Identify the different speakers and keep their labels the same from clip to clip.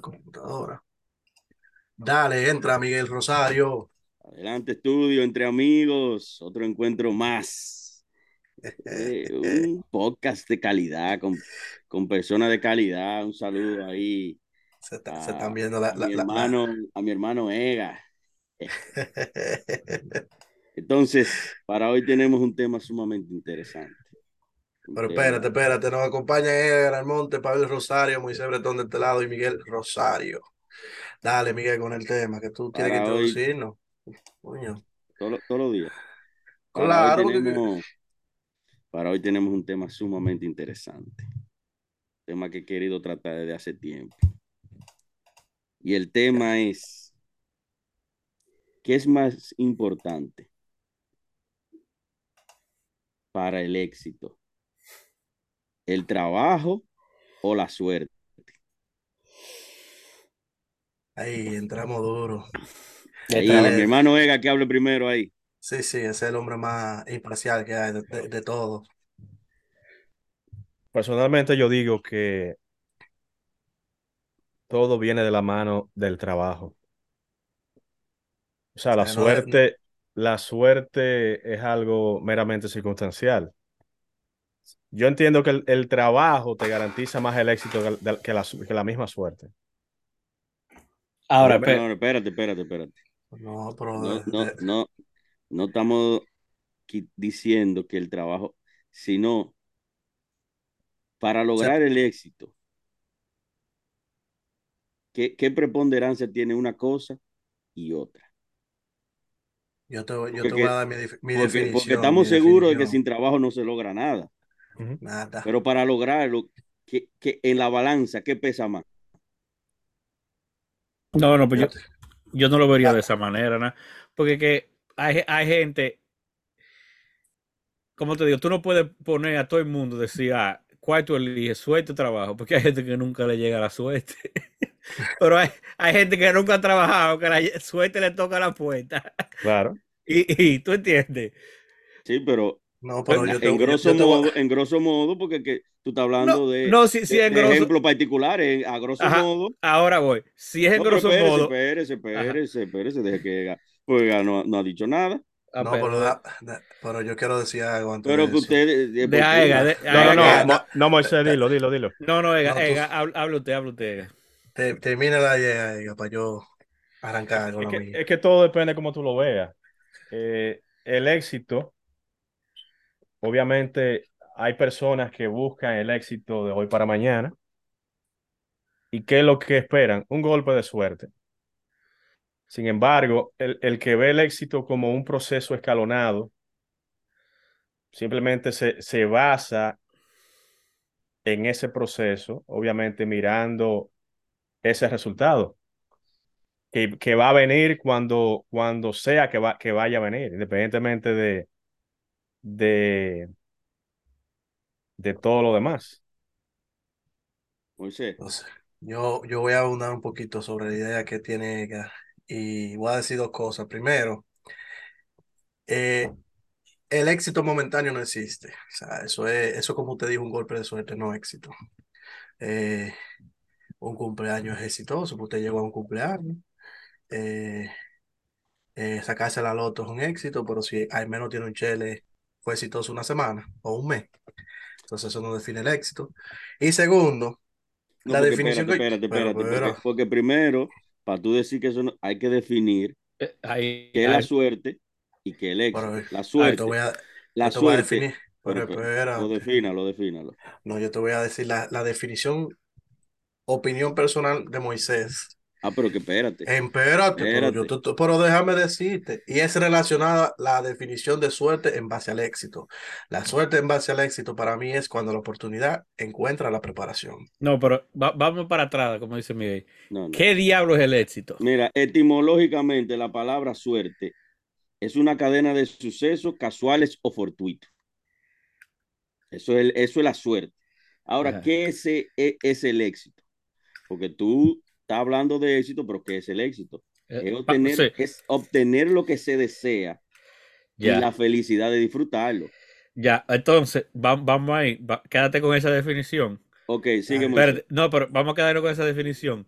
Speaker 1: Computadora. Dale, entra Miguel Rosario.
Speaker 2: Adelante, estudio, entre amigos, otro encuentro más. Eh, un podcast de calidad, con, con personas de calidad. Un saludo ahí.
Speaker 1: Se, está, se están viendo la,
Speaker 2: a,
Speaker 1: la,
Speaker 2: mi
Speaker 1: la,
Speaker 2: hermano, a mi hermano Ega. Entonces, para hoy tenemos un tema sumamente interesante.
Speaker 1: Pero espérate, espérate, nos acompañan Edgar Almonte, Pablo Rosario, Moisés Bretón de este lado y Miguel Rosario. Dale, Miguel, con el tema que tú tienes
Speaker 2: Para
Speaker 1: que introducirnos. Coño.
Speaker 2: Todos todos los días. Para
Speaker 1: Claro,
Speaker 2: hoy tenemos, para hoy tenemos un tema sumamente interesante. Tema que he querido tratar desde hace tiempo. Y el tema es, ¿qué es más importante para el éxito? ¿El trabajo o la suerte?
Speaker 1: Ahí entramos duro.
Speaker 2: Ahí,
Speaker 1: Dale.
Speaker 2: mi hermano Ega, que hable primero ahí.
Speaker 1: Sí, sí, ese es el hombre más imparcial que hay de, de, de todos.
Speaker 3: Personalmente yo digo que todo viene de la mano del trabajo. O sea, la
Speaker 1: O sea, no-
Speaker 3: suerte, la suerte es algo meramente circunstancial. Yo entiendo que el, el trabajo te garantiza más el éxito que, la- que la, que la misma suerte.
Speaker 4: Ahora,
Speaker 2: No,
Speaker 4: pe-
Speaker 2: no, espérate, espérate, espérate.
Speaker 1: No, pero
Speaker 2: No, no,
Speaker 1: de-
Speaker 2: no, no estamos diciendo que el trabajo, sino para lograr el éxito. ¿Qué, qué preponderancia tiene una cosa y otra?
Speaker 1: yo te, voy- yo
Speaker 2: porque
Speaker 1: te voy a dar mi, mi
Speaker 2: Porque,
Speaker 1: definición.
Speaker 2: porque estamos
Speaker 1: mi
Speaker 2: seguros de que sin trabajo no se logra nada.
Speaker 1: Nada.
Speaker 2: Pero para lograrlo, que, que en la balanza, ¿qué pesa más?
Speaker 4: no, no, pues yo, yo no lo vería
Speaker 1: Ah.
Speaker 4: de esa manera, ¿no? Porque que hay, hay gente, como te digo, tú no puedes poner a todo el mundo, decir, ah, ¿cuál tú eliges? Suerte o trabajo, porque hay gente que nunca le llega la suerte. Pero hay, hay gente que nunca ha trabajado, que la suerte le toca la puerta.
Speaker 3: Claro.
Speaker 4: Y, y tú entiendes.
Speaker 2: Sí, pero
Speaker 1: No, pero
Speaker 2: en,
Speaker 1: yo te, yo-
Speaker 2: grosso
Speaker 1: yo te voy a-
Speaker 2: modo, en grosso modo, porque que tú estás hablando
Speaker 4: No,
Speaker 2: de,
Speaker 4: no, si, si
Speaker 2: de-
Speaker 4: en
Speaker 2: de
Speaker 4: grosso,
Speaker 2: ejemplos particulares, a grosso
Speaker 4: Ajá.
Speaker 2: modo.
Speaker 4: ahora voy. Si es en
Speaker 2: No, pero
Speaker 4: grosso
Speaker 2: espérese,
Speaker 4: modo.
Speaker 2: espérese, espérese, espérese, deje que Ega- pues Ega no, no ha dicho nada.
Speaker 4: Ah,
Speaker 1: No,
Speaker 4: pero-
Speaker 1: pero, da- da- pero yo quiero decir algo antes
Speaker 2: Pero
Speaker 1: de
Speaker 2: que usted. eh,
Speaker 4: De
Speaker 2: pues,
Speaker 4: Aega, de-
Speaker 3: No, no,
Speaker 4: Aega,
Speaker 3: no. Mo- no, Moisés, dilo, dilo, dilo.
Speaker 4: No, no, Ega,
Speaker 1: No, tú-
Speaker 4: Ega, habla, habla usted, habla usted. Ega.
Speaker 1: Te- termina la idea, Ega, para yo arrancar con
Speaker 3: Es
Speaker 1: la
Speaker 3: que, es que todo depende de cómo tú lo veas. Eh, el éxito, obviamente, hay personas que buscan el éxito de hoy para mañana. ¿Y qué es lo que esperan? Un golpe de suerte. Sin embargo, el, el que ve el éxito como un proceso escalonado, simplemente se, se basa en ese proceso, obviamente mirando ese resultado. Que, que va a venir cuando, cuando sea que, va, que vaya a venir, independientemente de, de, de todo lo demás.
Speaker 2: Moisés,
Speaker 1: Entonces, yo, yo voy a abundar un poquito sobre la idea que tiene y voy a decir dos cosas. Primero, eh, el éxito momentáneo no existe. O sea, eso es, eso como usted dijo, un golpe de suerte, no éxito. Eh, un cumpleaños es exitoso, porque usted llegó a un cumpleaños. Eh, eh, sacarse la loto es un éxito, pero si al menos tiene un chele, fue exitoso una semana o un mes. Entonces eso no define el éxito. Y segundo,
Speaker 2: no,
Speaker 1: la
Speaker 2: porque
Speaker 1: definición que-
Speaker 2: espérate, espérate,
Speaker 1: pero,
Speaker 2: espérate,
Speaker 1: pero-
Speaker 2: porque, porque primero, para tú decir que eso no, hay que definir
Speaker 4: Eh, Ahí,
Speaker 2: qué es la suerte y qué es el éxito.
Speaker 1: Pero,
Speaker 2: la suerte,
Speaker 1: te voy a,
Speaker 2: la
Speaker 1: yo te voy a
Speaker 2: suerte.
Speaker 1: definir. Pero
Speaker 2: pero-
Speaker 1: espérate.
Speaker 2: lo defínalo, defínalo.
Speaker 1: No, yo te voy a decir la, la definición, opinión personal de Moisés.
Speaker 2: Ah, pero que espérate.
Speaker 1: Espérate, pero, yo pero déjame decirte. Y es relacionada la definición de suerte en base al éxito. La suerte en base al éxito para mí es cuando la oportunidad encuentra la preparación.
Speaker 4: No, pero va- vamos para atrás, como dice Miguel.
Speaker 2: No, no.
Speaker 4: ¿Qué diablo es el éxito?
Speaker 2: Mira, etimológicamente la palabra suerte es una cadena de sucesos casuales o fortuitos. Eso es, el- eso es la suerte. Ahora,
Speaker 4: Ajá.
Speaker 2: ¿qué es, e- es el éxito? Porque tú estás hablando de éxito, pero ¿qué es el éxito?
Speaker 4: Eh,
Speaker 2: Es obtener,
Speaker 4: sí,
Speaker 2: es obtener lo que se desea y la felicidad de disfrutarlo.
Speaker 4: ya. Entonces, va- vamos ahí. va- quédate con esa definición.
Speaker 2: Ok, sigue
Speaker 1: Ah,
Speaker 4: no, pero vamos a quedarnos con esa definición.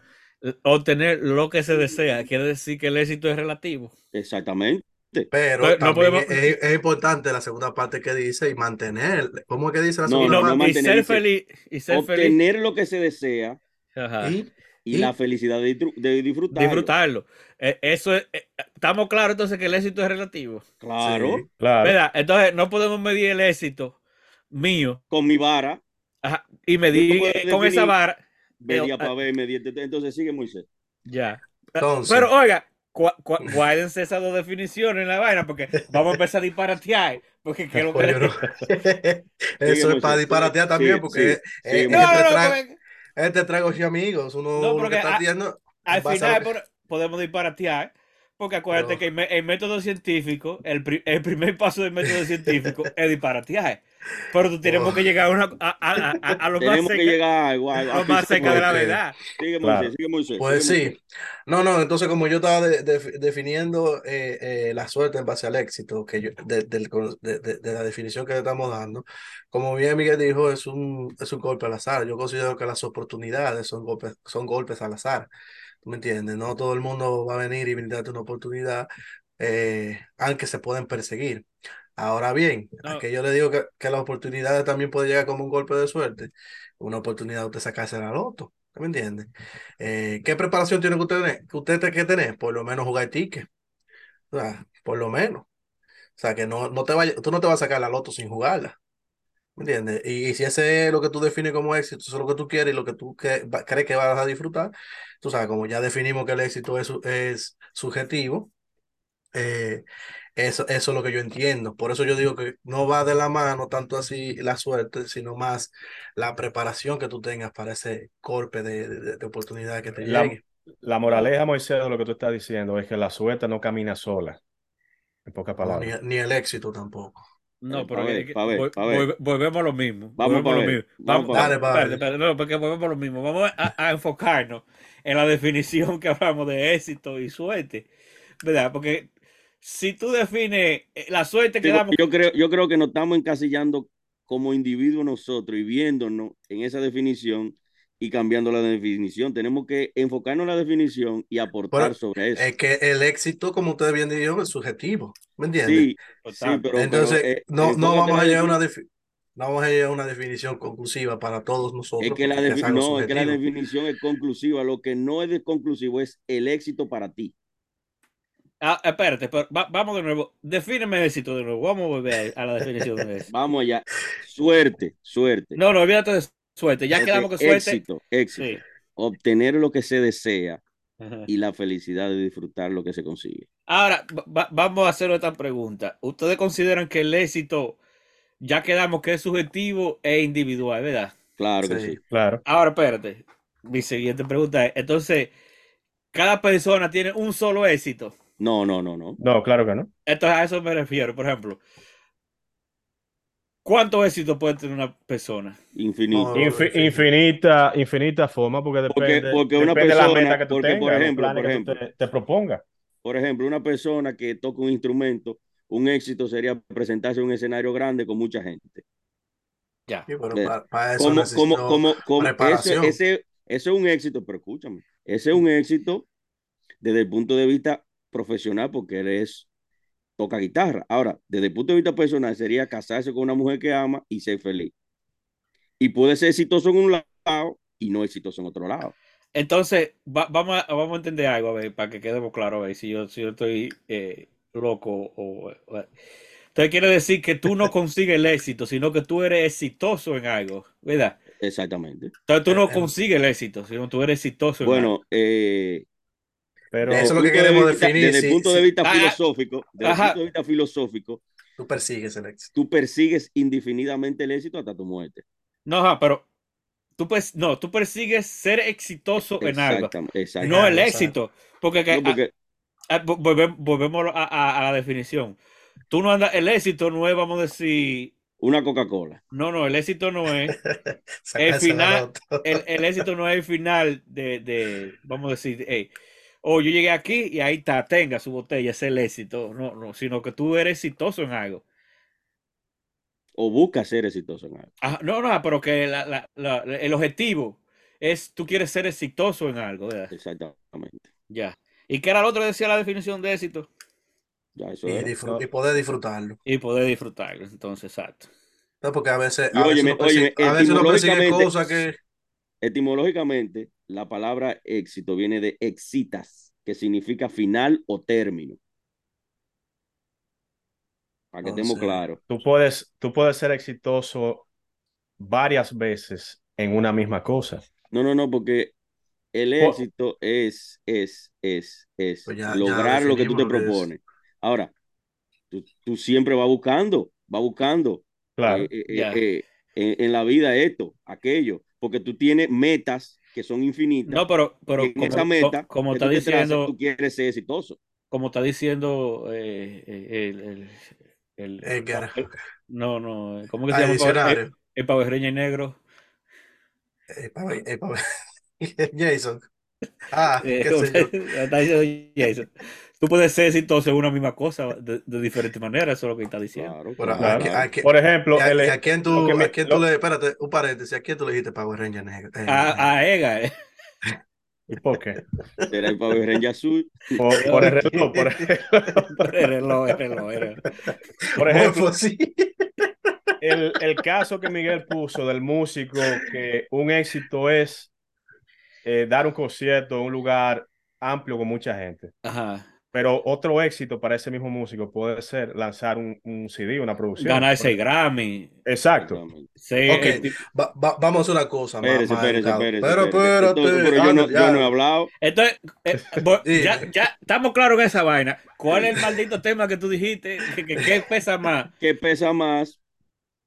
Speaker 4: obtener lo que se desea, quiere decir que el éxito es relativo.
Speaker 2: Exactamente.
Speaker 1: Pero
Speaker 4: Pero no podemos-
Speaker 1: es, es importante la segunda parte que dice y mantener. ¿Cómo es que dice la segunda
Speaker 4: no-
Speaker 2: no
Speaker 1: parte?
Speaker 4: y
Speaker 2: mantener,
Speaker 4: ser feliz. Y ser feliz.
Speaker 2: Obtener lo que se desea
Speaker 4: Ajá.
Speaker 1: Y,
Speaker 2: y,
Speaker 1: y-
Speaker 2: la felicidad de, de disfrutar.
Speaker 4: disfrutarlo. Eh, eso es, eh, estamos claros entonces que el éxito es relativo.
Speaker 2: Claro,
Speaker 1: Sí.
Speaker 3: Claro.
Speaker 4: ¿Verdad? Entonces no podemos medir el éxito mío
Speaker 2: con mi vara,
Speaker 4: ajá, y medir eh, con esa vara.
Speaker 2: media para ver, media. Entonces sigue Moisés.
Speaker 4: Ya.
Speaker 1: Entonces-
Speaker 4: Pero oiga, guárdense esas dos definiciones en la vaina porque vamos a empezar a disparatear. Porque que lo que.
Speaker 1: Eso es para disparatear también, porque
Speaker 4: No, no,
Speaker 1: te
Speaker 4: no,
Speaker 1: trae-
Speaker 4: porque
Speaker 1: es te traigo sí amigos. Uno,
Speaker 4: No,
Speaker 1: uno que está
Speaker 4: a-
Speaker 1: haciendo.
Speaker 4: al final
Speaker 1: que-
Speaker 4: podemos disparatear. Porque acuérdate que el método científico, el, pri- el primer paso del método científico es disparatear. Pero tú tenemos
Speaker 1: Oh.
Speaker 4: que llegar a, una, a, a- a- a lo más
Speaker 2: Tenemos que
Speaker 4: cerca,
Speaker 2: llegar a- a
Speaker 4: lo más cerca de la verdad.
Speaker 2: Sigue
Speaker 3: Claro.
Speaker 2: Moisés, sigue Moisés.
Speaker 1: Pues
Speaker 2: sigue
Speaker 1: sí.
Speaker 2: Moisés.
Speaker 1: No, no, entonces como yo estaba de- de- definiendo eh, eh, la suerte en base al éxito, que yo, de- de la definición que le estamos dando, como bien Miguel dijo, es un, es un golpe al azar. Yo considero que las oportunidades son golpes, son golpes al azar. ¿Tú me entiendes? No todo el mundo va a venir y brindarte una oportunidad, eh, aunque se pueden perseguir. Ahora bien,
Speaker 4: No.
Speaker 1: que yo le digo que, que las oportunidades también pueden llegar como un golpe de suerte, una oportunidad de usted sacarse la loto. ¿tú me entiendes? Eh, ¿qué preparación tiene que usted tener? Que usted tiene que tener, por lo menos jugar ticket. O sea, por lo menos. O sea, que no, no te vaya, tú no te vas a sacar la loto sin jugarla. ¿Me entiendes? Y, y si ese es lo que tú defines como éxito, eso es lo que tú quieres y lo que tú que, va- crees que vas a disfrutar, tú sabes, como ya definimos que el éxito es, es subjetivo, eh, eso, eso es lo que yo entiendo. Por eso yo digo que no va de la mano tanto así la suerte, sino más la preparación que tú tengas para ese golpe de, de, de oportunidad que te
Speaker 3: La,
Speaker 1: llegue.
Speaker 3: la moraleja, Moisés, de lo que tú estás diciendo es que la suerte no camina sola. En pocas
Speaker 1: No, ni,
Speaker 3: palabras.
Speaker 1: ni el éxito tampoco.
Speaker 4: No, pero
Speaker 2: ver,
Speaker 4: que
Speaker 2: ver,
Speaker 4: vol- volvemos a lo mismo.
Speaker 2: Vamos
Speaker 4: a lo mismo.
Speaker 2: vamos
Speaker 4: Vamos.
Speaker 1: Dale,
Speaker 4: espérate, espérate, no, porque volvemos a lo mismo. Vamos a, a enfocarnos en la definición que hablamos de éxito y suerte, ¿verdad? Porque si tú defines eh, la suerte que
Speaker 2: Digo,
Speaker 4: damos,
Speaker 2: yo, creo, yo creo que nos estamos encasillando como individuos nosotros y viéndonos en esa definición y cambiando la definición. Tenemos que enfocarnos en la definición y aportar
Speaker 1: Pero
Speaker 2: sobre eso.
Speaker 1: Es que el éxito, como ustedes bien dijeron, es subjetivo. ¿Me entiendes?
Speaker 2: sí, sí, pero,
Speaker 1: Entonces,
Speaker 2: pero, eh,
Speaker 1: no, no vamos a llegar a una
Speaker 2: defini-
Speaker 1: defi- no vamos a llegar a una definición conclusiva para todos nosotros.
Speaker 2: es que la defi- no, es que la definición es conclusiva. Lo que no es conclusivo es el éxito para ti.
Speaker 4: Ah, espérate, pero va- vamos de nuevo. Defíneme éxito de nuevo. Vamos a volver a, la definición de eso.
Speaker 2: Vamos allá. Suerte, suerte.
Speaker 4: No, no, olvídate de suerte. Ya
Speaker 1: Este,
Speaker 4: quedamos que suerte.
Speaker 2: éxito, éxito.
Speaker 4: Sí.
Speaker 2: Obtener lo que se desea
Speaker 4: Ajá.
Speaker 2: y la felicidad de disfrutar lo que se consigue.
Speaker 4: Ahora, va- va- vamos a hacer otra pregunta. ¿Ustedes consideran que el éxito, ya quedamos que es subjetivo e individual, ¿verdad?
Speaker 2: Claro que
Speaker 1: Sí.
Speaker 2: sí.
Speaker 3: Claro.
Speaker 4: Ahora, espérate. Mi siguiente pregunta es, entonces, cada persona tiene un solo éxito.
Speaker 2: No, no, no, no.
Speaker 3: No, claro que no.
Speaker 4: Entonces, a eso me refiero. Por ejemplo, ¿cuántos éxitos puede tener una persona?
Speaker 2: Infinito.
Speaker 3: Infi- infinita, infinita forma, porque depende,
Speaker 2: porque una
Speaker 3: depende de la
Speaker 2: persona-
Speaker 3: meta que tú
Speaker 2: porque,
Speaker 3: tengas,
Speaker 2: por ejemplo, por
Speaker 3: que tú
Speaker 2: ejemplo.
Speaker 3: te, te propongas.
Speaker 2: Por ejemplo, una persona que toca un instrumento, un éxito sería presentarse en un escenario grande con mucha gente.
Speaker 4: Ya.
Speaker 1: Sí, pero
Speaker 2: Ve,
Speaker 1: para, para eso
Speaker 2: Como,
Speaker 1: necesito
Speaker 2: como, como, como ese,
Speaker 1: preparación.
Speaker 2: ese, ese es un éxito, pero escúchame, ese es un éxito desde el punto de vista profesional porque él es, toca guitarra. Ahora, desde el punto de vista personal sería casarse con una mujer que ama y ser feliz. Y puede ser exitoso en un lado y no exitoso en otro lado.
Speaker 4: Entonces, va- vamos, a, vamos a entender algo, a ver, para que quedemos claros, a ver si yo, si yo estoy eh, loco o, o- Entonces quiere decir que tú no consigues el éxito, sino que tú eres exitoso en algo, ¿verdad?
Speaker 2: Exactamente.
Speaker 4: Entonces tú no consigues el éxito, sino tú eres exitoso en algo.
Speaker 2: Bueno, eh,
Speaker 3: Pero
Speaker 1: Eso es lo que
Speaker 2: de
Speaker 1: queremos
Speaker 2: vista-
Speaker 1: definir,
Speaker 2: Desde
Speaker 1: si-
Speaker 2: el punto de
Speaker 1: si-
Speaker 2: vista
Speaker 4: Ah,
Speaker 2: filosófico, desde el
Speaker 4: ajá.
Speaker 2: punto de vista filosófico,
Speaker 1: Tú persigues el éxito.
Speaker 2: tú persigues indefinidamente el éxito hasta tu muerte.
Speaker 4: No, ajá, pero tú, pers- no, tú persigues ser exitoso en algo,
Speaker 2: Exactamente.
Speaker 4: no el éxito. Porque, que-
Speaker 2: No, porque-
Speaker 4: ah, ah, vo- volvemos, volvemos a, a- a la definición. Tú no andas, el éxito no es, vamos a decir,
Speaker 2: una Coca-Cola.
Speaker 4: no, no, el éxito no es,
Speaker 1: la
Speaker 4: final- el, el éxito no es el final de, de vamos a decir, hey, oh, yo llegué aquí y ahí está, tenga su botella, es el éxito. No, no, sino que tú eres exitoso en algo.
Speaker 2: O busca ser exitoso en algo.
Speaker 4: No, no, pero que la- la- la- el objetivo es tú quieres ser exitoso en algo, ¿verdad?
Speaker 2: Exactamente.
Speaker 4: Ya. ¿Y qué era lo otro que decía la definición de éxito?
Speaker 2: Ya, eso
Speaker 1: Y,
Speaker 2: era.
Speaker 1: disfr- y poder disfrutarlo.
Speaker 4: Y poder disfrutarlo. Entonces, exacto.
Speaker 1: No, porque a veces, a veces
Speaker 2: óyeme,
Speaker 1: uno persigue,
Speaker 2: óyeme,
Speaker 1: a veces uno persigue
Speaker 2: etimológicamente-
Speaker 1: cosas que...
Speaker 2: Etimológicamente, la palabra éxito viene de exitas, que significa final o término. Para que estemos
Speaker 1: Entonces,
Speaker 2: claros.
Speaker 3: Tú puedes, tú puedes ser exitoso varias veces en una misma cosa.
Speaker 2: No, no, no, porque el éxito es, es, es, es
Speaker 1: Pues ya- ya
Speaker 2: lograr lo que tú te
Speaker 1: lo que es.
Speaker 2: propones. Ahora, tú, tú siempre vas buscando, vas buscando
Speaker 3: Claro.
Speaker 2: eh, eh, eh, eh, en la vida esto, aquello, porque tú tienes metas que son infinitas.
Speaker 4: No, pero, pero
Speaker 2: y en
Speaker 4: como,
Speaker 2: esa meta,
Speaker 4: co- como está diciendo,
Speaker 2: tú quieres ser exitoso.
Speaker 4: como está diciendo eh, eh, el, el, el-
Speaker 1: Edgar.
Speaker 4: el- no, no, ¿cómo que se llama? el
Speaker 1: diccionario.
Speaker 4: El, el Power Ranger negro.
Speaker 1: Eh, pa' ver, eh, pa' ver. Jason. Ah,
Speaker 4: Eh,
Speaker 1: qué sé yo.
Speaker 4: está diciendo Jason. Tú puedes ser exitoso en una misma cosa de, de diferentes maneras, eso es lo que está diciendo.
Speaker 2: Claro,
Speaker 1: Pero
Speaker 2: claro,
Speaker 1: ¿a, qui-
Speaker 2: claro.
Speaker 1: a qui-
Speaker 3: Por ejemplo,
Speaker 1: y a-
Speaker 3: el-
Speaker 1: quién tú,
Speaker 3: lo me-
Speaker 1: a quién
Speaker 3: lo-
Speaker 1: tú le, espérate, un paréntesis, ¿a quién tú le dijiste Power Ranger negro? Eh,
Speaker 4: A, a Ega, eh.
Speaker 3: ¿y por qué?
Speaker 2: Será el Power Ranger azul.
Speaker 3: Por, por el reloj, por ejemplo.
Speaker 4: el reloj, el reloj, el reloj.
Speaker 3: Por ejemplo,
Speaker 1: sí.
Speaker 3: el, el caso que Miguel puso del músico, que un éxito es eh, dar un concierto en un lugar amplio con mucha gente.
Speaker 4: Ajá.
Speaker 3: Pero otro éxito para ese mismo músico puede ser lanzar un, un CD, una producción.
Speaker 4: Ganarse el Grammy.
Speaker 3: Exacto.
Speaker 4: Sí,
Speaker 1: Ok,
Speaker 4: el tipo-
Speaker 1: Va- va- vamos a hacer una cosa
Speaker 2: Espérese, espérese, espérese.
Speaker 1: Pero
Speaker 2: Entonces, pero yo, no, yo no he hablado.
Speaker 4: Entonces, eh,
Speaker 1: Sí.
Speaker 4: ya, ya estamos claros en esa vaina. ¿Cuál es el maldito tema que tú dijiste? ¿Qué pesa más?
Speaker 2: ¿Qué pesa más?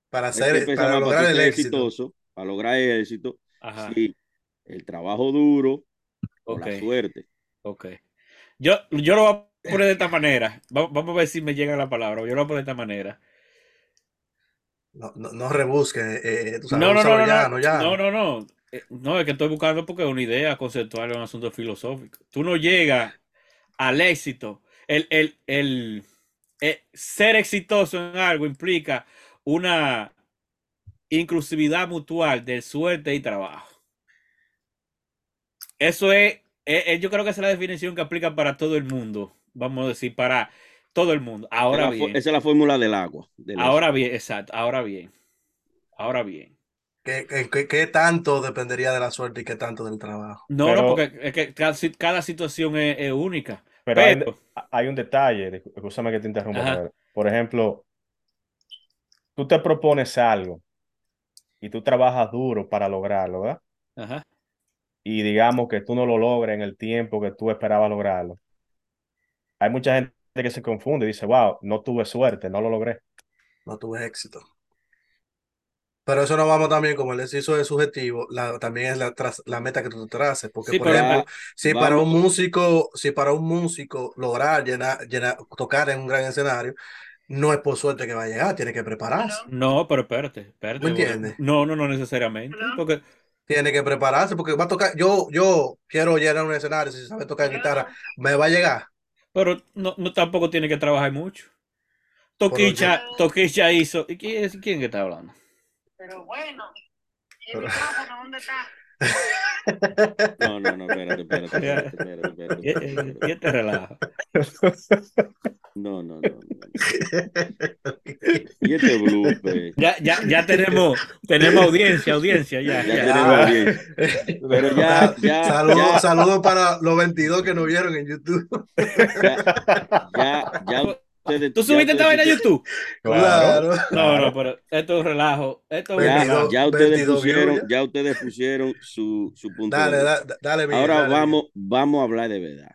Speaker 1: Para,
Speaker 2: ¿Qué
Speaker 1: hacer,
Speaker 2: pesa
Speaker 1: para
Speaker 2: más
Speaker 1: lograr el éxito.
Speaker 2: exitoso? Para lograr el éxito.
Speaker 4: Ajá.
Speaker 2: Sí, el trabajo duro o
Speaker 4: Ok.
Speaker 2: la suerte.
Speaker 4: Ok. Yo, yo lo voy a poner de esta manera. Va- Vamos a ver si me llega la palabra. Yo lo voy a poner de esta manera.
Speaker 1: No, no, no rebusque, eh, tú sabes,
Speaker 4: No, no, no, no,
Speaker 1: ya,
Speaker 4: no,
Speaker 1: ya.
Speaker 4: no, no, no. No, es que estoy buscando porque es una idea conceptual, es un asunto filosófico. Tú no llegas al éxito. El, el, el, eh, ser exitoso en algo implica una inclusividad mutual de suerte y trabajo. Eso es, eh, eh, yo creo que esa es la definición que aplica para todo el mundo. Vamos a decir, para todo el mundo. Ahora
Speaker 2: esa,
Speaker 4: bien,
Speaker 2: esa es la fórmula del agua. del
Speaker 4: ahora bien, exacto, ahora bien, ahora bien.
Speaker 1: ¿Qué, qué- qué- tanto dependería de la suerte y qué tanto del trabajo?
Speaker 4: No,
Speaker 3: Pero-
Speaker 4: no, porque es que cada, si- cada situación es, es única.
Speaker 3: Pero hay,
Speaker 4: Pero,
Speaker 3: hay un detalle, escúchame que te interrumpa. Por ejemplo, tú te propones algo y tú trabajas duro para lograrlo, ¿verdad?
Speaker 4: ajá,
Speaker 3: Y digamos que tú no lo logras en el tiempo que tú esperabas lograrlo. Hay mucha gente que se confunde y dice, wow, no tuve suerte, no lo logré.
Speaker 1: No tuve éxito. Pero eso no vamos también, como el ejercicio es subjetivo, la, también es la, la meta que tú te traces. Porque,
Speaker 4: Sí,
Speaker 1: por ejemplo, si para un músico, si para un músico lograr llenar, llenar, tocar en un gran escenario, no es por suerte que va a llegar, tiene que prepararse.
Speaker 4: no, pero espérate, espérate.
Speaker 1: ¿Me
Speaker 4: porque-
Speaker 1: entiendes?
Speaker 4: No, no, no necesariamente, porque
Speaker 1: Tiene que prepararse porque va a tocar. Yo, yo quiero llenar un escenario, si sabe tocar guitarra, me va a llegar.
Speaker 4: pero no, no tampoco tiene que trabajar mucho. Toquicha, Toquicha hizo. ¿Y quién, es- quién está hablando?
Speaker 5: Pero bueno, ¿y
Speaker 1: Pero-
Speaker 5: el micrófono dónde está?
Speaker 2: No, no, no, espérate, espérate, espérate, espérate, espérate,
Speaker 4: ¿Qué,
Speaker 2: espérate,
Speaker 4: eh,
Speaker 2: espérate.
Speaker 4: qué te relaja?
Speaker 2: No, no, no, no. Y este blooper.
Speaker 4: Ya, ya, ya tenemos, tenemos audiencia, audiencia, ya,
Speaker 2: Ya
Speaker 4: ya.
Speaker 2: tenemos audiencia. Pero ya, ya,
Speaker 1: Saludos
Speaker 2: ya,
Speaker 1: saludos para los 22 que nos vieron en YouTube.
Speaker 2: ya, ya, ya ustedes.
Speaker 4: ¿Tú subiste esta vaina a YouTube?
Speaker 3: Claro.
Speaker 4: No, no, pero esto es un relajo. Esto es un
Speaker 2: Ya,
Speaker 4: relajo.
Speaker 1: 22,
Speaker 2: ya ustedes
Speaker 1: 22
Speaker 2: pusieron, ya ustedes pusieron su, su punto
Speaker 1: Dale,
Speaker 2: de
Speaker 1: da-
Speaker 2: vista.
Speaker 1: da- dale,
Speaker 2: Ahora
Speaker 1: dale,
Speaker 2: vamos, vamos a hablar de verdad.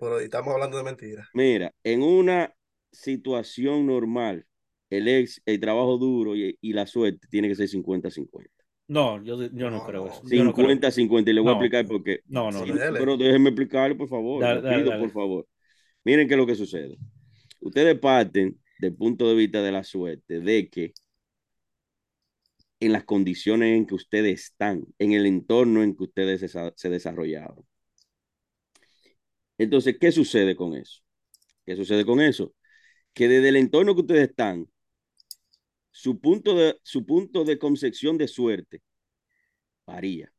Speaker 1: Pero estamos hablando de mentiras.
Speaker 2: Mira, en una situación normal, el ex, el trabajo duro y, y la suerte tiene que ser 50-50.
Speaker 4: No, yo, yo no
Speaker 1: No,
Speaker 4: creo eso. Yo no creo.
Speaker 2: 50-50 y le voy a explicar por qué.
Speaker 4: No, no,
Speaker 1: Sí,
Speaker 4: no.
Speaker 2: Pero déjenme explicarle, por favor.
Speaker 4: Dale,
Speaker 2: le
Speaker 4: dale,
Speaker 2: pido,
Speaker 4: dale.
Speaker 2: por favor. Miren qué es lo que sucede. Ustedes parten del punto de vista de la suerte, de que en las condiciones en que ustedes están, en el entorno en que ustedes se, se desarrollaron. Entonces, ¿qué sucede con eso? ¿Qué sucede con eso? Que desde el entorno que ustedes están, su punto de, su punto de concepción de suerte varía.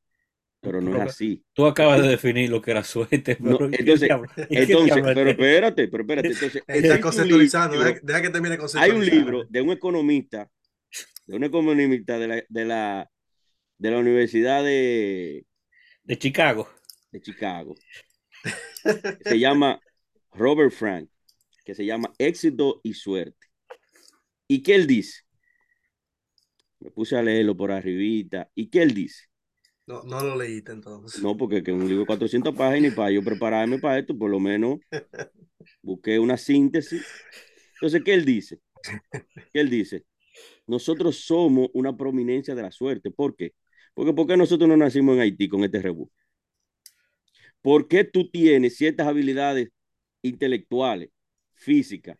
Speaker 2: pero no es así.
Speaker 4: Tú acabas de definir lo que era suerte.
Speaker 2: No,
Speaker 4: pero ¿qué
Speaker 2: entonces- Entonces, pero
Speaker 4: es?
Speaker 2: espérate, pero espérate. Entonces,
Speaker 1: Está conceptualizando.
Speaker 2: libro-
Speaker 1: Deja, deja que termine
Speaker 2: hay un libro de un economista, de un economista de la, de la, de la Universidad de,
Speaker 4: de Chicago.
Speaker 2: de Chicago, se llama Robert Frank, que se llama Éxito y Suerte. ¿Y qué él dice? Me puse a leerlo por arribita. ¿Y qué él dice?
Speaker 1: No, no lo leíste entonces.
Speaker 2: No, porque que un libro de 400 páginas y para yo prepararme para esto, por lo menos busqué una síntesis. Entonces, ¿qué él dice? ¿Qué él dice? Nosotros somos una prominencia de la suerte. ¿Por qué? Porque ¿por qué nosotros no nacimos en Haití con este rebú? ¿Por qué tú tienes ciertas habilidades intelectuales, físicas,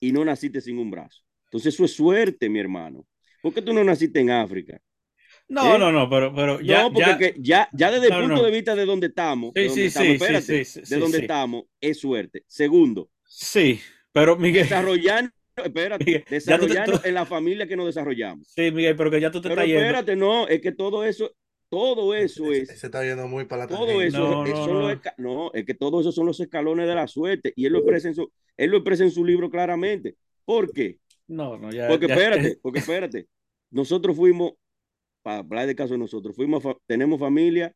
Speaker 2: y no naciste sin un brazo? Entonces, eso es suerte, mi hermano. ¿Por qué tú no naciste en África?
Speaker 4: No,
Speaker 2: ¿Eh?
Speaker 4: no, no, pero, pero ya,
Speaker 2: no, porque
Speaker 4: ya,
Speaker 2: ya, ya desde el punto
Speaker 4: no.
Speaker 2: de vista de donde estamos,
Speaker 4: Sí,
Speaker 2: de donde
Speaker 4: sí,
Speaker 2: estamos,
Speaker 4: sí,
Speaker 2: espérate,
Speaker 4: sí, sí,
Speaker 2: de donde estamos, es suerte. Segundo,
Speaker 4: sí, pero Miguel,
Speaker 2: desarrollando, espérate,
Speaker 4: Miguel, te-
Speaker 2: desarrollando en la familia que nos desarrollando.
Speaker 4: sí, Miguel, pero que ya tú te
Speaker 2: Pero
Speaker 4: estás yendo.
Speaker 2: espérate, no, es que todo eso, todo eso
Speaker 1: Se,
Speaker 2: es,
Speaker 1: se está yendo muy para la
Speaker 2: todo eso,
Speaker 4: No,
Speaker 2: es-
Speaker 4: no,
Speaker 2: son los
Speaker 4: no.
Speaker 2: esca- no, es que todo eso son los escalones de la suerte y él lo expresa en su, él lo expresa en su libro claramente. ¿Por qué?
Speaker 4: No, no, ya.
Speaker 2: Porque
Speaker 4: ya-
Speaker 2: espérate, porque espérate, nosotros fuimos, para hablar de caso de nosotros, fuimos, fa- tenemos familia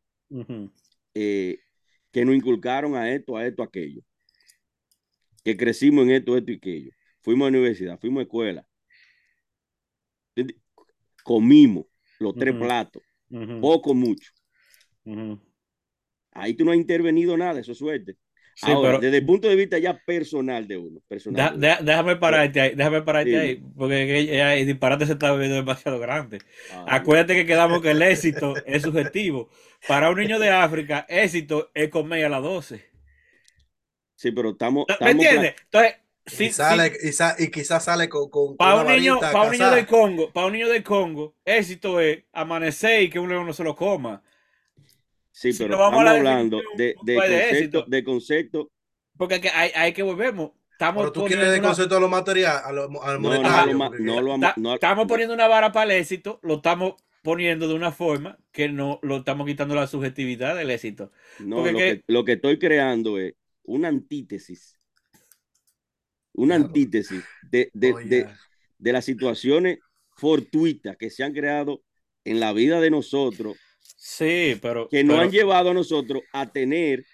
Speaker 2: eh, que nos inculcaron a esto, a esto, a aquello. Que crecimos en esto, esto y aquello. Fuimos a la universidad, fuimos a escuela. Comimos los tres platos, Poco, mucho. Ahí tú no has intervenido nada, eso es suerte.
Speaker 4: Sí,
Speaker 2: Ahora,
Speaker 4: pero
Speaker 2: desde el punto de vista ya personal de uno. Personal
Speaker 4: da-
Speaker 2: de
Speaker 4: déjame pararte ahí, déjame pararte
Speaker 2: Dime.
Speaker 4: ahí, porque el disparate se está viendo demasiado grande. Acuérdate que quedamos que el éxito es subjetivo. Para un niño de África, éxito es comer a las 12.
Speaker 2: sí, pero estamos.
Speaker 4: ¿Me entiendes? Entonces,
Speaker 1: y,
Speaker 4: sí,
Speaker 1: sale, y, sa- y quizás sale con, con
Speaker 4: para un niño, para un niño del Congo, para un niño del Congo, éxito es amanecer y que un león no se lo coma.
Speaker 2: Sí,
Speaker 4: Si
Speaker 2: pero
Speaker 4: vamos a
Speaker 2: estamos
Speaker 4: la
Speaker 2: hablando de,
Speaker 4: no
Speaker 2: de
Speaker 4: puede
Speaker 2: concepto,
Speaker 4: éxito.
Speaker 2: de concepto.
Speaker 4: Porque que hay, hay que volvemos. Estamos
Speaker 1: Pero tú quieres
Speaker 4: una-
Speaker 1: concepto a lo material, a lo, al
Speaker 2: No, no,
Speaker 1: monetario. porque-
Speaker 2: no lo ama- no-
Speaker 4: estamos
Speaker 2: no.
Speaker 4: poniendo una vara para el éxito, lo estamos poniendo de una forma que no lo estamos quitando la subjetividad del éxito.
Speaker 2: No, lo
Speaker 4: que-
Speaker 2: que, lo que estoy creando es una antítesis. Una
Speaker 1: Claro.
Speaker 2: antítesis de, de,
Speaker 1: Oye,
Speaker 2: de, de las situaciones fortuitas que se han creado en la vida de nosotros,
Speaker 4: Sí, pero.
Speaker 2: que nos
Speaker 4: pero-
Speaker 2: han llevado a nosotros a tener,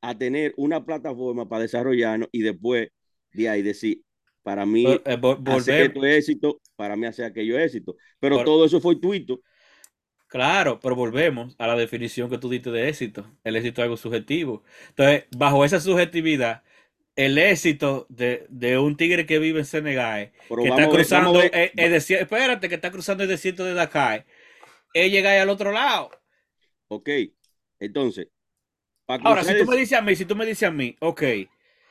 Speaker 2: a tener una plataforma para desarrollarnos y después de ahí decir, para mí
Speaker 4: pero, eh,
Speaker 2: hacer esto éxito, para mí hacer aquello éxito. Pero
Speaker 4: Pero-
Speaker 2: todo eso fue fortuito.
Speaker 4: Claro, pero volvemos a la definición que tú diste de éxito. El éxito es algo subjetivo. Entonces, bajo esa subjetividad, el éxito de, de un tigre que vive en Senegal,
Speaker 2: Pero
Speaker 4: que está cruzando
Speaker 2: ver-
Speaker 4: el, el desierto, espérate, que está cruzando el desierto de Dakar, es llegar al otro lado.
Speaker 2: Ok, entonces,
Speaker 4: Ahora, si tú me dices a mí, si tú me dices a mí, ok,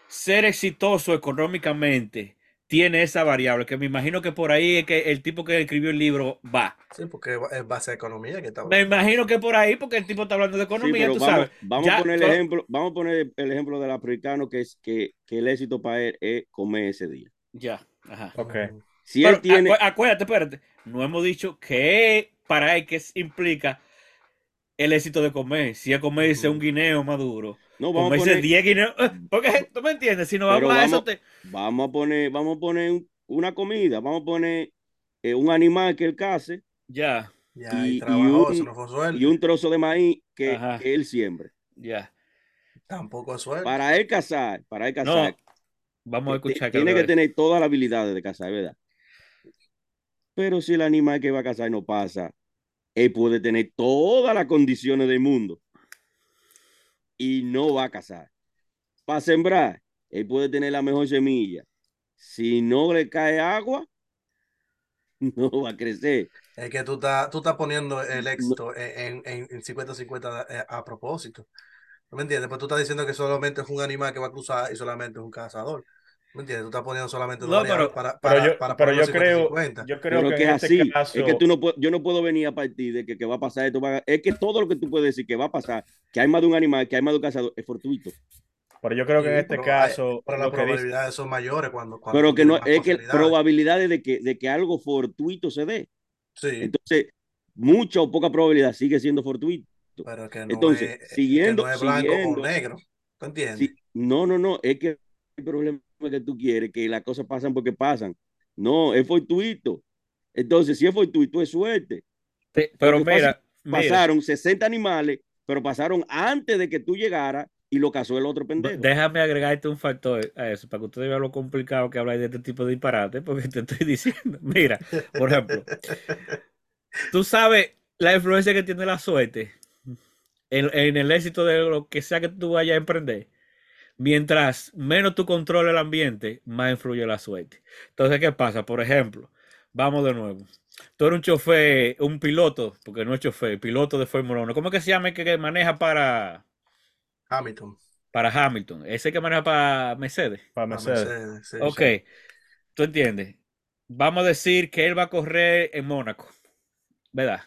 Speaker 4: ser exitoso económicamente tiene esa variable, que me imagino que por ahí es que el tipo que escribió el libro va.
Speaker 1: Sí, porque es base de economía que está
Speaker 4: Me
Speaker 1: hablando.
Speaker 4: imagino que por ahí, porque el tipo está hablando de economía, tú
Speaker 2: vamos,
Speaker 4: sabes.
Speaker 2: vamos
Speaker 4: Ya,
Speaker 2: a poner el ejemplo, vamos a poner el ejemplo del africano que es que, que el éxito para él es comer ese día.
Speaker 4: Ya, ajá.
Speaker 3: Ok.
Speaker 2: Si
Speaker 4: Pero
Speaker 2: él tiene,
Speaker 4: acu- acuérdate, espérate, no hemos dicho que para él que implica el éxito de comer. Si es comerse un guineo maduro,
Speaker 2: no vamos a
Speaker 4: comerse
Speaker 2: poner,
Speaker 4: 10 guineos, eh, porque tú me entiendes, si no
Speaker 2: Pero
Speaker 4: vamos a eso,
Speaker 2: vamos-
Speaker 4: te-
Speaker 2: vamos a poner, vamos a poner un- una comida, vamos a poner eh, un animal que él case
Speaker 4: ya,
Speaker 1: Ya,
Speaker 2: y-
Speaker 1: y,
Speaker 2: un-
Speaker 1: eso no fue suerte.
Speaker 2: y un trozo de maíz que, que él siembre.
Speaker 4: ya.
Speaker 1: Tampoco es suerte.
Speaker 2: Para él cazar, para él
Speaker 4: No,
Speaker 2: cazar,
Speaker 4: vamos a escuchar.
Speaker 2: tiene
Speaker 4: lo
Speaker 2: que tener todas las habilidades de cazar, ¿verdad? Pero si el animal que va a cazar no pasa, él puede tener todas las condiciones del mundo y no va a cazar. Para sembrar, él puede tener la mejor semilla. Si no le cae agua, no va a crecer.
Speaker 1: Es que tú estás, tú estás poniendo el éxito en, en, en 50-50 a, a propósito. ¿No me entiendes? Pues tú estás diciendo que solamente es un animal que va a cruzar y solamente es un cazador. ¿Me entiendes? Tú estás poniendo solamente
Speaker 4: No, pero-
Speaker 1: para,
Speaker 3: Pero
Speaker 1: para,
Speaker 3: yo,
Speaker 1: para
Speaker 3: pero yo creo,
Speaker 1: 50-50.
Speaker 3: yo creo
Speaker 2: Pero
Speaker 3: que
Speaker 2: que
Speaker 3: en
Speaker 2: es
Speaker 3: este
Speaker 2: así.
Speaker 3: caso,
Speaker 2: Es que tú no puedes, yo no puedo venir a partir de que, que va a pasar esto. va a- es que todo lo que tú puedes decir que va a pasar, que hay más de un animal, que hay más de un cazador, es fortuito.
Speaker 3: pero yo creo que en este
Speaker 1: pero
Speaker 3: caso,
Speaker 1: Pero las
Speaker 3: dice-
Speaker 1: probabilidades son mayores cuando. cuando
Speaker 2: Pero que no, es que probabilidades de que, de que algo fortuito se dé.
Speaker 1: Sí,
Speaker 2: Entonces, mucha o poca probabilidad sigue siendo fortuito.
Speaker 1: Pero que no
Speaker 2: Entonces,
Speaker 1: es,
Speaker 2: siguiendo-
Speaker 1: que no es blanco
Speaker 2: siguiendo-
Speaker 1: o negro. ¿Tú entiendes?
Speaker 2: No, no, no, es que el problema que tú quieres, que las cosas pasan porque pasan. No, es fortuito. Entonces, si es fortuito, es suerte.
Speaker 4: Sí, pero mira, mira,
Speaker 2: Pasaron 60 animales, pero pasaron antes de que tú llegaras y lo cazó el otro pendejo.
Speaker 4: déjame agregarte un factor a eso, para que ustedes vean lo complicado que habláis de este tipo de disparate, porque te estoy diciendo, mira, por ejemplo, tú sabes la influencia que tiene la suerte en, en el éxito de lo que sea que tú vayas a emprender. Mientras menos tú controles el ambiente, más influye la suerte. Entonces, ¿qué pasa? Por ejemplo, vamos de nuevo. Tú eres un chofer, un piloto, porque no es chofer, piloto de Fórmula 1. ¿Cómo es que se llama el que maneja para,
Speaker 1: Hamilton.
Speaker 4: para Hamilton? Ese que maneja para Mercedes.
Speaker 3: Para Mercedes.
Speaker 1: Mercedes, sí,
Speaker 4: Ok,
Speaker 1: sí.
Speaker 4: tú entiendes. Vamos a decir que él va a correr en Mónaco, ¿verdad?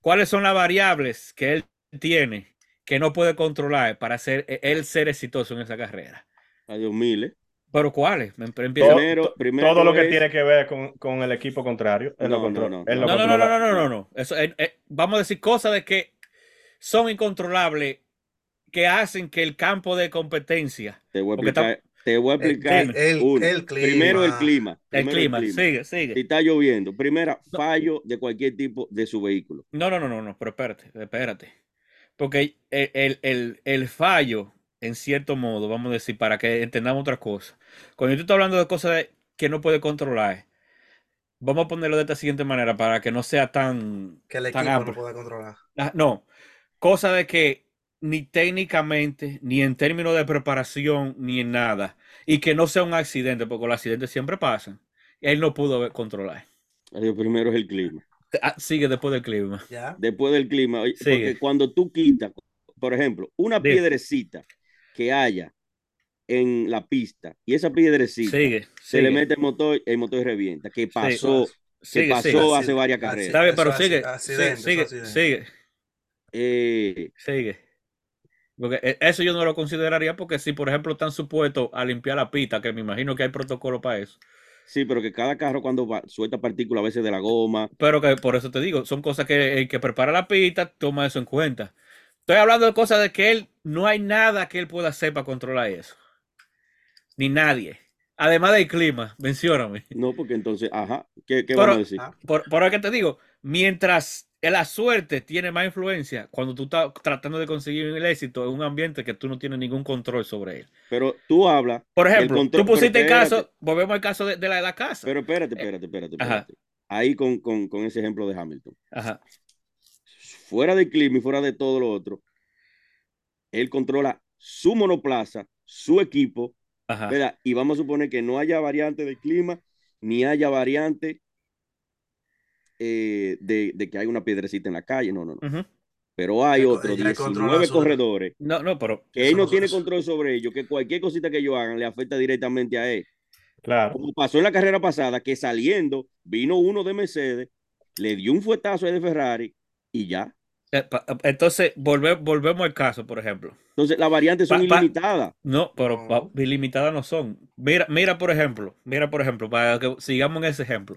Speaker 4: ¿Cuáles son las variables que él tiene que no puede controlar para ser, e, él ser exitoso en esa carrera?
Speaker 2: A Dios miles.
Speaker 4: ¿Pero cuáles? Em-
Speaker 2: Primero- primero
Speaker 3: todo lo que
Speaker 2: es-
Speaker 3: tiene que ver con, con el equipo contrario.
Speaker 2: No,
Speaker 3: lo controla.
Speaker 2: no, no,
Speaker 4: No, no, no, no, no, no, no. Eso, eh, eh, vamos a decir cosas de que son incontrolables que hacen que el campo de competencia,
Speaker 2: Te voy a explicar. Te voy a
Speaker 1: El,
Speaker 2: explicar.
Speaker 1: el- el-
Speaker 2: uno.
Speaker 1: el clima.
Speaker 2: Primero el clima.
Speaker 4: el
Speaker 2: primero
Speaker 4: clima, sigue,
Speaker 2: Si
Speaker 4: sigue.
Speaker 2: está lloviendo, primera, fallo de cualquier tipo de su vehículo.
Speaker 4: No, no, no, no, no, pero espérate, espérate. Porque el, el, el, el fallo, en cierto modo, vamos a decir, para que entendamos otra cosa. Cuando yo estoy hablando de cosas que no puede controlar, vamos a ponerlo de esta siguiente manera para que no sea tan,
Speaker 1: Que el
Speaker 4: tan
Speaker 1: equipo no puede controlar.
Speaker 4: Ah, no, cosa de que ni técnicamente, ni en términos de preparación, ni en nada, y que no sea un accidente, porque los accidentes siempre pasan. Él no pudo controlar.
Speaker 2: Primero es el clima.
Speaker 4: Ah, sigue después del clima.
Speaker 1: ¿Ya?
Speaker 2: Después del clima,
Speaker 4: Sigue.
Speaker 2: porque cuando tú quitas, por ejemplo, una
Speaker 4: Dime.
Speaker 2: piedrecita que haya en la pista y esa piedrecita
Speaker 4: Sigue,
Speaker 2: se le mete el motor, el motor revienta, que pasó, que
Speaker 4: sigue,
Speaker 2: pasó
Speaker 4: sigue.
Speaker 2: hace varias carreras.
Speaker 4: Está bien, pero sigue,
Speaker 1: accidente,
Speaker 4: sigue, sigue,
Speaker 2: Eh,
Speaker 4: sigue. Porque e- eso yo no lo consideraría porque si, por ejemplo, están supuestos a limpiar la pista, que me imagino que hay protocolo para eso.
Speaker 2: Sí, pero que cada carro cuando va, suelta partículas a veces de la goma,
Speaker 4: Pero que por eso te digo, son cosas que el que prepara la pista toma eso en cuenta. Estoy hablando de cosas de que él no hay nada que él pueda hacer para controlar eso. Ni nadie. Además del clima, mencióname.
Speaker 2: no, porque entonces, ajá, ¿qué, qué
Speaker 4: Pero-
Speaker 2: vamos a decir?
Speaker 1: Ah,
Speaker 4: Por, por eso que te digo, mientras la suerte tiene más influencia cuando tú estás tratando de conseguir el éxito en un ambiente que tú no tienes ningún control sobre él.
Speaker 2: Pero tú hablas,
Speaker 4: Por ejemplo,
Speaker 2: control-
Speaker 4: tú pusiste el
Speaker 2: espérate.
Speaker 4: caso, volvemos al caso de, de la de la casa.
Speaker 2: pero espérate, espérate, espérate,
Speaker 4: ajá.
Speaker 2: espérate. Ahí con, con, con ese ejemplo de Hamilton.
Speaker 4: Ajá.
Speaker 2: fuera del clima y fuera de todo lo otro, él controla su monoplaza, su equipo,
Speaker 4: Ajá.
Speaker 2: ¿verdad? Y vamos a suponer que no haya variante de clima, ni haya variante eh, de, de que hay una piedrecita en la calle, no, no, no. Pero hay otros
Speaker 1: ya controla
Speaker 2: 19
Speaker 1: su-
Speaker 2: corredores
Speaker 4: No, no, pero
Speaker 2: que él no tiene
Speaker 1: eso-
Speaker 2: control sobre ellos, que cualquier cosita que ellos hagan le afecta directamente a él.
Speaker 3: Claro.
Speaker 2: Como pasó en la carrera pasada, que saliendo vino uno de Mercedes, le dio un fuetazo a de Ferrari y ya.
Speaker 4: eh, pa- entonces volve- volvemos al caso, por ejemplo.
Speaker 2: Entonces las variantes son
Speaker 4: Pa- pa-
Speaker 2: ilimitadas.
Speaker 4: No, pero pa-
Speaker 1: No.
Speaker 4: ilimitadas no son. Mira, mira, por ejemplo, mira, por ejemplo, para que sigamos en ese ejemplo.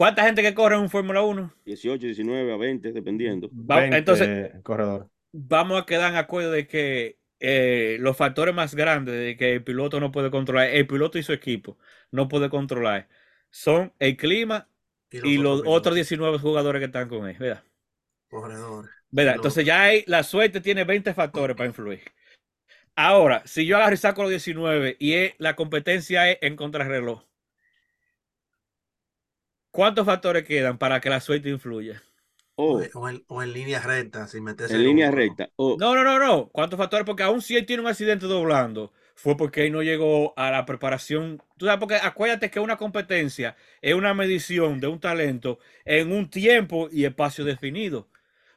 Speaker 4: ¿Cuánta gente que corre en un Fórmula 1?
Speaker 2: 18, 19 a 20, dependiendo.
Speaker 4: Va-
Speaker 3: 20
Speaker 4: entonces,
Speaker 3: corredores.
Speaker 4: vamos a quedar en acuerdo de que eh, los factores más grandes de que el piloto no puede controlar, el piloto y su equipo no puede controlar, son el clima y los otros 19 jugadores que están con él, ¿verdad?
Speaker 1: corredores.
Speaker 4: ¿Verdad? Entonces ya hay, la suerte tiene 20 factores para influir. Ahora, si yo agarro y saco los 19 y es- la competencia es en contrarreloj, ¿cuántos factores quedan para que la suerte influya?
Speaker 2: O
Speaker 1: en, o en línea recta, sin meterse
Speaker 2: en línea recta. O
Speaker 4: No, no, no, no. ¿Cuántos factores? Porque aún si él tiene un accidente doblando, fue porque él no llegó a la preparación. Tú sabes, porque acuérdate que una competencia es una medición de un talento en un tiempo y espacio definido.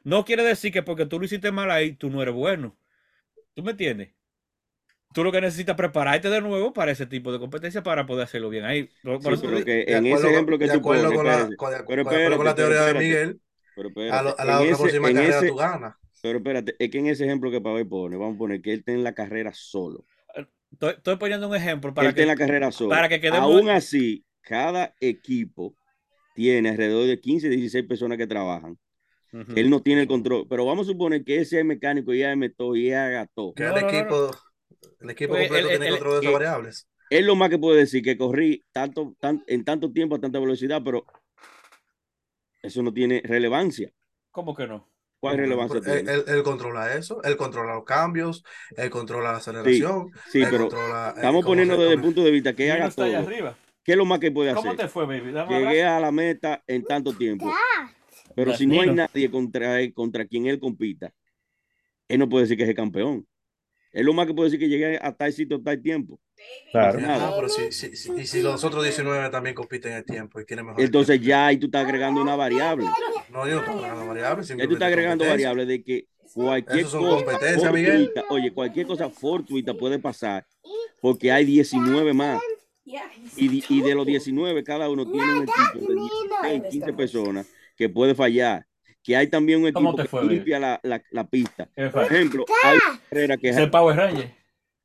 Speaker 4: No quiere decir que porque tú lo hiciste mal ahí, tú no eres bueno. ¿Tú me entiendes? Tú lo que necesitas es prepararte de nuevo para ese tipo de competencia para poder hacerlo bien ahí. Por- por
Speaker 2: Sí,
Speaker 4: eso
Speaker 2: pero
Speaker 4: te-
Speaker 2: que
Speaker 1: De
Speaker 2: en ese ejemplo que
Speaker 1: de
Speaker 2: tú
Speaker 1: acuerdo
Speaker 2: pones,
Speaker 1: con la,
Speaker 2: espérate,
Speaker 1: con, de
Speaker 2: pero
Speaker 1: acuerdo con la
Speaker 2: espérate,
Speaker 1: teoría
Speaker 2: pero
Speaker 1: de
Speaker 2: espérate,
Speaker 1: Miguel,
Speaker 2: pero
Speaker 1: a,
Speaker 2: espérate,
Speaker 1: lo- a la otra
Speaker 2: ese-
Speaker 1: próxima carrera
Speaker 2: ese-
Speaker 1: tú ganas.
Speaker 2: pero espérate, es que en ese ejemplo que Pablo pone, vamos a poner que él está en la carrera solo.
Speaker 4: estoy, estoy poniendo un ejemplo
Speaker 2: él
Speaker 4: para
Speaker 2: está
Speaker 4: que,
Speaker 2: en la carrera solo.
Speaker 4: para que quedemos-
Speaker 2: Aún así, cada equipo tiene alrededor de 15, 16 personas que trabajan. Él no tiene el control. Pero vamos a suponer que ese es mecánico y es todo y haga todo.
Speaker 1: Que
Speaker 4: No,
Speaker 1: el
Speaker 4: no, no,
Speaker 1: equipo, el equipo
Speaker 4: Pues,
Speaker 1: completo
Speaker 4: el-
Speaker 1: tiene
Speaker 4: el-
Speaker 1: control de esas
Speaker 2: eh,
Speaker 1: variables.
Speaker 2: Es lo más que puede decir que corrí tanto, tan- en tanto tiempo a tanta velocidad, pero eso no tiene relevancia.
Speaker 4: ¿Cómo que no?
Speaker 2: ¿Cuál relevancia
Speaker 1: Él,
Speaker 2: tiene?
Speaker 1: él- él controla eso, él controla los cambios, él controla la aceleración.
Speaker 2: Sí,
Speaker 1: él
Speaker 2: pero
Speaker 1: controla, eh,
Speaker 2: estamos
Speaker 1: cómo
Speaker 2: poniendo desde el
Speaker 1: cómo-
Speaker 2: punto de vista que haga todo.
Speaker 4: arriba.
Speaker 2: ¿Qué es lo más que puede
Speaker 4: ¿Cómo
Speaker 2: hacer?
Speaker 4: te fue, baby? Dame
Speaker 2: Llegué
Speaker 4: abrazo.
Speaker 2: a la meta en tanto tiempo. Pero si no hay nadie contra él, contra quien él compita, él no puede decir que es el campeón. Es lo más que puede decir que llegué a tal sitio, tal tiempo.
Speaker 3: Claro.
Speaker 2: nada.
Speaker 1: Ah, pero si, si- si- y si los otros 19 también compiten en el tiempo y tienen mejor
Speaker 2: Entonces
Speaker 1: tiempo.
Speaker 2: ya ahí tú estás agregando una variable.
Speaker 1: No, yo no estoy agregando variables.
Speaker 2: Ya tú estás agregando variables de que cualquier cosa fortuita, oye, cualquier cosa fortuita puede pasar porque hay 19 más. Y, di- y de los 19, cada uno tiene un equipo de 16, 15 personas que puede fallar. Que hay también un
Speaker 4: ¿Cómo
Speaker 2: equipo que
Speaker 4: fue,
Speaker 2: limpia la, la, la pista.
Speaker 4: ¿Qué
Speaker 2: Por ejemplo, hay una carrera que,
Speaker 4: Es el Power Ranger.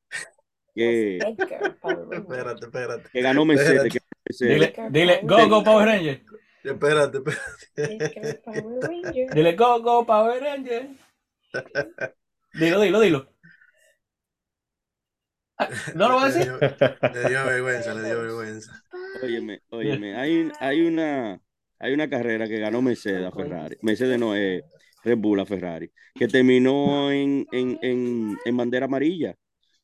Speaker 2: que,
Speaker 1: Espérate, espérate.
Speaker 2: que ganó Mercedes. que.
Speaker 4: Dile, dile, go, go, Power Ranger.
Speaker 1: Espérate, espérate.
Speaker 4: Dile, go, go, Power Ranger. Dilo, dilo, dilo. Ah, ¿No lo va a
Speaker 1: Le
Speaker 4: decir?
Speaker 1: dio, le dio vergüenza, le dio vergüenza.
Speaker 2: Óyeme, óyeme, hay, hay una hay una carrera que ganó Mercedes a Ferrari. Mercedes no es Red Bull a Ferrari, que terminó en, en, en, en bandera amarilla.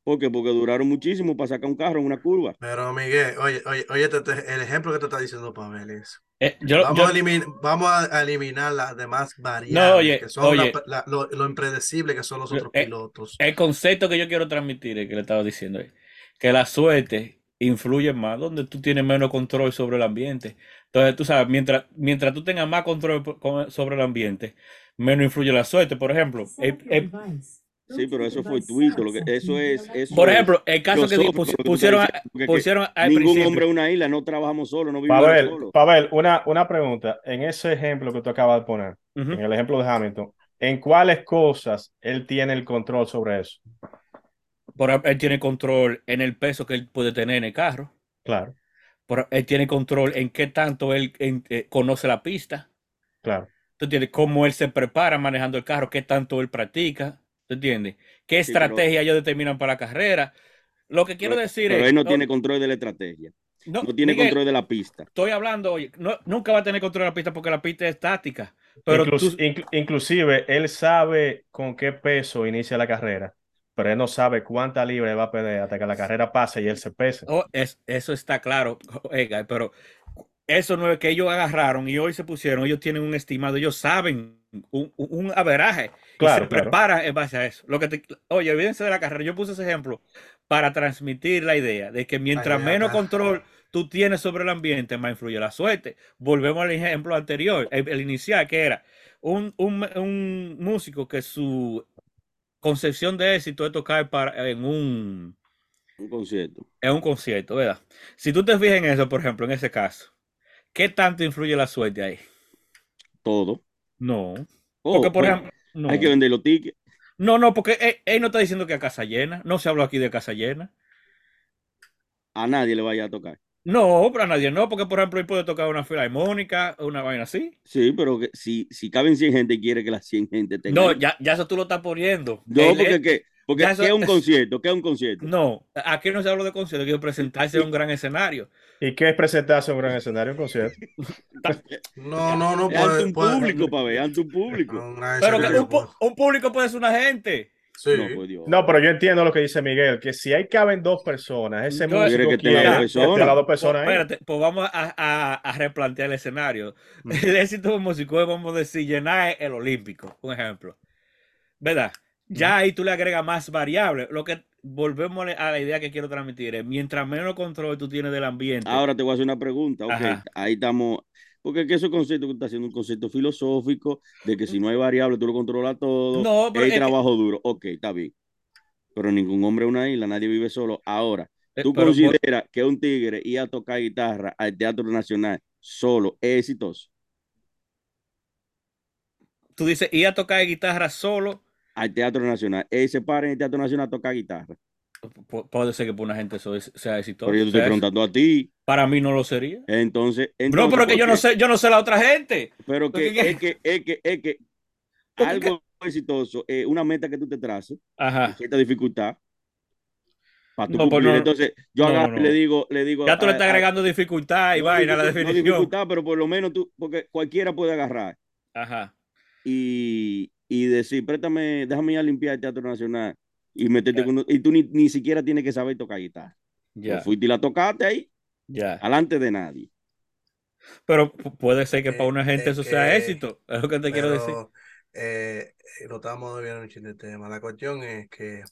Speaker 2: ¿Por qué? Porque duraron muchísimo para sacar un carro en una curva.
Speaker 1: Pero Miguel, oye, oye, oye, te- te- el ejemplo que te está diciendo Pavel es.
Speaker 4: Eh, yo,
Speaker 1: Vamos,
Speaker 4: yo-
Speaker 1: a eliminar, vamos a eliminar las demás variables,
Speaker 4: No, oye,
Speaker 1: que son
Speaker 4: oye.
Speaker 1: la- la- lo, lo impredecible que son los otros
Speaker 4: Eh,
Speaker 1: pilotos.
Speaker 4: el concepto que yo quiero transmitir es que le estaba diciendo es que la suerte influye más donde tú tienes menos control sobre el ambiente. Entonces, tú sabes, mientras, mientras tú tengas más control sobre el ambiente, menos influye la suerte. Por ejemplo, eh, eh,
Speaker 2: Sí, pero eso fue tuito, lo que eso es eso
Speaker 4: por ejemplo, el caso que pusieron,
Speaker 2: diciendo,
Speaker 4: pusieron al
Speaker 2: ningún
Speaker 4: principio.
Speaker 2: hombre una isla, no trabajamos solos, no vivimos
Speaker 3: Pavel,
Speaker 2: solos.
Speaker 3: Pavel, una, una pregunta. En ese ejemplo que tú acabas de poner, en el ejemplo de Hamilton, ¿en cuáles cosas él tiene el control sobre eso?
Speaker 4: Por ejemplo, él tiene control en el peso que él puede tener en el carro.
Speaker 3: Claro,
Speaker 4: Por- él tiene control en qué tanto él en- eh, conoce la pista.
Speaker 3: claro.
Speaker 4: ¿Tú entiendes? Cómo él se prepara manejando el carro, qué tanto él practica. ¿Tú entiendes? ¿Qué
Speaker 2: Sí, pero-
Speaker 4: estrategia ellos determinan para la carrera? Lo que quiero
Speaker 2: Pero,
Speaker 4: decir
Speaker 2: pero
Speaker 4: es.
Speaker 2: él no tiene control de la estrategia,
Speaker 4: no,
Speaker 2: no tiene
Speaker 4: Miguel,
Speaker 2: control de la pista.
Speaker 4: Estoy hablando, oye, no- nunca va a tener control de la pista porque la pista es estática. Pero
Speaker 3: Inclus-
Speaker 4: tú-
Speaker 3: inclu- inclusive, él sabe con qué peso inicia la carrera, pero él no sabe cuánta libre va a perder hasta que la carrera pase y él se pese.
Speaker 4: oh, es- eso está claro, oiga, pero eso no es que ellos agarraron y hoy se pusieron, ellos tienen un estimado, ellos saben un, un, un averaje y
Speaker 3: Claro,
Speaker 4: se
Speaker 3: claro.
Speaker 4: preparan en base a eso. Lo que te- oye, olvídense de la carrera. Yo puse ese ejemplo para transmitir la idea de que mientras
Speaker 1: Ay,
Speaker 4: menos control tú tienes sobre el ambiente, más influye la suerte. Volvemos al ejemplo anterior, el, el inicial, que era un, un, un músico que su concepción de éxito es tocar para, en un
Speaker 2: Un concierto.
Speaker 4: en un concierto, ¿verdad? Si tú te fijas en eso, por ejemplo, en ese caso, ¿qué tanto influye la suerte ahí?
Speaker 2: Todo.
Speaker 4: No.
Speaker 2: Oh,
Speaker 4: Porque, por ejemplo, no.
Speaker 2: Hay que vender los tickets.
Speaker 4: No, no, porque él, él no está diciendo que a casa llena. No se habló aquí de casa llena.
Speaker 2: A nadie le vaya a tocar.
Speaker 4: No, pero a nadie no, porque por ejemplo él puede tocar una filarmónica, una vaina así.
Speaker 2: Sí, pero que si, si caben 100 gente, quiere que las 100 gente tengan.
Speaker 4: No, ya, ya eso tú lo estás poniendo.
Speaker 2: No,
Speaker 4: Él
Speaker 2: porque, ¿qué? porque
Speaker 4: ya eso-
Speaker 2: ¿qué es un concierto? ¿Qué es un concierto?
Speaker 4: No, aquí no se habló de concierto, quiero presentarse en un gran escenario.
Speaker 3: ¿Y qué es presentarse en un gran escenario, un concierto?
Speaker 1: No, no, no
Speaker 2: Es ante
Speaker 1: puede.
Speaker 2: un
Speaker 1: puede-
Speaker 2: público, para ver, ante un público.
Speaker 4: Pero que un, pu- un público puede ser una gente.
Speaker 1: Sí.
Speaker 2: No, pues Dios.
Speaker 3: No, pero yo entiendo lo que dice Miguel, que si ahí caben dos personas, ese
Speaker 4: No,
Speaker 3: músico
Speaker 2: quiere que
Speaker 3: quiere
Speaker 2: tenga dos personas.
Speaker 3: dos
Speaker 4: Pues,
Speaker 3: personas ahí.
Speaker 4: espérate, pues vamos a, a- a replantear el escenario.
Speaker 3: Mm.
Speaker 4: El éxito de un músico es, vamos a decir, llenar el Olímpico, un ejemplo. ¿Verdad? Ya ahí tú le agregas más variables. Lo que volvemos a la idea que quiero transmitir es, mientras menos control tú tienes del ambiente,
Speaker 2: Ahora te voy a hacer una pregunta. Ok,
Speaker 4: Ajá.
Speaker 2: ahí estamos. Porque es que esos conceptos que está haciendo un concepto filosófico de que si no hay variable, tú lo controlas todo.
Speaker 4: No, pero
Speaker 2: hay
Speaker 4: que-
Speaker 2: trabajo duro. Ok, está bien. Pero ningún hombre es una isla, nadie vive solo. Ahora,
Speaker 4: eh,
Speaker 2: ¿tú
Speaker 4: pero por-
Speaker 2: consideras que un tigre ir a tocar guitarra al Teatro Nacional solo es exitoso?
Speaker 4: tú dices, ir a tocar guitarra solo,
Speaker 2: Al Teatro Nacional. Él se para en el Teatro Nacional a tocar guitarra.
Speaker 4: Pu- puede ser que para una gente eso es- sea exitoso.
Speaker 2: Pero yo te estoy preguntando a ti.
Speaker 4: Para mí no lo sería.
Speaker 2: Entonces,
Speaker 4: No, pero que
Speaker 2: ¿por
Speaker 4: yo no sé, yo no sé la otra gente.
Speaker 2: Pero que es que, es que, es que algo exitoso es una meta que tú te traces, cierta dificultad, para
Speaker 4: No, pues no,
Speaker 2: Entonces, yo
Speaker 4: no,
Speaker 2: agarro le digo, le digo.
Speaker 4: Ya tú le estás
Speaker 2: a-
Speaker 4: agregando dificultad y vaina a la
Speaker 2: no
Speaker 4: definición.
Speaker 2: dificultad, pero por lo menos tú, porque cualquiera puede agarrar
Speaker 4: Ajá.
Speaker 2: y, y decir, préstame, déjame ir a limpiar el Teatro Nacional y meterte con y tú ni, ni siquiera tienes que saber tocar guitarra.
Speaker 4: Ya,
Speaker 2: fuiste y la tocaste ahí,
Speaker 4: ya.
Speaker 2: alante de nadie.
Speaker 4: Pero pu- puede ser que para una gente
Speaker 1: es
Speaker 4: eso sea éxito. Es lo que te quiero decir.
Speaker 1: Pero eh, eh, no estamos desviando un chin de tema. La cuestión es que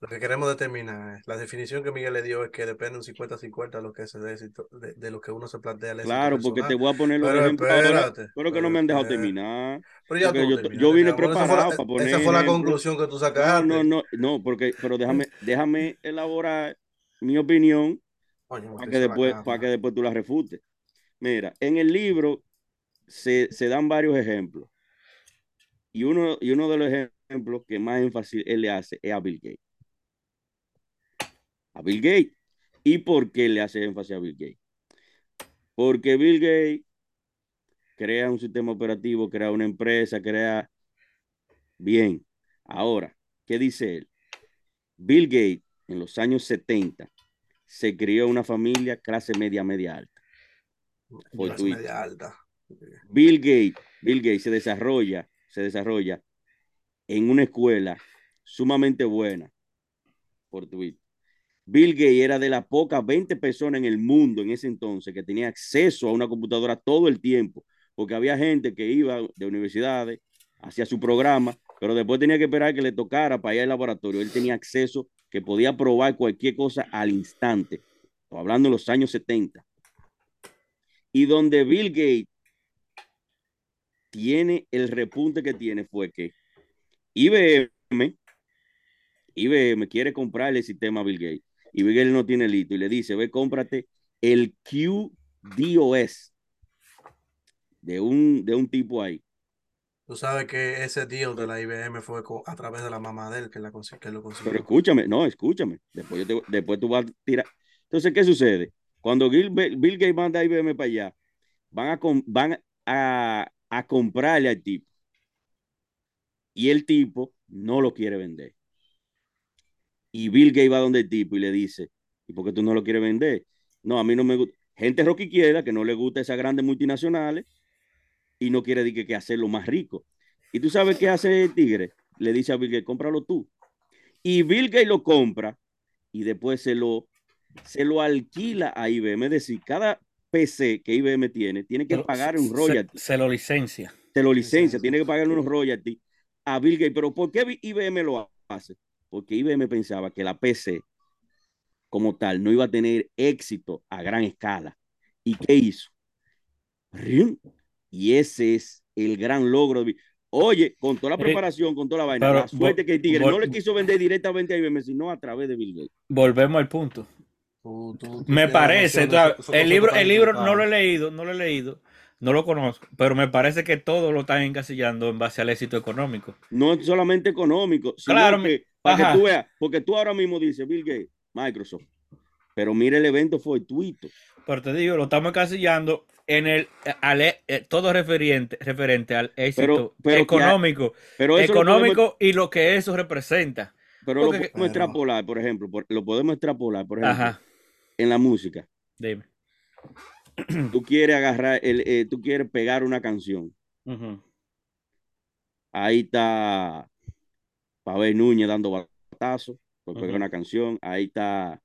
Speaker 1: lo que queremos determinar, la definición que Miguel le dio es que depende un 50-50 de lo que es éxito, de, de lo que uno se plantea
Speaker 2: Claro, porque te voy a poner los
Speaker 1: Pero
Speaker 2: ejemplos ahora,
Speaker 1: espérate,
Speaker 2: pero que no me han dejado
Speaker 1: espérate.
Speaker 2: terminar.
Speaker 1: Pero ya tú
Speaker 2: yo, vine.
Speaker 1: Esa
Speaker 2: preparado
Speaker 1: la-
Speaker 2: para poner
Speaker 1: Esa fue la conclusión que tú sacaste.
Speaker 2: no, no, no, porque, pero déjame, déjame elaborar mi opinión para que después, para que después tú la refutes. Mira, en el libro se, se dan varios ejemplos. Y uno, y uno de los ejemplos que más énfasis él le hace es a Bill Gates. A Bill Gates. ¿Y por qué le hace énfasis a Bill Gates? Porque Bill Gates crea un sistema operativo, crea una empresa, crea bien. Ahora, ¿qué dice él? Bill Gates en los años 70 se crió una familia clase media, media alta.
Speaker 1: Clase media alta.
Speaker 2: Bill Gates, Bill Gates se desarrolla, se desarrolla en una escuela sumamente buena, fortuito. Bill Gates era de las pocas 20 personas en el mundo en ese entonces que tenía acceso a una computadora todo el tiempo, porque había gente que iba de universidades, hacía su programa, pero después tenía que esperar que le tocara para ir al laboratorio. Él tenía acceso que podía probar cualquier cosa al instante. Hablando de los años 70. Y donde Bill Gates tiene el repunte que tiene fue que IBM, IBM quiere comprarle el sistema Bill Gates y Bill Gates no tiene listo y le dice, ve, cómprate el QDOS de un, de un tipo ahí.
Speaker 1: Tú sabes que ese deal de la IBM fue a través de la mamá de él que, la que lo consiguió.
Speaker 2: Pero escúchame, no, escúchame. Después, yo te- después tú vas a tirar. Entonces, ¿qué sucede? Cuando Bill, Bill Gates manda a IBM para allá, van a, van a, a comprarle al tipo. Y el tipo no lo quiere vender. Y Bill Gates va donde el tipo y le dice, ¿y por qué tú no lo quieres vender? No, a mí no me gusta. Gente roquiquiera que no le gusta esas grandes multinacionales y no quiere decir que, hacerlo más rico. ¿Y tú sabes qué hace el tigre? Le dice a Bill Gates, cómpralo tú. Y Bill Gates lo compra y después se lo, se lo alquila a IBM. Es decir, cada PC que IBM tiene, tiene que
Speaker 4: Pero
Speaker 2: pagar un royalty.
Speaker 4: Se, lo licencia.
Speaker 2: Se lo
Speaker 1: Licencia.
Speaker 2: licencia, tiene que pagar unos royalties a Bill Gates. Pero ¿por qué IBM lo hace? Porque IBM pensaba que la PC como tal no iba a tener éxito a gran escala. ¿Y qué hizo? Y ese es el gran logro. de. Oye, con toda la
Speaker 4: Eh,
Speaker 2: preparación, con toda la vaina,
Speaker 4: pero
Speaker 2: la suerte que el tigre no le quiso vender directamente a IBM, sino a través de Bill Gates.
Speaker 4: Volvemos al punto.
Speaker 1: Tú- tú- tú
Speaker 4: Me parece, el libro, el libro no lo he leído, no lo he leído, no lo conozco, pero me parece que todo lo están encasillando en base al éxito económico.
Speaker 2: No es solamente económico, sino
Speaker 4: Claro,
Speaker 2: que para que tú veas, porque tú ahora mismo dices Bill Gates, Microsoft, pero mira el evento fortuito.
Speaker 4: Pero te digo, lo estamos encasillando en el al e- eh, todo referente, referente al éxito
Speaker 2: Pero- pero que
Speaker 4: económico,
Speaker 2: Pero lo podemos-
Speaker 4: económico y lo que eso representa.
Speaker 2: pero lo
Speaker 4: porque-
Speaker 2: podemos
Speaker 1: Bueno.
Speaker 2: extrapolar, por ejemplo, por- lo podemos extrapolar, por ejemplo,
Speaker 4: Ajá,
Speaker 2: en la música.
Speaker 4: dime.
Speaker 2: Tú quieres agarrar, el, eh, tú quieres pegar una canción. Ahí está Pavel Núñez dando batazos por pegar una canción. Ahí está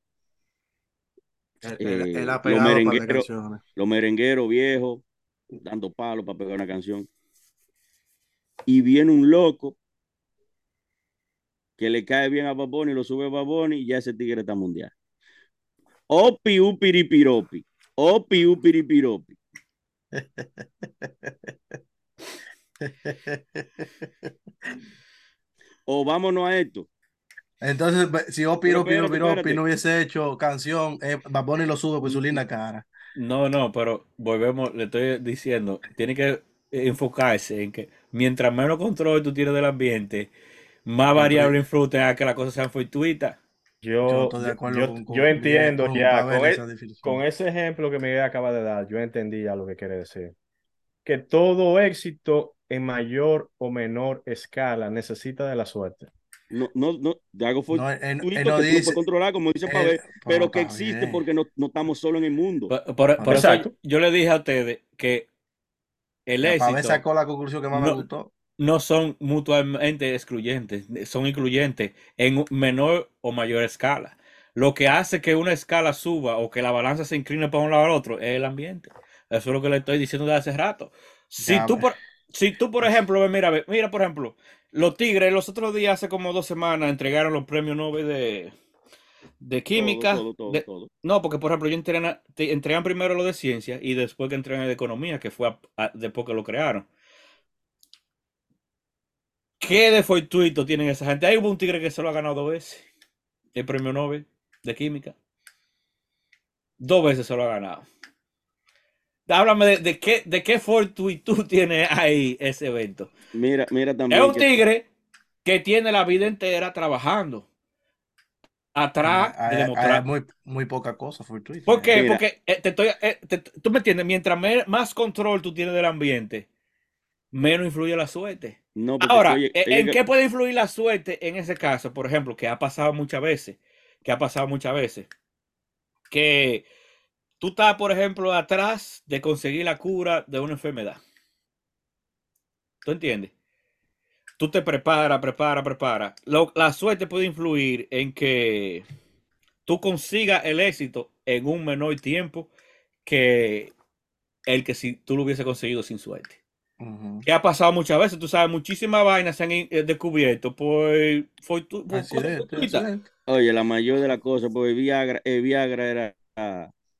Speaker 2: Eh,
Speaker 1: ha
Speaker 2: los merengueros-
Speaker 1: canciones.
Speaker 2: los merengueros viejos dando palos para pegar una canción. Y viene un loco que le cae bien a Baboni, lo sube a Baboni y ya ese tigre está mundial. Opi upiripiropi. Opi upiripiropi. O vámonos a esto.
Speaker 1: Entonces, si Piro,
Speaker 2: espérate.
Speaker 1: no hubiese hecho canción, eh, Bad Bunny lo sube por su linda cara.
Speaker 4: No, no, pero volvemos, le estoy diciendo, tiene que enfocarse en que mientras menos control tú tienes del ambiente, más variable influye a que las cosas sean fortuitas.
Speaker 1: Yo
Speaker 3: Yo,
Speaker 1: estoy de
Speaker 3: yo,
Speaker 1: acuerdo
Speaker 3: yo-
Speaker 1: con, con
Speaker 3: yo entiendo
Speaker 1: con
Speaker 3: ya, con, e- con ese ejemplo que Miguel acaba de dar, yo entendí ya lo que quiere decir. Que todo éxito en mayor o menor escala necesita de la suerte.
Speaker 2: No, no, no, algo fue
Speaker 1: No, él- él
Speaker 2: tuito
Speaker 1: no
Speaker 2: que
Speaker 1: dice-
Speaker 2: controlar, como dice Pavel, pero
Speaker 1: pero
Speaker 2: que existe
Speaker 1: bien.
Speaker 2: porque no, no estamos solos en el mundo.
Speaker 4: Por, por- por eso
Speaker 3: Exacto.
Speaker 4: yo le dije a ustedes que el
Speaker 1: La Pavel
Speaker 4: éxito
Speaker 1: sacó la conclusión que más me gustó.
Speaker 4: No son mutuamente excluyentes, son incluyentes en menor o mayor escala. Lo que hace que una escala suba o que la balanza se incline para un lado al otro es el ambiente. Eso es lo que le estoy diciendo de hace rato. Si
Speaker 1: Ya,
Speaker 4: tú, por, si tú, por ejemplo, mira, mira, por ejemplo, los Tigres los otros días, hace como dos semanas, entregaron los premios Nobel de, de química.
Speaker 2: Todo, todo,
Speaker 4: de-
Speaker 2: todo.
Speaker 4: no, porque por ejemplo, te- entregan primero lo de ciencia y después que entregan de economía, que fue a- a- después que lo crearon. ¿Qué de fortuito tienen esa gente? Hubo un tigre que se lo ha ganado dos veces. El premio Nobel de química. Dos veces se lo ha ganado. Háblame de, de qué, de qué fortuito tiene ahí ese evento.
Speaker 2: Mira, mira también.
Speaker 4: Es un
Speaker 2: que-
Speaker 4: tigre que tiene la vida entera trabajando. Atrás de
Speaker 1: Hay, hay-
Speaker 4: demostrar.
Speaker 1: hay muy, muy poca cosa fortuita.
Speaker 4: ¿Por qué?
Speaker 2: Mira.
Speaker 4: Porque eh, te estoy, eh, te- tú me entiendes, mientras me- más control tú tienes del ambiente, menos influye la suerte.
Speaker 2: No,
Speaker 4: Ahora,
Speaker 2: oye,
Speaker 4: ¿en
Speaker 2: oye,
Speaker 4: en
Speaker 2: que-
Speaker 4: qué puede influir la suerte en ese caso? Por ejemplo, que ha pasado muchas veces, que ha pasado muchas veces, que tú estás, por ejemplo, atrás de conseguir la cura de una enfermedad. ¿Tú entiendes? Tú te preparas, preparas, preparas. La suerte puede influir en que tú consigas el éxito en un menor tiempo que el que si tú lo hubiese conseguido sin suerte Que ha pasado muchas veces, tú sabes, muchísimas vainas se han eh, descubierto por, por
Speaker 1: Accidente, accidente.
Speaker 2: oye, la mayor de las cosas, pues el Viagra, el Viagra era,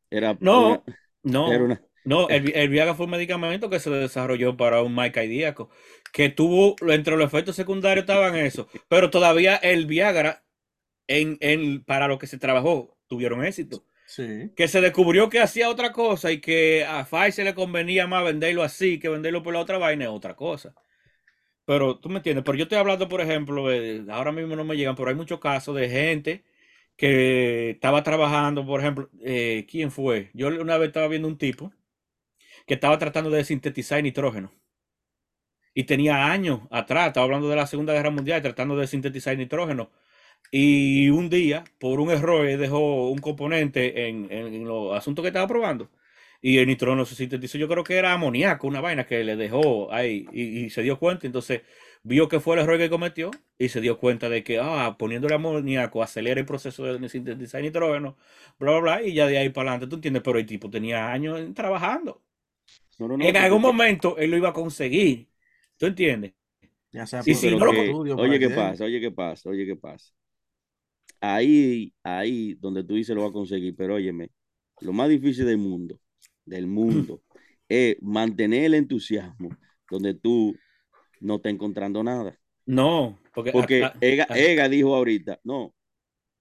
Speaker 2: era,
Speaker 4: No,
Speaker 2: una-
Speaker 4: no,
Speaker 2: era una-
Speaker 4: no, el, vi- el Viagra fue un medicamento que se desarrolló para un mal cardíaco, que tuvo, entre los efectos secundarios estaban eso, pero todavía el Viagra, en, en, para lo que se trabajó, tuvieron éxito.
Speaker 1: Sí.
Speaker 4: Que se descubrió que hacía otra cosa y que a Pfizer le convenía más venderlo así que venderlo por la otra vaina es otra cosa. Pero tú me entiendes, pero yo estoy hablando, por ejemplo, ahora mismo no me llegan, pero hay muchos casos de gente que estaba trabajando, por ejemplo, eh, ¿quién fue? Yo una vez estaba viendo un tipo que estaba tratando de sintetizar nitrógeno. Y tenía años atrás, estaba hablando de la Segunda Guerra Mundial, tratando de sintetizar nitrógeno. Y un día, por un error, él dejó un componente en, en- en los asuntos que estaba probando. Y el nitrógeno se sintetizó. Yo creo que era amoníaco, una vaina que le dejó ahí. Y, y se dio cuenta. Entonces vio que fue el error que cometió. Y se dio cuenta de que, ah, poniéndole amoníaco acelera el proceso de sintetizar nitrógeno. Bla, bla, bla. Y ya de ahí para adelante, ¿tú entiendes? Pero el tipo tenía años trabajando.
Speaker 2: no, no, no,
Speaker 4: En algún momento él lo iba a conseguir. ¿Tú entiendes?
Speaker 1: Ya sea
Speaker 4: Sí,
Speaker 1: por
Speaker 4: sí,
Speaker 2: pero
Speaker 4: no lo-
Speaker 2: que-
Speaker 1: por
Speaker 2: oye, ¿qué pasa? Oye, ¿qué pasa? Oye, ¿qué pasa? Ahí, ahí donde tú dices lo va a conseguir, pero óyeme, lo más difícil del mundo, del mundo, es mantener el entusiasmo donde tú no estás encontrando nada.
Speaker 4: No, porque,
Speaker 2: Porque
Speaker 4: a- a-
Speaker 2: Ega,
Speaker 4: a-
Speaker 2: Ega dijo ahorita, no,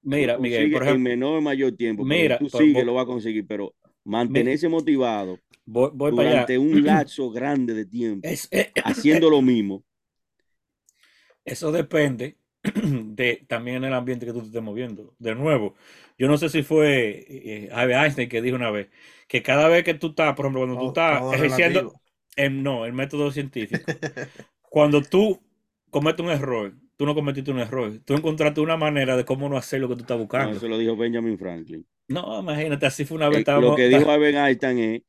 Speaker 4: mira, Miguel, por ejemplo,
Speaker 2: en menor o mayor tiempo,
Speaker 4: Mira,
Speaker 2: tú sigues,
Speaker 4: vos-
Speaker 2: lo vas a conseguir, pero mantenerse motivado
Speaker 4: voy, voy
Speaker 2: durante un lapso grande de tiempo,
Speaker 4: Es- eh,
Speaker 2: haciendo lo mismo.
Speaker 4: Eso depende de también en el ambiente que tú te estés moviendo. De nuevo, yo no sé si fue eh, Albert Einstein que dijo una vez que cada vez que tú estás, por ejemplo, cuando tú
Speaker 1: Todo-
Speaker 4: estás
Speaker 1: todo
Speaker 4: ejerciendo, em, no, el método científico, cuando tú cometes un error, tú no cometiste un error, tú encontraste una manera de cómo no hacer lo que tú estás
Speaker 2: No,
Speaker 4: buscando.
Speaker 2: eso lo dijo Benjamin Franklin.
Speaker 4: No, imagínate, así fue una vez.
Speaker 2: Eh,
Speaker 4: estábamos-
Speaker 2: lo que dijo Albert Einstein es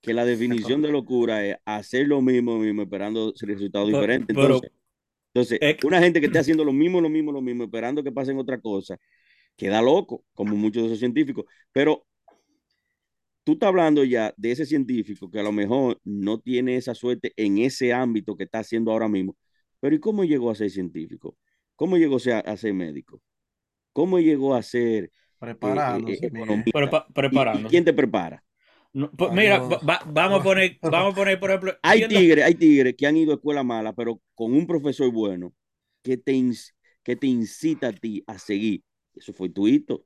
Speaker 2: que la definición de locura es hacer lo mismo, mismo esperando resultados
Speaker 4: Pero-
Speaker 2: diferentes.
Speaker 4: pero-
Speaker 2: Entonces, entonces
Speaker 4: es que-
Speaker 2: una gente que esté haciendo lo mismo, lo mismo, lo mismo, esperando que pasen otra cosa, queda loco, como muchos de esos científicos. Pero tú estás hablando ya de ese científico que a lo mejor no tiene esa suerte en ese ámbito que está haciendo ahora mismo. Pero ¿y cómo llegó a ser científico? ¿Cómo llegó a ser, a ser médico? ¿Cómo llegó a ser
Speaker 1: Preparándose,
Speaker 2: eh, eh,
Speaker 4: preparándose.
Speaker 2: quién te prepara?
Speaker 4: No, pues, mira,
Speaker 1: Adiós.
Speaker 4: va- va- vamos a poner, vamos a poner, por ejemplo,
Speaker 2: Hay tigres, hay tigres que han ido a escuela mala, pero con un profesor bueno que te, que te incita a ti a seguir. Eso fue tuito.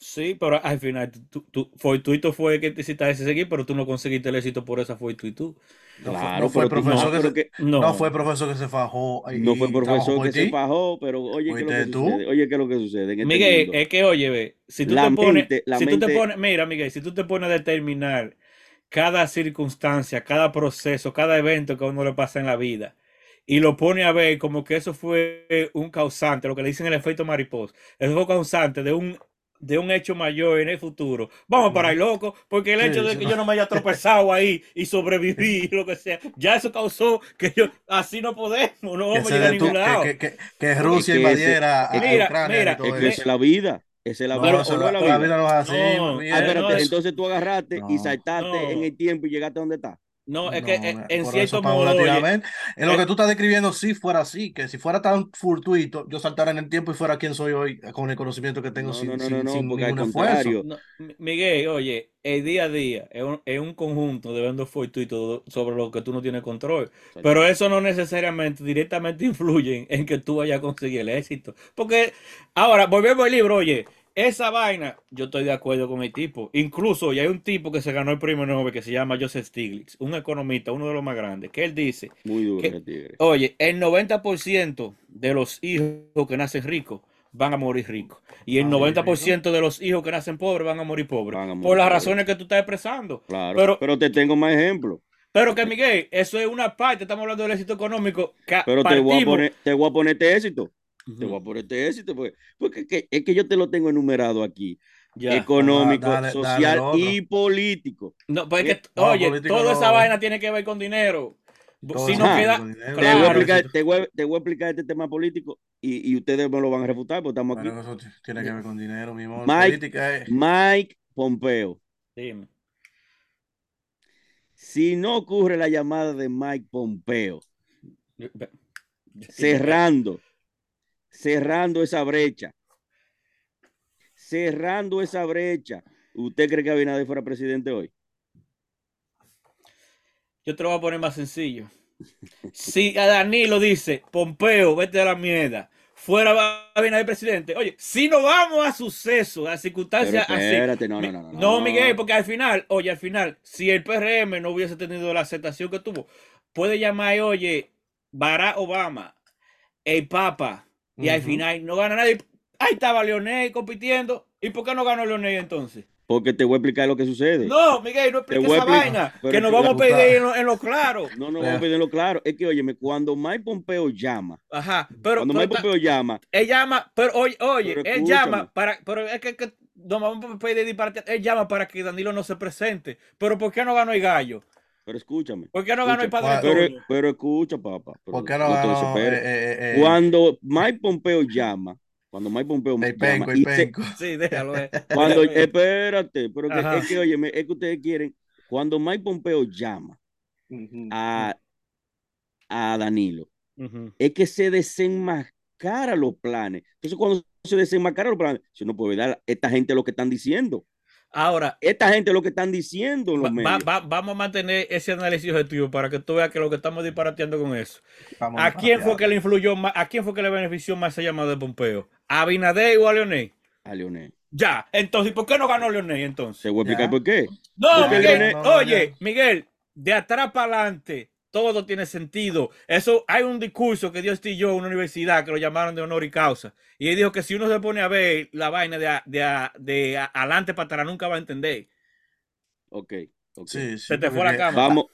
Speaker 4: Sí, pero al final, tú, tú, fortuito fue el que te hiciste a ese seguir, pero tú no conseguiste el éxito por esa fortuitud.
Speaker 1: No fue-
Speaker 2: Claro,
Speaker 1: no fue
Speaker 2: tú-
Speaker 1: profesor
Speaker 2: no,
Speaker 1: que se-
Speaker 2: que-
Speaker 4: No,
Speaker 1: No fue el profesor que se fajó. y
Speaker 2: no fue profesor que se fajó, pero oye, ¿qué es lo que sucede? Oye, ¿qué es lo que sucede en este
Speaker 4: Miguel,
Speaker 2: mundo?
Speaker 4: es que oye, ve, si tú
Speaker 2: La
Speaker 4: te pones,
Speaker 2: mente-
Speaker 4: si tú te
Speaker 2: mente-
Speaker 4: pones, mira, Miguel, si tú te pones a determinar cada circunstancia, cada proceso, cada evento que a uno le pasa en la vida, y lo pone a ver como que eso fue un causante, lo que le dicen el efecto mariposa. Eso fue causante de un, de un hecho mayor en el futuro. Vamos para ahí, loco, porque el
Speaker 1: Sí,
Speaker 4: hecho de que
Speaker 1: no.
Speaker 4: yo no me haya tropezado ahí y sobreviví, lo que sea, ya eso causó que yo así no podemos, no vamos a llegar a ningún lado.
Speaker 1: que, que, que, que Rusia
Speaker 2: que
Speaker 1: invadiera a
Speaker 4: Mira,
Speaker 1: Ucrania
Speaker 4: mira,
Speaker 1: y todo
Speaker 2: Es la vida. Esa es la
Speaker 1: No,
Speaker 2: vida.
Speaker 1: eso
Speaker 2: ¿O no
Speaker 1: la,
Speaker 2: vida?
Speaker 1: vida no es así.
Speaker 2: Ah, espérate,
Speaker 4: no, es-
Speaker 2: entonces tú agarraste y saltaste
Speaker 4: No.
Speaker 2: en el tiempo y llegaste a donde está.
Speaker 4: No, es
Speaker 1: No,
Speaker 4: que eh,
Speaker 1: mira,
Speaker 4: en cierto modo, oye,
Speaker 1: paulatinamente. En lo
Speaker 4: eh,
Speaker 1: que tú estás describiendo, si fuera así, que si fuera tan fortuito, yo saltara en el tiempo y fuera quien soy hoy, con el conocimiento que tengo
Speaker 2: No,
Speaker 1: sin,
Speaker 2: no, no,
Speaker 1: sin,
Speaker 2: no, no,
Speaker 1: sin
Speaker 2: porque al
Speaker 1: ningún esfuerzo.
Speaker 2: contrario,
Speaker 4: No, Mi- Miguel, oye, el día a día es un, es un conjunto de eventos fortuitos sobre lo que tú no tienes control. Pero eso no necesariamente directamente influye en, en que tú vayas a conseguir el éxito. Porque ahora, volvemos al libro, oye, esa vaina, yo estoy de acuerdo con el tipo. Incluso ya hay un tipo que se ganó el premio Nobel que se llama Joseph Stiglitz, un economista, uno de los más grandes, que él dice,
Speaker 2: muy duro
Speaker 4: oye, el 90% de los hijos que nacen ricos van a morir ricos. Y el
Speaker 1: Ah, morir
Speaker 4: 90% de los hijos que nacen pobres van a morir pobres.
Speaker 2: Van a morir
Speaker 4: por las
Speaker 2: pobres.
Speaker 4: razones que tú estás expresando.
Speaker 2: Claro.
Speaker 4: Pero,
Speaker 2: Pero te tengo más ejemplos.
Speaker 4: pero que Miguel, eso es una parte, estamos hablando del éxito económico. Que
Speaker 2: Pero te voy a poner, te voy a poner este Te voy a poner este éxito. Porque, porque es que, es que yo te lo tengo enumerado aquí.
Speaker 4: ya.
Speaker 2: Económico,
Speaker 1: dale
Speaker 2: social y político.
Speaker 4: No, pues es que,
Speaker 1: No,
Speaker 4: oye, toda esa vaina tiene que ver con dinero.
Speaker 1: Todo
Speaker 4: Si no queda,
Speaker 1: con dinero.
Speaker 2: Te, voy a explicar, te, voy, a- te voy a explicar este tema político y, y ustedes me lo van a refutar porque estamos aquí.
Speaker 1: Eso tiene que ver con dinero, mi amor.
Speaker 2: Mike-
Speaker 1: Política es.
Speaker 2: Mike Pompeo.
Speaker 4: Dime.
Speaker 2: Si no ocurre la llamada de Mike Pompeo, cerrando, cerrando esa brecha, cerrando esa brecha, ¿usted cree que Abinader fuera presidente hoy?
Speaker 4: Yo te lo voy a poner más sencillo. Si a Danilo dice, Pompeo, vete a la mierda, fuera Abinader presidente. Oye, si no vamos a sucesos, a circunstancias así.
Speaker 2: espérate, no,
Speaker 4: Mi-
Speaker 2: no, no, no.
Speaker 4: No, Miguel, porque al final, oye, al final, si el PRM no hubiese tenido la aceptación que tuvo, puede llamar, oye, Barack Obama, el Papa, y al final no gana nadie. Ahí estaba Leonel compitiendo. ¿Y por qué no ganó Leonel entonces?
Speaker 2: Porque te voy a explicar lo que sucede.
Speaker 4: No, Miguel, no expliques esa vaina. Que nos vamos a pedir en lo, en lo claro.
Speaker 2: No, no, vamos a pedirlo claro. Es que, óyeme, cuando Mike Pompeo llama,
Speaker 4: Ajá. Pero,
Speaker 2: cuando
Speaker 4: pero
Speaker 2: Mike Pompeo llama,
Speaker 4: él llama, pero oye, oye,
Speaker 2: Pero
Speaker 4: él llama para, pero es que, que no vamos a pedir. Él llama para que Danilo no se presente. Pero ¿por qué no ganó el gallo?
Speaker 2: Pero escúchame.
Speaker 4: ¿Por qué no ganó el padre
Speaker 2: Pero, escucha, papá. pero
Speaker 1: ¿Por qué no ganó?
Speaker 2: desesperes.
Speaker 1: Eh, eh, eh,
Speaker 2: Cuando Mike Pompeo llama, cuando Mike Pompeo
Speaker 1: el
Speaker 2: llama,
Speaker 1: penco, el
Speaker 2: y se-
Speaker 1: penco.
Speaker 4: Sí, déjalo. eh.
Speaker 2: cuando,
Speaker 4: eh.
Speaker 2: espérate, pero que, es que, óyeme, es que ustedes quieren, cuando Mike Pompeo llama a, a Danilo, es que se desenmascara los planes. Entonces, cuando se desenmascara los planes, si no puede dar esta gente lo que están diciendo.
Speaker 4: Ahora,
Speaker 2: Esta gente lo que están diciendo en los
Speaker 4: va-
Speaker 2: medios.
Speaker 4: va- va- vamos a mantener ese análisis objetivo para que tú veas que lo que estamos disparateando con eso.
Speaker 1: Vamos
Speaker 4: ¿A quién fue que le influyó más? ¿A quién fue que le benefició más esa llamada de Pompeo? ¿A Abinader o a Leonel?
Speaker 2: A Leonel.
Speaker 4: Ya, entonces, ¿por qué no ganó Leonel entonces?
Speaker 2: Te voy a explicar
Speaker 1: Ya.
Speaker 2: por qué.
Speaker 4: No, Miguel,
Speaker 2: Leonel-
Speaker 1: no, no,
Speaker 4: oye. Miguel, de atrás para adelante, todo tiene sentido. Eso, hay un discurso que dio yo en una universidad que lo llamaron de honor y causa. Y él dijo que si uno se pone a ver la vaina de, a- de, a- de a- adelante para atrás, nunca va a entender.
Speaker 2: Ok. ok.
Speaker 1: Sí, sí,
Speaker 4: Se te fue la cámara.
Speaker 2: Vamos.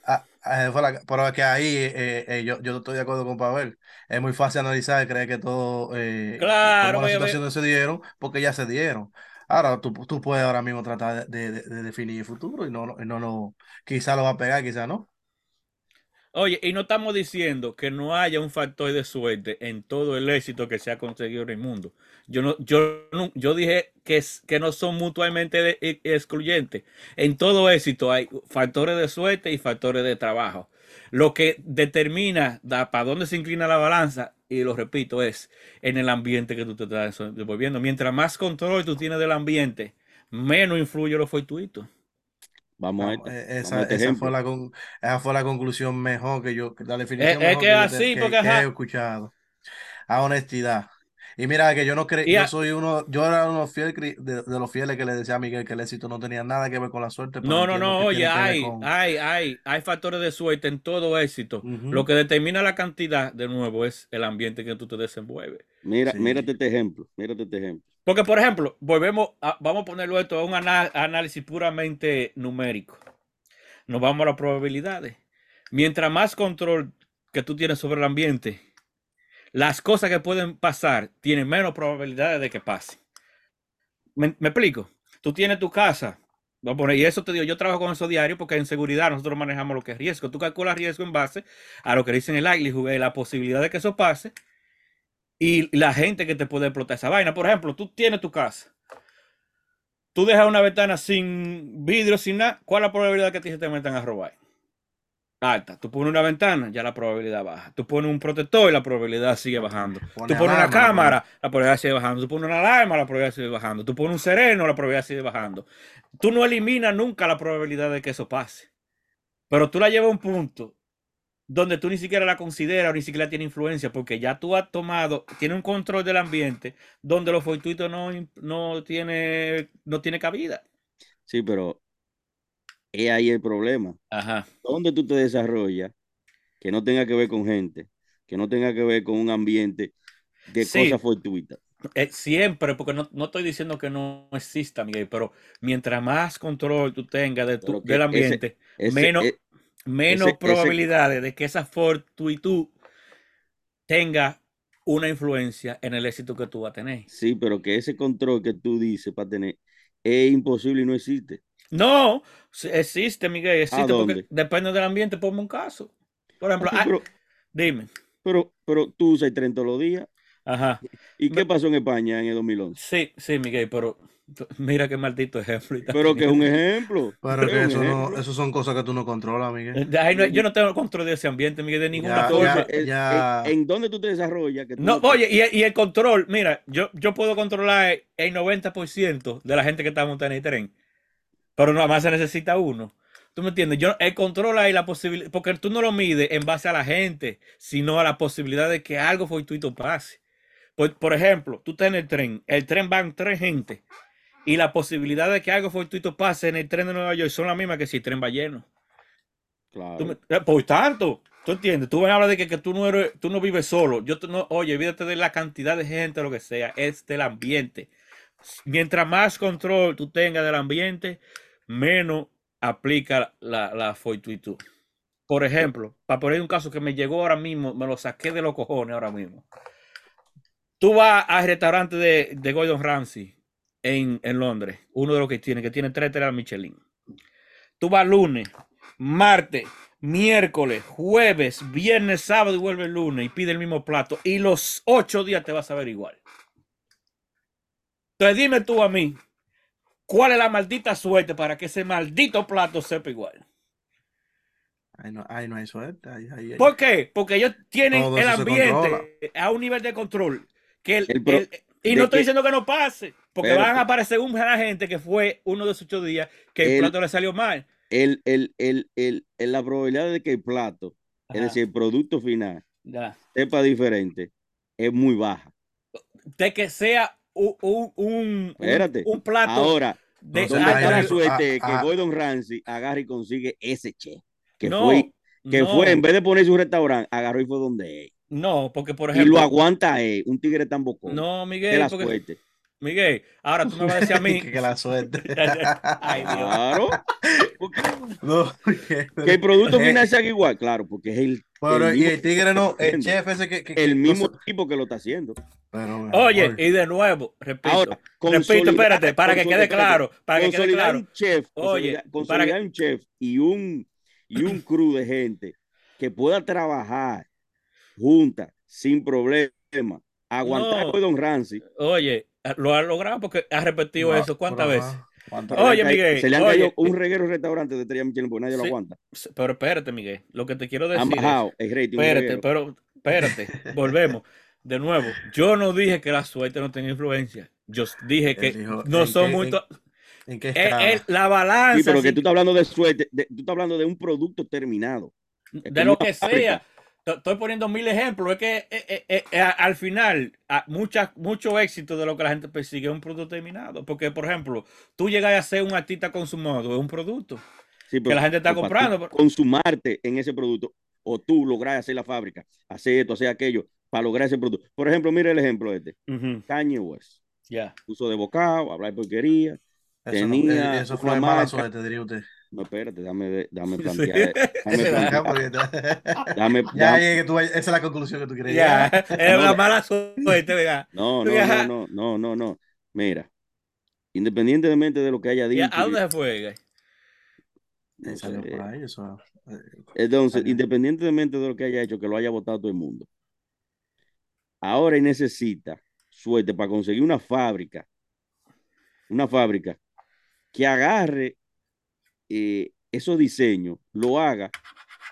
Speaker 1: Fue la- pero es que ahí eh, eh, yo, yo estoy de acuerdo con Pavel. Es muy fácil analizar y creer que todo, eh,
Speaker 4: Claro,
Speaker 1: las situaciones se dieron, porque ya se dieron. Ahora tú, tú puedes ahora mismo tratar de, de- de definir el futuro y no, no, no, no, quizá lo va a pegar, quizá no.
Speaker 4: Oye, y no estamos diciendo que no haya un factor de suerte en todo el éxito que se ha conseguido en el mundo. Yo no, yo yo dije que, que no son mutuamente e- excluyentes. En todo éxito hay factores de suerte y factores de trabajo. Lo que determina da- para dónde se inclina la balanza, y lo repito, es en el ambiente que tú te estás desenvolviendo. Mientras más control tú tienes del ambiente, menos influye lo fortuito.
Speaker 2: Vamos a
Speaker 1: Vamos,
Speaker 2: este.
Speaker 1: eh,
Speaker 2: vamos
Speaker 1: esa,
Speaker 2: a este
Speaker 1: esa fue la, con- esa fue la conclusión mejor que yo, la definición
Speaker 4: es
Speaker 1: mejor
Speaker 4: que
Speaker 1: yo te-
Speaker 4: así, porque,
Speaker 1: que
Speaker 4: ajá.
Speaker 1: he escuchado. A honestidad. Y mira que yo no creo,
Speaker 4: Y
Speaker 1: yo soy uno, yo era uno fiel de, de los fieles que le decía a Miguel que el éxito no tenía nada que ver con la suerte.
Speaker 4: No, no, no, oye, hay,
Speaker 1: con-
Speaker 4: hay, hay, hay factores de suerte en todo éxito. Lo que determina la cantidad, de nuevo, es el ambiente que tú te desenvuelves.
Speaker 2: Mira,
Speaker 1: Sí.
Speaker 2: mírate este ejemplo. Mírate este ejemplo.
Speaker 4: Porque, por ejemplo, volvemos a, vamos a ponerlo esto a un análisis puramente numérico. Nos vamos a las probabilidades. Mientras más control que tú tienes sobre el ambiente, las cosas que pueden pasar tienen menos probabilidades de que pasen. ¿Me, explico? Tú tienes tu casa, y eso te digo, yo trabajo con eso diario porque en seguridad nosotros manejamos lo que es riesgo. Tú calculas riesgo en base a lo que dicen el likelihood, la posibilidad de que eso pase y la gente que te puede explotar esa vaina. Por ejemplo, tú tienes tu casa. Tú dejas una ventana sin vidrio, sin nada. ¿Cuál es la probabilidad que se te metan a robar? Alta. Tú pones una ventana, ya la probabilidad baja. Tú pones un protector y la probabilidad sigue bajando. Tú
Speaker 1: Pones
Speaker 4: una cámara, la probabilidad sigue bajando. Tú pones una alarma, la probabilidad sigue bajando. Tú pones un sereno, la probabilidad sigue bajando. Tú no eliminas nunca la probabilidad de que eso pase. Pero tú la llevas a un punto donde tú ni siquiera la consideras o ni siquiera tiene influencia porque ya tú has tomado, tiene un control del ambiente donde los fortuitos no, no, tiene, no tiene cabida.
Speaker 2: Sí, pero es ahí el problema.
Speaker 4: Ajá.
Speaker 2: ¿Dónde tú te desarrollas que no tenga que ver con gente, que no tenga que ver con un ambiente de
Speaker 4: Sí.
Speaker 2: cosas fortuitas?
Speaker 4: Eh, siempre, porque no, no estoy diciendo que no exista, Miguel, pero mientras más control tú tengas de tu- del ambiente,
Speaker 2: Ese-
Speaker 4: menos,
Speaker 2: eh,
Speaker 4: menos
Speaker 2: ese-
Speaker 4: probabilidades de que esa fortuitud tenga una influencia en el éxito que tú vas a tener.
Speaker 2: sí, pero que ese control que tú dices para tener es imposible y no existe.
Speaker 4: No, existe, Miguel, existe porque
Speaker 2: dónde?
Speaker 4: depende del ambiente, ponme un caso. Por ejemplo,
Speaker 2: Ah, sí,
Speaker 4: ah, dime.
Speaker 2: pero, pero tú usas el tren todos los días.
Speaker 4: Ajá.
Speaker 2: ¿Y qué pasó en España en el 2011?
Speaker 4: Sí, sí, Miguel, pero mira qué maldito ejemplo.
Speaker 2: Pero que es un ejemplo.
Speaker 1: Pero que eso no, eso son cosas que tú no controlas, Miguel.
Speaker 4: No- yo no tengo control de ese ambiente, Miguel, de ninguna
Speaker 1: Ya,
Speaker 4: forma.
Speaker 1: Ya.
Speaker 2: es- ¿en dónde tú te desarrollas? Que tú
Speaker 4: No,
Speaker 2: no-
Speaker 4: oye, y, y el control, mira, yo, yo puedo controlar el 90% de la gente que está montada en el tren, pero nada más se necesita uno. ¿Tú me entiendes? Yo, el control hay la posibilidad, porque tú no lo mides en base a la gente, sino a la posibilidad de que algo fortuito pase. Por, por ejemplo, tú estás en el tren, el tren van tres gente, y la posibilidad de que algo fortuito pase en el tren de Nueva York son las mismas que si el tren va lleno.
Speaker 2: Claro.
Speaker 4: Me- eh, por tanto, tú entiendes, tú me hablas de que, que tú no eres, tú no vives solo. Yo no, oye, olvídate de la cantidad de gente, lo que sea, es del ambiente. Mientras más control tú tengas del ambiente, menos aplica la, la fortuitud. Por ejemplo, para poner un caso que me llegó ahora mismo, me lo saqué de los cojones ahora mismo. Tú vas al restaurante de, de Gordon Ramsay en, Londres, uno de los que tiene, que tiene tres estrellas Michelin. Tú vas lunes, martes, miércoles, jueves, viernes, sábado y vuelve el lunes y pide el mismo plato y los ocho días te vas a ver igual. Entonces dime tú a mí, ¿cuál es la maldita suerte para que ese maldito plato sepa igual?
Speaker 1: Ahí no, ahí no hay suerte. ahí- ahí- ahí.
Speaker 4: ¿Por qué? Porque ellos tienen
Speaker 1: Todo
Speaker 4: el ambiente a un nivel de control que el,
Speaker 2: El pro-
Speaker 4: el- y no estoy
Speaker 2: que-
Speaker 4: diciendo que no pase, porque van a aparecer un gente que fue uno de esos ocho días que el,
Speaker 2: El-
Speaker 4: plato le salió mal.
Speaker 2: El, el, el, el, el- la probabilidad de que el plato, es decir, el producto final,
Speaker 4: ya.
Speaker 2: sepa diferente, es muy baja.
Speaker 4: De que sea un, un, un-
Speaker 2: Espérate.
Speaker 4: un plato
Speaker 2: Ahora,
Speaker 4: de
Speaker 1: No,
Speaker 2: ¿dónde
Speaker 1: Ay,
Speaker 2: está la suerte
Speaker 1: ah,
Speaker 2: que
Speaker 1: ah.
Speaker 2: Gordon Ramsay agarre y consigue ese chef? Que
Speaker 4: No,
Speaker 2: fue, que
Speaker 4: no,
Speaker 2: fue, en vez de poner su restaurante, agarró y fue donde es.
Speaker 4: no, porque por
Speaker 2: Y lo
Speaker 4: ejemplo,
Speaker 2: aguanta él, un tigre tan bocón.
Speaker 4: no, Miguel,
Speaker 2: la
Speaker 4: porque,
Speaker 2: suerte.
Speaker 4: Miguel, ahora tú me vas a decir a mí,
Speaker 1: que, la suerte.
Speaker 4: ay Dios,
Speaker 2: Claro. Porque-
Speaker 1: No,
Speaker 2: que el producto haga igual, claro, porque es el,
Speaker 1: Pero,
Speaker 2: el
Speaker 1: y el tigre no, el chef ese que. que- que
Speaker 2: el
Speaker 1: no
Speaker 2: mismo
Speaker 1: sa-
Speaker 2: tipo que lo está haciendo.
Speaker 1: Pero,
Speaker 4: oye, y de nuevo, repito,
Speaker 2: Ahora,
Speaker 4: repito, espérate, para que quede claro, para que quede claro,
Speaker 2: un chef,
Speaker 4: Oye,
Speaker 2: consolidar,
Speaker 4: para
Speaker 2: consolidar un chef y un, y un crew de gente que pueda trabajar juntas sin problema, aguantar
Speaker 4: No.
Speaker 2: a Don Ramsey.
Speaker 4: oye, lo ha logrado porque ha repetido
Speaker 1: no,
Speaker 4: eso, ¿cuántas veces?
Speaker 1: Ajá, ¿cuántas
Speaker 4: Oye, Miguel,
Speaker 2: se le han
Speaker 4: oye,
Speaker 2: caído un reguero de restaurante de estrella Michelin porque nadie lo aguanta.
Speaker 4: Pero espérate, Miguel, lo que te quiero decir
Speaker 2: Han
Speaker 4: es,
Speaker 2: rating.
Speaker 4: espérate,
Speaker 2: reguero.
Speaker 4: pero espérate, volvemos. De nuevo, yo no dije que la suerte no tenga influencia. Yo dije que
Speaker 1: dijo,
Speaker 4: no
Speaker 1: ¿en
Speaker 4: son muy...
Speaker 1: en-
Speaker 4: to-
Speaker 1: ¿En qué
Speaker 4: es-
Speaker 1: escala?
Speaker 4: es la balanza
Speaker 2: Sí, pero que
Speaker 4: sí,
Speaker 2: tú estás hablando de suerte, de- tú estás hablando de un producto terminado.
Speaker 4: de lo que
Speaker 2: aplica.
Speaker 4: sea. Estoy poniendo mil ejemplos. Es que eh, eh, eh, al final, a- mucha, mucho éxito de lo que la gente persigue es un producto terminado. Porque, por ejemplo, tú llegas a ser un artista consumado, es un producto.
Speaker 2: Sí,
Speaker 4: la gente está
Speaker 2: pero
Speaker 4: comprando,
Speaker 2: tú
Speaker 4: pero-
Speaker 2: Consumarte en ese producto o tú lograr hacer la fábrica, hacer esto, hacer aquello, para lograr ese producto. Por ejemplo, mira el ejemplo este.
Speaker 4: Ujú,
Speaker 2: Kanye West.
Speaker 4: Ya.
Speaker 2: Uso de bocado, hablar porquería.
Speaker 1: Eso, no-
Speaker 2: tenía
Speaker 1: eso
Speaker 2: una
Speaker 1: fue mala
Speaker 2: marca.
Speaker 1: suerte, diría usted.
Speaker 2: No, espérate, dame, de- dame plantear. Dame
Speaker 1: Ajá,
Speaker 2: plantear. Dame,
Speaker 1: Ya,
Speaker 2: dame-
Speaker 1: tú, esa es la conclusión que tú quieres
Speaker 4: Ya,
Speaker 1: llegar.
Speaker 4: es
Speaker 2: No.
Speaker 4: la mala suerte, ¿verdad?
Speaker 2: No, no, no, no, no, no, no. Mira, independientemente de lo que haya
Speaker 4: ¿Y
Speaker 2: dicho,
Speaker 4: a dónde se fue? güey?
Speaker 2: no
Speaker 1: Eh, salió
Speaker 2: sé,
Speaker 1: por ahí, eso. eh,
Speaker 2: Entonces,
Speaker 1: Salió.
Speaker 2: independientemente de lo que haya hecho, que lo haya votado todo el mundo, ahora necesita suerte para conseguir una fábrica, una fábrica que agarre eh, esos diseños, lo haga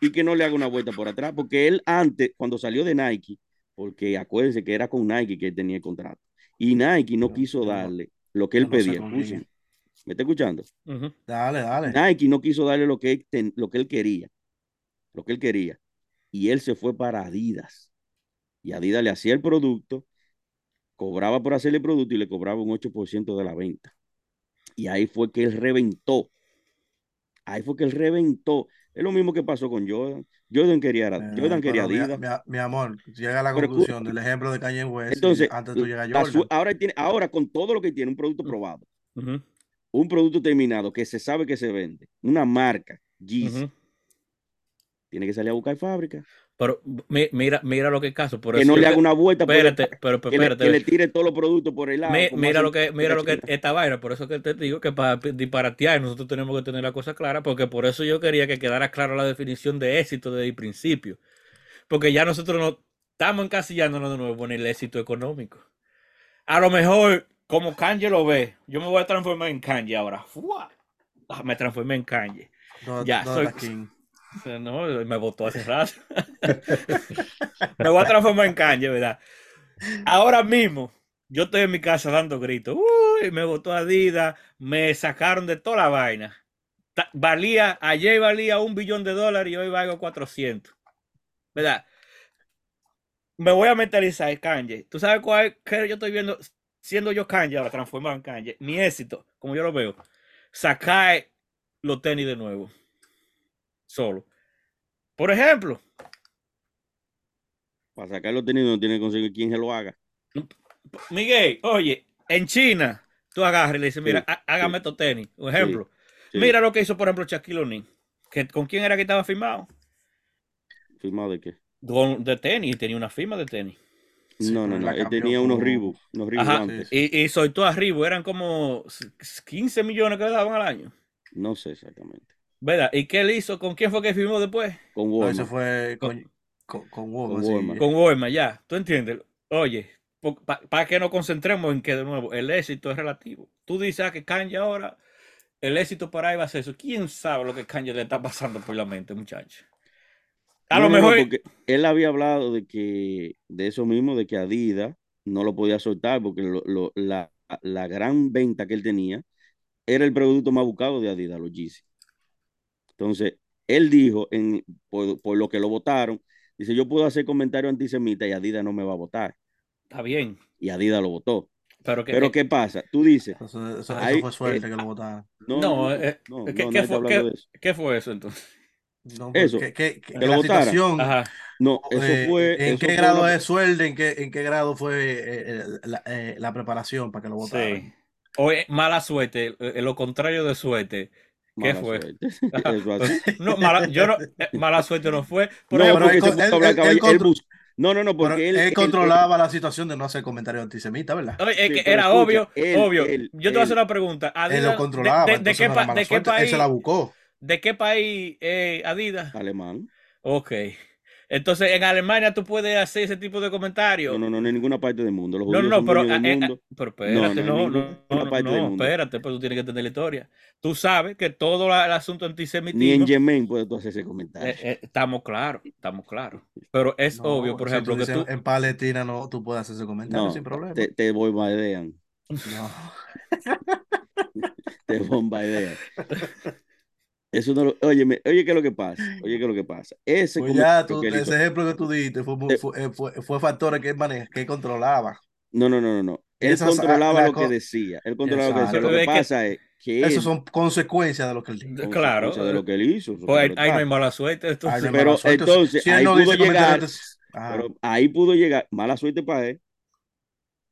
Speaker 2: y que no le haga una vuelta por atrás, porque él antes, cuando salió de Nike, porque acuérdense que era con Nike que él tenía el contrato, y Nike no quiso darle lo que él
Speaker 1: no
Speaker 2: pedía. ¿me está escuchando?
Speaker 1: Dale, dale.
Speaker 2: Nike no quiso darle lo que ten- lo que él quería, lo que él quería. Y él se fue para Adidas. Y Adidas le hacía el producto, cobraba por hacerle el producto y le cobraba un 8% de la venta. Y ahí fue que él reventó. Ahí fue que él reventó. Es lo mismo que pasó con Jordan. Jordan quería,
Speaker 1: Eh,
Speaker 2: Jordan quería
Speaker 1: mi-. Mi, mi amor, llega a la
Speaker 2: Pero
Speaker 1: conclusión del ejemplo de Kanye West.
Speaker 2: Entonces,
Speaker 1: antes tú llegas a Jordan.
Speaker 2: su- ahora, tiene, ahora con todo lo que tiene, un producto probado, un producto terminado que se sabe que se vende, una marca, Yeezy, tiene que salir a buscar fábrica.
Speaker 4: Pero mi- mira, mira lo que es caso. Por
Speaker 2: que no le haga una vuelta por
Speaker 4: Espérate,
Speaker 2: el-
Speaker 4: pero, pero
Speaker 2: que, le,
Speaker 4: espérate.
Speaker 2: que le tire todos los productos por el lado.
Speaker 4: Mira lo que, mira lo que esta vaina, por eso que te digo que para disparatear nosotros tenemos que tener la cosa clara, porque por eso yo quería que quedara clara la definición de éxito desde el principio. Porque ya nosotros no estamos encasillándonos de nuevo en el éxito económico. A lo mejor, como Kanye lo ve, yo me voy a transformar en Kanye ahora. ¡Fua! Ah, Me transformé en Kanye.
Speaker 1: ¿Dónde-
Speaker 4: ya,
Speaker 1: dónde
Speaker 4: soy-? No, me votó hace rato. me voy a transformar en Kanye, ¿verdad? Ahora mismo, yo estoy en mi casa dando gritos. Uy, me votó Adidas, me sacaron de toda la vaina. Valía, ayer valía un billón de dólares y hoy valgo 400. ¿Verdad? Me voy a mentalizar, Kanye. ¿Tú sabes cuál que yo estoy viendo? Siendo yo Kanye ahora, transformado en Kanye. Mi éxito, como yo lo veo, sacar los tenis de nuevo. Solo. Por ejemplo,
Speaker 2: Para sacar los tenidos no tiene que conseguir quien se lo haga.
Speaker 4: Miguel, oye, en China, tú agarras y le dices, mira,
Speaker 2: Sí,
Speaker 4: há- hágame estos tenis. Un ejemplo.
Speaker 2: Sí,
Speaker 4: Mira lo que hizo, por ejemplo, Shaquille O'Neal. ¿Con quién era que estaba firmado?
Speaker 2: ¿Firmado de qué?
Speaker 4: De tenis, tenía una firma de tenis.
Speaker 1: Sí,
Speaker 2: no, no, no. Él tenía unos
Speaker 1: por-
Speaker 2: Reebok. Unos Reebok
Speaker 4: Ajá,
Speaker 2: antes.
Speaker 4: Y, y soltó arriba, eran como 15 millones que le daban al año.
Speaker 2: No sé exactamente.
Speaker 4: ¿Verdad? ¿Y qué él hizo? ¿Con quién fue que firmó después?
Speaker 2: Con
Speaker 1: No,
Speaker 2: Walmart.
Speaker 1: eso fue con, con, con Walmart,
Speaker 2: Con
Speaker 1: sí.
Speaker 2: Walmart.
Speaker 4: Con Walmart, ya. ¿Tú entiendes? Oye, para que nos concentremos en que, de nuevo, el éxito es relativo. Tú dices ah, que Kanye ahora, el éxito para ahí va a ser eso. ¿Quién sabe lo que Kanye le está pasando por la mente, muchacho? A
Speaker 2: No,
Speaker 4: lo mejor...
Speaker 2: porque él había hablado de que, de eso mismo, de que Adidas no lo podía soltar porque lo- lo- la, la gran venta que él tenía era el producto más buscado de Adidas, los Yeezy. Entonces, él dijo, en, por, por lo que lo votaron, dice, yo puedo hacer comentarios antisemitas y Adidas no me va a votar.
Speaker 4: Está bien.
Speaker 2: Y Adidas lo votó.
Speaker 4: Pero que...
Speaker 2: Pero
Speaker 4: que-
Speaker 2: ¿qué pasa? Tú dices,
Speaker 1: Eso, eso- eso
Speaker 2: Ahí,
Speaker 1: fue suerte
Speaker 2: eh,
Speaker 1: que lo votaron.
Speaker 2: no,
Speaker 4: No,
Speaker 2: no, no,
Speaker 4: eh,
Speaker 2: no,
Speaker 4: ¿qué-
Speaker 2: no,
Speaker 4: qué fue-
Speaker 2: eso.
Speaker 4: ¿Qué fue eso entonces?
Speaker 1: No,
Speaker 2: Eso,
Speaker 1: que, que, que
Speaker 2: que lo
Speaker 1: la
Speaker 2: votaran.
Speaker 1: situación,
Speaker 4: Ajá.
Speaker 2: No, eso
Speaker 1: eh,
Speaker 2: fue...
Speaker 1: ¿en
Speaker 2: eso
Speaker 1: qué
Speaker 2: fue
Speaker 1: grado
Speaker 2: una-
Speaker 1: es suerte? ¿En qué, en qué grado fue eh, eh, la, eh, la preparación para que lo votaran?
Speaker 4: Sí. O es mala suerte, eh, lo contrario de suerte. ¿Qué
Speaker 2: mala
Speaker 4: fue?
Speaker 2: suerte.
Speaker 4: No, mala, yo no, eh, mala suerte no fue. Pero
Speaker 2: no, porque
Speaker 1: él él- él- él
Speaker 2: él No, no, no, porque él,
Speaker 1: él,
Speaker 2: él-
Speaker 1: controlaba la situación de no hacer comentarios antisemitas, ¿verdad?
Speaker 4: Es que era
Speaker 2: escucha,
Speaker 4: obvio,
Speaker 2: él-
Speaker 4: obvio.
Speaker 2: él-
Speaker 4: yo te voy a hacer
Speaker 2: él-
Speaker 4: una pregunta.
Speaker 1: Él
Speaker 4: Adidas,
Speaker 1: lo controlaba,
Speaker 4: de, de- de
Speaker 1: entonces
Speaker 4: qué, pa- de
Speaker 1: él
Speaker 4: país?
Speaker 1: se la buscó.
Speaker 4: ¿De qué país eh, Adidas?
Speaker 2: alemán.
Speaker 4: Ok. Entonces, en Alemania tú puedes hacer ese tipo de comentarios.
Speaker 2: No, no, no, no en ninguna parte del mundo. Los
Speaker 4: No, no, pero,
Speaker 2: del
Speaker 4: eh, eh,
Speaker 2: mundo.
Speaker 4: pero espérate,
Speaker 2: no,
Speaker 4: no, no, no, espérate, pues tú tienes que entender la historia. Tú sabes que todo la- el asunto
Speaker 2: Ni en
Speaker 4: antisemitismo,
Speaker 2: Yemen puedes tú hacer ese comentario.
Speaker 4: eh, eh, estamos claros, estamos claros. Pero es
Speaker 1: No,
Speaker 4: obvio, por
Speaker 1: si
Speaker 4: ejemplo,
Speaker 1: tú
Speaker 4: que
Speaker 1: dices,
Speaker 4: tú,
Speaker 1: en Palestina no, tú puedes hacer ese comentario
Speaker 2: no,
Speaker 1: sin problema.
Speaker 2: te, te bombardean.
Speaker 1: No.
Speaker 2: Te bombardean. Eso no lo, oye, oye, ¿qué es lo que pasa? Oye, ¿qué es lo que pasa? Ese
Speaker 1: Pues ya, tú,
Speaker 2: hizo-
Speaker 1: ese ejemplo que tú diste fue,
Speaker 2: Eh,
Speaker 1: fue, eh, fue, fue factores que él, mane- que él controlaba.
Speaker 2: No, no, no, no, no. Él
Speaker 1: Esas-
Speaker 2: controlaba
Speaker 1: la
Speaker 2: lo que decía. Él controlaba lo que decía. Lo que pasa es que él,
Speaker 1: Esas son consecuencias de lo que él dijo.
Speaker 4: claro,
Speaker 2: de lo que él hizo. eso
Speaker 4: pues ahí,
Speaker 2: claro
Speaker 4: ahí no hay
Speaker 2: está.
Speaker 4: mala suerte. Entonces.
Speaker 1: hay
Speaker 2: Pero
Speaker 1: mala suerte.
Speaker 2: entonces,
Speaker 1: si él
Speaker 2: ahí
Speaker 1: no
Speaker 2: pudo llegar. Pero ahí pudo llegar, mala suerte para él,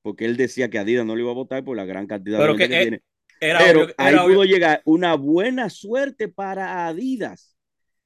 Speaker 2: porque él decía que Adidas no le iba a votar por la gran cantidad
Speaker 4: Pero
Speaker 2: de
Speaker 4: que,
Speaker 2: que,
Speaker 4: eh,
Speaker 2: tiene.
Speaker 4: Era
Speaker 2: Pero
Speaker 4: obvio,
Speaker 2: ahí
Speaker 4: era obvio-
Speaker 2: pudo llegar una buena suerte para Adidas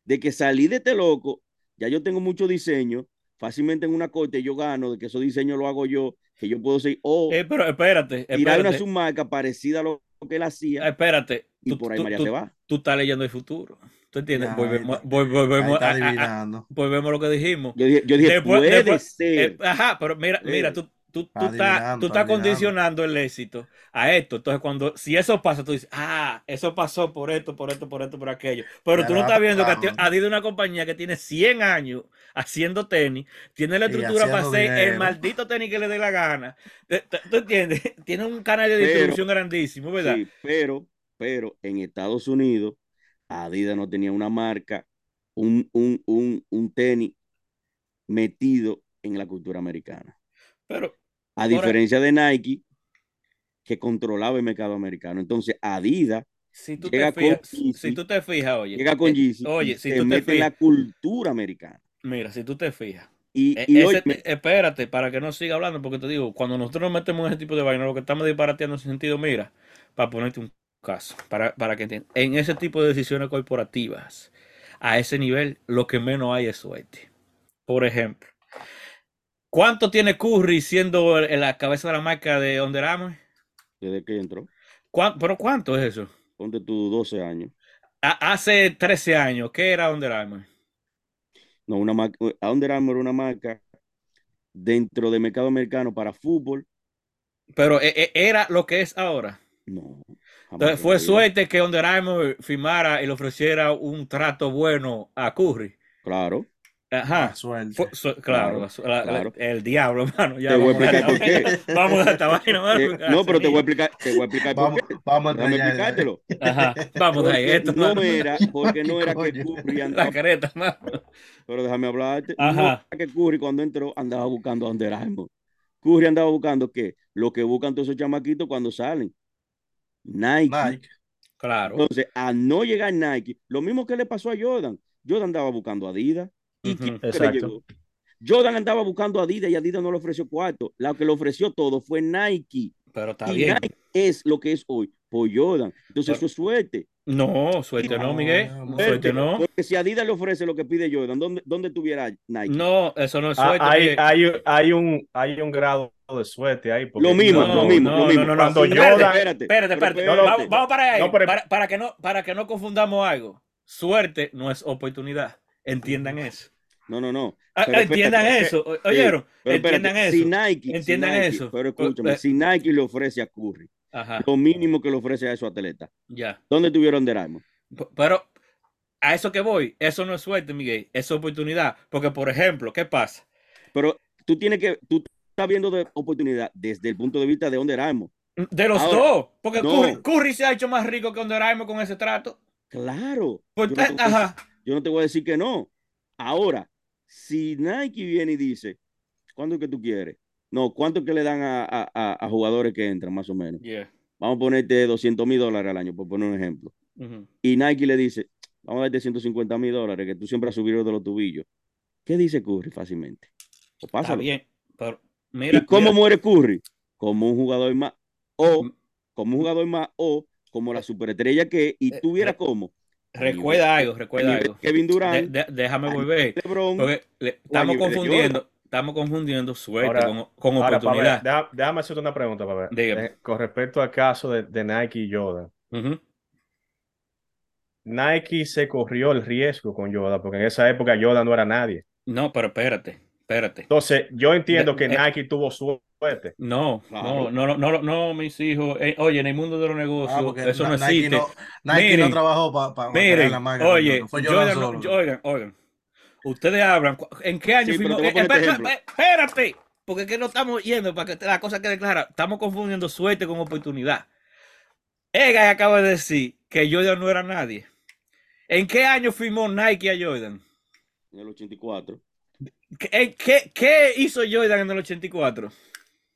Speaker 2: de que salí de este loco. Ya yo tengo mucho diseño. Fácilmente en una corte yo gano de que esos diseños lo hago yo, que yo puedo ser o
Speaker 4: Eh, pero espérate,
Speaker 2: tirar una
Speaker 4: espérate,
Speaker 2: submarca parecida a lo que él hacía
Speaker 4: espérate.
Speaker 2: y
Speaker 4: Tú,
Speaker 2: por ahí
Speaker 4: tú-
Speaker 2: María
Speaker 4: tú-
Speaker 2: se va.
Speaker 4: tú estás leyendo el futuro. ¿Tú entiendes?
Speaker 1: Ya,
Speaker 4: volvemos,
Speaker 1: está.
Speaker 4: vol- volvemos a- a- a-
Speaker 1: adivinando.
Speaker 4: volvemos a lo que dijimos.
Speaker 2: Yo dije, yo dije
Speaker 4: Después-
Speaker 2: puede
Speaker 4: después-
Speaker 2: ser.
Speaker 4: Eh, ajá, pero mira, mira,
Speaker 2: Eh,
Speaker 4: tú, tú, tú
Speaker 1: está
Speaker 4: estás, tú
Speaker 1: está
Speaker 4: estás condicionando el éxito a esto. Entonces, cuando, si eso pasa, tú dices, ah, eso pasó por esto, por esto, por esto, por aquello. Pero
Speaker 1: Ya
Speaker 4: tú no estás viendo que. Adidas es una compañía que tiene 100 años haciendo tenis, tiene la estructura para hacer el maldito tenis que le dé la gana. ¿Tú entiendes? Tiene un canal de
Speaker 2: Pero-
Speaker 4: distribución grandísimo, ¿verdad?
Speaker 2: Sí, pero, pero en Estados Unidos, Adidas no tenía una marca, un, un, un, un tenis metido en la cultura americana.
Speaker 4: Pero,
Speaker 2: A diferencia de Nike, que controlaba el mercado americano. Entonces, Adidas
Speaker 4: si tú
Speaker 2: Llega
Speaker 4: te fijas,
Speaker 2: con Yeezy,
Speaker 4: si tú te fijas, oye,
Speaker 2: llega con
Speaker 4: eh,
Speaker 2: Yeezy
Speaker 4: oye, si
Speaker 2: se
Speaker 4: tú te
Speaker 2: mete en la
Speaker 4: fijas,
Speaker 2: cultura americana.
Speaker 4: mira, si tú te fijas,
Speaker 2: Y, y
Speaker 4: ese-
Speaker 2: óyeme,
Speaker 4: espérate, para que no siga hablando, porque te digo, cuando nosotros nos metemos en ese tipo de vaina, lo que estamos disparateando en ese sentido, mira, para ponerte un caso, para, para que entiendas, en ese tipo de decisiones corporativas, a ese nivel, lo que menos hay es suerte. Por ejemplo, ¿cuánto tiene Curry siendo el- la cabeza de la marca de Under Armour?
Speaker 2: desde que entró,
Speaker 4: ¿Cuán- ¿Pero cuánto es eso?
Speaker 2: ponte tú 12 años.
Speaker 4: A- hace 13 años, ¿qué era Under Armour?
Speaker 2: No, una marca, Under Armour era una marca dentro del mercado americano para fútbol.
Speaker 4: Pero eh, eh, era lo que es ahora.
Speaker 2: No.
Speaker 4: Entonces
Speaker 2: en
Speaker 4: fue suerte que Under Armour firmara y le ofreciera un trato bueno a Curry.
Speaker 2: Claro.
Speaker 4: Ajá.
Speaker 1: La suerte.
Speaker 4: Fue- su- claro,
Speaker 2: Claro,
Speaker 4: la la-
Speaker 2: claro.
Speaker 4: el diablo, hermano. Ya
Speaker 2: Te voy a
Speaker 4: vamos a
Speaker 2: explicar por
Speaker 4: vaina. Vamos a esta vaina. vamos a
Speaker 2: Eh,
Speaker 4: explicar,
Speaker 2: no, pero te voy a explicar, te voy a explicar por
Speaker 1: Vamos,
Speaker 2: qué.
Speaker 1: vamos a
Speaker 2: explicártelo.
Speaker 4: Ajá. Vamos a dejar
Speaker 2: Porque
Speaker 4: esto,
Speaker 2: no
Speaker 4: mano.
Speaker 2: era, porque no era que. Curry
Speaker 4: La
Speaker 2: andaba,
Speaker 4: careta, mano.
Speaker 2: pero déjame hablarte. No
Speaker 4: Ajá.
Speaker 2: era que Curry cuando entró andaba buscando a Under Armour. Curry andaba buscando qué? Lo que buscan todos esos chamaquitos cuando salen. Nike.
Speaker 1: Nike.
Speaker 4: Claro.
Speaker 2: Entonces, a no llegar Nike, lo mismo que le pasó a Jordan. Jordan andaba buscando a Adidas. ¿Y quién le llegó? Jordan andaba buscando a Adidas y Adidas no le ofreció cuarto. La que le ofreció todo fue Nike.
Speaker 4: Pero está
Speaker 2: y
Speaker 4: bien.
Speaker 2: Nike es lo que es hoy por Jordan. Entonces,
Speaker 4: Pero-
Speaker 2: eso es suerte.
Speaker 4: No, suerte no,
Speaker 1: No,
Speaker 4: Miguel.
Speaker 1: no,
Speaker 4: Suerte
Speaker 2: Porque-
Speaker 4: no.
Speaker 2: Porque si Adidas le ofrece lo que pide Jordan, ¿dónde, dónde tuviera Nike?
Speaker 4: No, eso no es
Speaker 3: Ah,
Speaker 4: suerte.
Speaker 3: hay, hay, hay, un, hay un grado de suerte ahí. porque
Speaker 2: Lo mismo,
Speaker 4: No,
Speaker 2: lo mismo,
Speaker 4: no,
Speaker 2: lo mismo.
Speaker 4: no, no, no.
Speaker 3: Cuando
Speaker 2: Espérate,
Speaker 3: Jordan-
Speaker 2: espérate,
Speaker 4: Espérate, vamos, vamos para ahí.
Speaker 3: no, pero-
Speaker 4: para, para que no, para que no confundamos algo. Suerte no es oportunidad. Entiendan eso.
Speaker 2: No, no, no.
Speaker 4: Ah,
Speaker 2: Pero
Speaker 4: entiendan
Speaker 2: espérate,
Speaker 4: eso. ¿Oyeron?
Speaker 2: Pero espérate,
Speaker 4: entiendan eso.
Speaker 2: Si Nike, si
Speaker 4: Entiendan
Speaker 2: Nike-
Speaker 4: eso.
Speaker 2: Pero escúchame,
Speaker 4: Eh,
Speaker 2: si Nike le ofrece a Curry
Speaker 4: Ajá,
Speaker 2: lo mínimo que le ofrece a esos atletas,
Speaker 4: ya.
Speaker 2: ¿dónde tuvieron?
Speaker 4: P- Pero a eso que voy, eso no es suerte, Miguel, es oportunidad. Porque, por ejemplo, ¿qué pasa?
Speaker 2: Pero tú tienes que, tú estás viendo de oportunidad desde el punto de vista de Under Armour.
Speaker 4: De los
Speaker 2: Ahora,
Speaker 4: dos, porque
Speaker 2: no.
Speaker 4: Curry, Curry se ha hecho más rico que Under Armour con ese trato.
Speaker 2: Claro.
Speaker 4: Pues,
Speaker 2: yo, no te voy a
Speaker 4: ajá,
Speaker 2: yo no te voy a decir que no. Ahora, si Nike viene y dice, ¿cuánto es que tú quieres? No, ¿cuánto es que le dan a, a- a- jugadores que entran, más o menos?
Speaker 4: yeah,
Speaker 2: Vamos a ponerte 200 mil dólares al año, por poner un ejemplo. Y Nike le dice, vamos a darte 150 mil dólares, que tú siempre has subido de los tubillos. ¿Qué dice Curry fácilmente? O
Speaker 4: Está
Speaker 2: pásalo.
Speaker 4: bien, pero mira,
Speaker 2: ¿Y cómo
Speaker 4: mira,
Speaker 2: muere Curry? Como un jugador más, o
Speaker 4: Mm.
Speaker 2: como un jugador más, o como la superestrella que y
Speaker 4: Eh,
Speaker 2: tuviera
Speaker 4: re-
Speaker 2: como
Speaker 4: recuerda algo, recuerda algo.
Speaker 2: Kevin Durant,
Speaker 4: de- déjame volver.
Speaker 2: LeBron,
Speaker 4: Porque le- estamos confundiendo, estamos confundiendo suerte
Speaker 3: Ahora-
Speaker 4: con, con
Speaker 3: Ahora,
Speaker 4: oportunidad.
Speaker 3: Déjame hacerte una pregunta, Pavel.
Speaker 4: Dígame.
Speaker 3: Eh, con respecto al caso de, de Nike y Jordan.
Speaker 4: Ujú.
Speaker 3: Nike se corrió el riesgo con Jordan, porque en esa época Jordan no era nadie.
Speaker 4: No, pero espérate, espérate.
Speaker 3: Entonces, yo entiendo
Speaker 4: De-
Speaker 3: que
Speaker 4: eh,
Speaker 3: Nike tuvo suerte.
Speaker 4: No, no, no, no, no, no, mis hijos. eh, oye, en el mundo de los negocios,
Speaker 1: Ah,
Speaker 4: eso no existe.
Speaker 1: no, Nike
Speaker 4: Miren,
Speaker 1: no trabajó para la marca.
Speaker 4: oye, oigan, oigan. Ustedes hablan, ¿en qué año firmó? Eh,
Speaker 2: poner este
Speaker 4: espérate, porque es que no estamos yendo para que la cosa quede clara. Estamos confundiendo suerte con oportunidad. Ega acaba de decir que Jordan no era nadie. ¿En qué año firmó Nike a Jordan?
Speaker 2: en el 84.
Speaker 4: ¿Qué, en qué- qué hizo Jordan en el 84?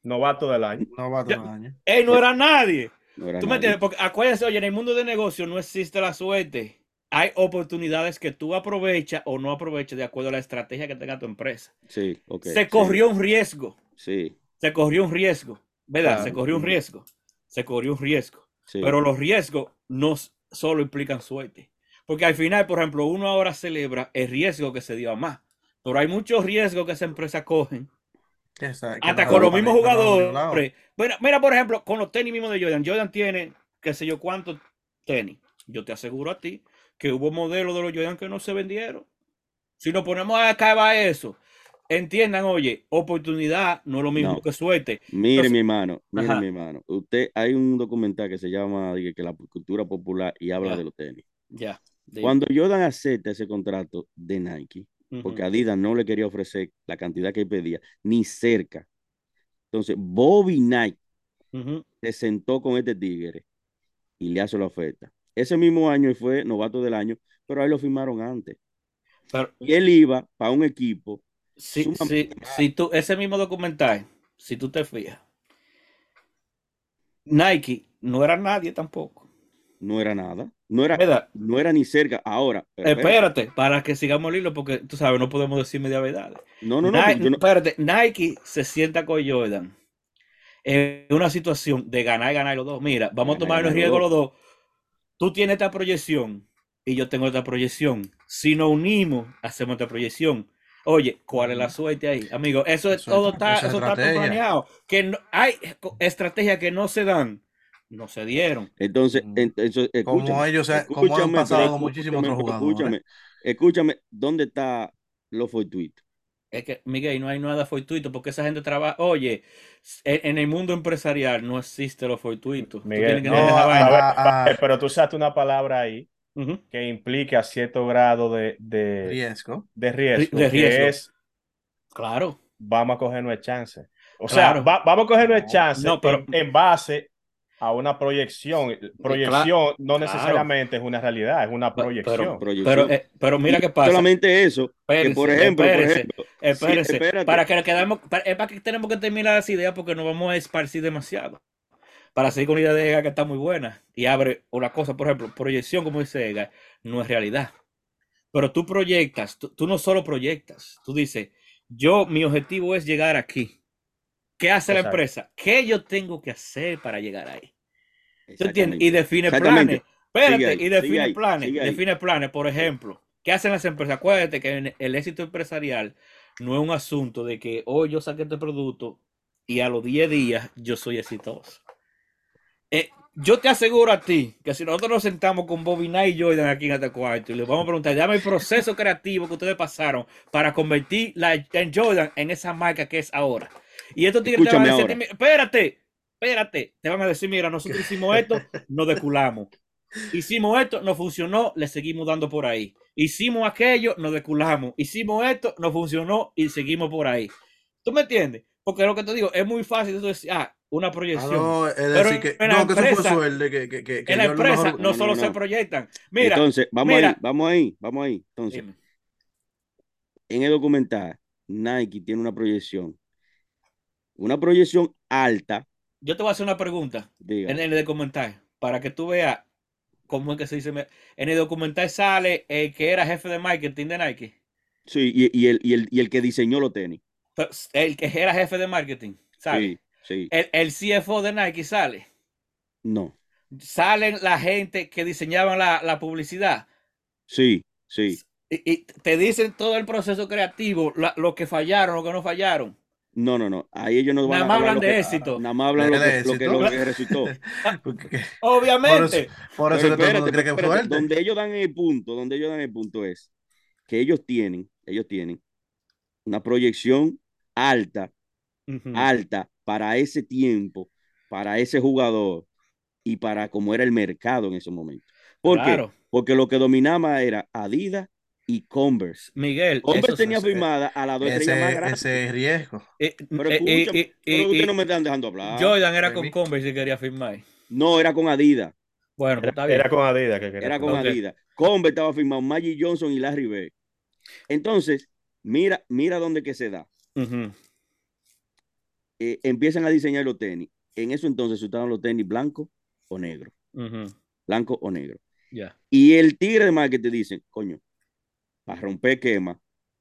Speaker 3: Novato del año.
Speaker 1: No va a
Speaker 4: Ya-
Speaker 1: todo el año.
Speaker 4: Él no era nadie.
Speaker 2: No era
Speaker 4: ¿Tú me
Speaker 2: nadie.
Speaker 4: entiendes? Porque acuérdense, oye, en el mundo de negocio no existe la suerte. Hay oportunidades que tú aprovechas o no aprovechas de acuerdo a la estrategia que tenga tu empresa.
Speaker 2: Sí, ok.
Speaker 4: Se
Speaker 2: sí,
Speaker 4: corrió un riesgo.
Speaker 2: Sí,
Speaker 4: Se corrió un riesgo. ¿Verdad?
Speaker 3: Claro.
Speaker 4: Se corrió un riesgo. Se corrió un riesgo.
Speaker 2: Sí.
Speaker 4: pero los riesgos no solo implican suerte. Porque al final, por ejemplo, uno ahora celebra el riesgo que se dio a más. Pero hay muchos riesgos que esa empresa cogen Hasta
Speaker 1: no
Speaker 4: con los mismos jugadores. Mira, mira, por ejemplo, con los tenis mismos de Jordan. Jordan tiene, qué sé yo, cuántos tenis. Yo te aseguro a ti que hubo modelos de los Jordan que no se vendieron. Si nos ponemos a acabar eso, entiendan, oye, oportunidad no es lo mismo
Speaker 2: No.
Speaker 4: que suerte.
Speaker 2: Mire,
Speaker 4: Entonces-
Speaker 2: mi hermano, mire,
Speaker 4: Ajá.
Speaker 2: mi hermano. Usted, hay un documental que se llama que la cultura popular y habla
Speaker 4: Ya.
Speaker 2: de los tenis.
Speaker 4: Ya. de-
Speaker 2: Cuando Jordan acepta ese contrato de Nike, Porque Adidas no le quería ofrecer la cantidad que pedía, ni cerca. Entonces, Bobby Knight se sentó con este tigre y le hace la oferta. Ese mismo año fue novato del año, pero ahí lo firmaron antes.
Speaker 4: Pero
Speaker 2: Y él iba para un equipo.
Speaker 4: si, si, si tú, ese mismo documental, si tú te fijas, Nike no era nadie tampoco.
Speaker 2: No era nada. No era,
Speaker 4: ¿Verdad?
Speaker 2: no era ni cerca. Ahora, espérate.
Speaker 4: Espérate, para que sigamos el hilo, porque tú sabes, no podemos decir media verdad.
Speaker 2: No, no, no.
Speaker 4: Nike,
Speaker 2: yo no-
Speaker 4: espérate, Nike se sienta con Jordan en una situación de ganar y ganar los dos. Mira, vamos a
Speaker 2: Ganar
Speaker 4: tomar un
Speaker 2: ganar
Speaker 4: riesgo
Speaker 2: los
Speaker 4: los dos. Tú tienes esta proyección y yo tengo esta proyección. Si nos unimos, hacemos esta proyección. Oye, ¿cuál es la suerte ahí? Amigo, eso es
Speaker 1: Eso es-
Speaker 4: todo está,
Speaker 1: eso es
Speaker 4: eso está planeado. Que no- hay estrategias que no se dan, no se dieron.
Speaker 2: Entonces,
Speaker 1: Mm.
Speaker 2: entonces
Speaker 1: Como
Speaker 2: escúchame,
Speaker 1: ellos como han
Speaker 2: escúchame,
Speaker 1: pasado
Speaker 2: pero
Speaker 1: con muchísimos
Speaker 2: escúchame,
Speaker 1: otros jugadores.
Speaker 2: Escúchame, escúchame, ¿dónde está los fortuitos?
Speaker 4: Es que, Miguel, no hay nada fortuito porque esa gente trabaja. Oye, en, el mundo empresarial no existe lo fortuito.
Speaker 3: Miguel,
Speaker 4: tienes que
Speaker 1: no,
Speaker 4: entender esa
Speaker 1: a-
Speaker 4: vaina.
Speaker 1: a-
Speaker 3: A ver,
Speaker 1: a-
Speaker 3: pero tú usaste una palabra ahí
Speaker 4: Ujú.
Speaker 3: que implica cierto grado de, de,
Speaker 1: riesgo.
Speaker 3: de riesgo,
Speaker 4: De
Speaker 3: que
Speaker 4: riesgo.
Speaker 3: es
Speaker 4: Claro.
Speaker 3: vamos a cogernos el chance. O sea, va- vamos a cogernos el chance
Speaker 4: no, pero-
Speaker 3: en, en base a una proyección. Proyección no
Speaker 4: claro.
Speaker 3: necesariamente es una realidad, es una proyección.
Speaker 4: Pero,
Speaker 2: Proyección.
Speaker 4: pero, eh, pero mira qué pasa.
Speaker 2: Solamente eso, que
Speaker 4: Espérense,
Speaker 2: por ejemplo, por sí,
Speaker 4: para que quedamos, para, es para que tenemos que terminar las ideas porque nos vamos a esparcir demasiado. Para seguir con la idea de Ega que está muy buena y abre una cosa, por ejemplo, proyección, como dice Ega, no es realidad. Pero tú proyectas, tú, tú no solo proyectas, tú dices, yo, mi objetivo es llegar aquí. ¿Qué hace la empresa? ¿Qué yo tengo que hacer para llegar ahí? Y define planes. Espérate,
Speaker 2: ahí,
Speaker 4: y define
Speaker 2: ahí,
Speaker 4: planes. Define planes, por ejemplo. ¿Qué hacen las empresas? Acuérdate que el éxito empresarial no es un asunto de que hoy yo saqué este producto y a los 10 días yo soy exitoso. Eh, yo te aseguro a ti que si nosotros nos sentamos con Knight y Jordan aquí en este cuarto y les vamos a preguntar, dame el proceso creativo que ustedes pasaron para convertir la en Jordan en esa marca que es ahora. Y estos tigres te van a decir, "Mira, espérate, espérate, te van a decir, mira, nosotros hicimos esto, nos deculamos. Hicimos esto, no funcionó, le seguimos dando por ahí. Hicimos aquello, nos deculamos. Hicimos esto, no funcionó y seguimos por ahí. ¿Tú me entiendes? Porque lo que te digo, es muy fácil decir, ah, una
Speaker 1: Ah,
Speaker 4: proyección.
Speaker 1: no, es
Speaker 4: Pero
Speaker 1: decir que,
Speaker 4: en la
Speaker 1: no, que eso fue
Speaker 4: empresa-
Speaker 1: suerte, que, que, que, que
Speaker 4: en la empresa
Speaker 1: mejor-
Speaker 4: no,
Speaker 2: no,
Speaker 4: solo
Speaker 2: no,
Speaker 4: se proyectan. Mira,
Speaker 2: Entonces, vamos
Speaker 4: mira.
Speaker 2: ahí, vamos ahí, vamos ahí. Entonces,
Speaker 4: dime.
Speaker 2: en el documental, Nike tiene una proyección, una proyección alta,
Speaker 4: yo te voy a hacer una pregunta
Speaker 2: diga,
Speaker 4: en el documental para que tú veas cómo es que se dice. En el documental sale el que era jefe de marketing de Nike.
Speaker 2: sí, y, y el, y, el, y el que diseñó los tenis.
Speaker 4: El que era jefe de marketing sale.
Speaker 2: Sí, sí,
Speaker 4: El, el CFO de Nike sale.
Speaker 2: no,
Speaker 4: Salen la gente que diseñaban la, la publicidad.
Speaker 2: sí, sí,
Speaker 4: Y, y te dicen todo el proceso creativo, la- lo que fallaron, lo que no fallaron.
Speaker 2: No, no, no, ahí ellos no van
Speaker 4: Nada
Speaker 2: a
Speaker 4: más
Speaker 2: hablar
Speaker 4: hablan de
Speaker 2: que-
Speaker 4: éxito.
Speaker 2: Nada más hablan
Speaker 1: De
Speaker 2: que, lo que,
Speaker 1: éxito.
Speaker 2: lo que resultó.
Speaker 4: Obviamente.
Speaker 1: Por eso todo el mundo
Speaker 2: espérate,
Speaker 1: cree que es
Speaker 2: espérate,
Speaker 1: fuerte.
Speaker 2: Donde ellos dan el punto, donde ellos dan el punto es que ellos tienen, ellos tienen una proyección alta, alta para ese tiempo, para ese jugador y para cómo era el mercado en ese momento. ¿Por
Speaker 4: Claro.
Speaker 2: qué? Porque lo que dominaba era Adidas y Converse.
Speaker 4: Miguel,
Speaker 2: Converse
Speaker 4: eso
Speaker 2: tenía firmada a las dos estrellas más
Speaker 1: Ese,
Speaker 2: grandes.
Speaker 1: ese riesgo.
Speaker 4: eh,
Speaker 2: Pero
Speaker 4: eh,
Speaker 2: escúchame,
Speaker 4: eh, eh, eh,
Speaker 2: ustedes
Speaker 4: eh,
Speaker 2: no me están dejando hablar.
Speaker 4: Jordan era con. Converse y quería firmar.
Speaker 2: No, era con Adidas.
Speaker 4: Bueno, pues
Speaker 3: Era,
Speaker 4: está bien.
Speaker 3: era con Adidas que quería
Speaker 2: Era con
Speaker 3: firmar.
Speaker 4: Ok.
Speaker 2: Adidas. Converse estaba firmado Magic Johnson y Larry Bird. Entonces, mira, mira dónde que se da.
Speaker 4: Ujú.
Speaker 2: Eh, empiezan a diseñar los tenis. En eso entonces estaban los tenis blancos o negros.
Speaker 4: Ujú.
Speaker 2: Blanco o negro.
Speaker 4: Ya.
Speaker 2: Y el tigre de marketing dice, coño, para romper quema,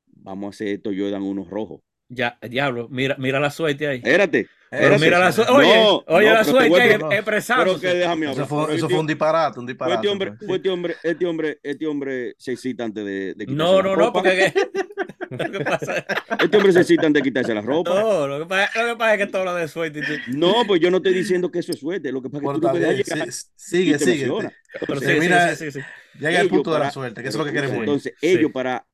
Speaker 2: vamos a hacer estos Jordan unos rojos.
Speaker 4: Ya, diablo, mira, mira la suerte ahí.
Speaker 2: Espérate.
Speaker 4: Pero mira la suerte. Oye,
Speaker 2: No,
Speaker 4: oye
Speaker 2: no,
Speaker 4: la suerte expresándose.
Speaker 2: déjame
Speaker 1: Eso fue, eso
Speaker 2: este-
Speaker 1: fue un disparate, un disparate.
Speaker 2: este hombre, este hombre, este hombre, este hombre se excita antes de, de quitarse
Speaker 4: No,
Speaker 2: la
Speaker 4: no, no,
Speaker 2: ropa.
Speaker 4: porque lo que pasa,
Speaker 2: Este hombre se excita antes de quitarse la ropa.
Speaker 4: no, lo que pasa, lo que pasa es que tú hablas de suerte y tú,
Speaker 2: No, pues yo no estoy diciendo que eso es suerte. Lo que pasa es que tú no llegar
Speaker 1: sí, sigue,
Speaker 2: te
Speaker 1: sigue.
Speaker 4: pero
Speaker 1: Sí, mira,
Speaker 4: sí, sí, sí.
Speaker 1: Llega al
Speaker 2: ellos
Speaker 1: punto de la suerte, que eso es lo que queremos.
Speaker 2: Entonces, ellos para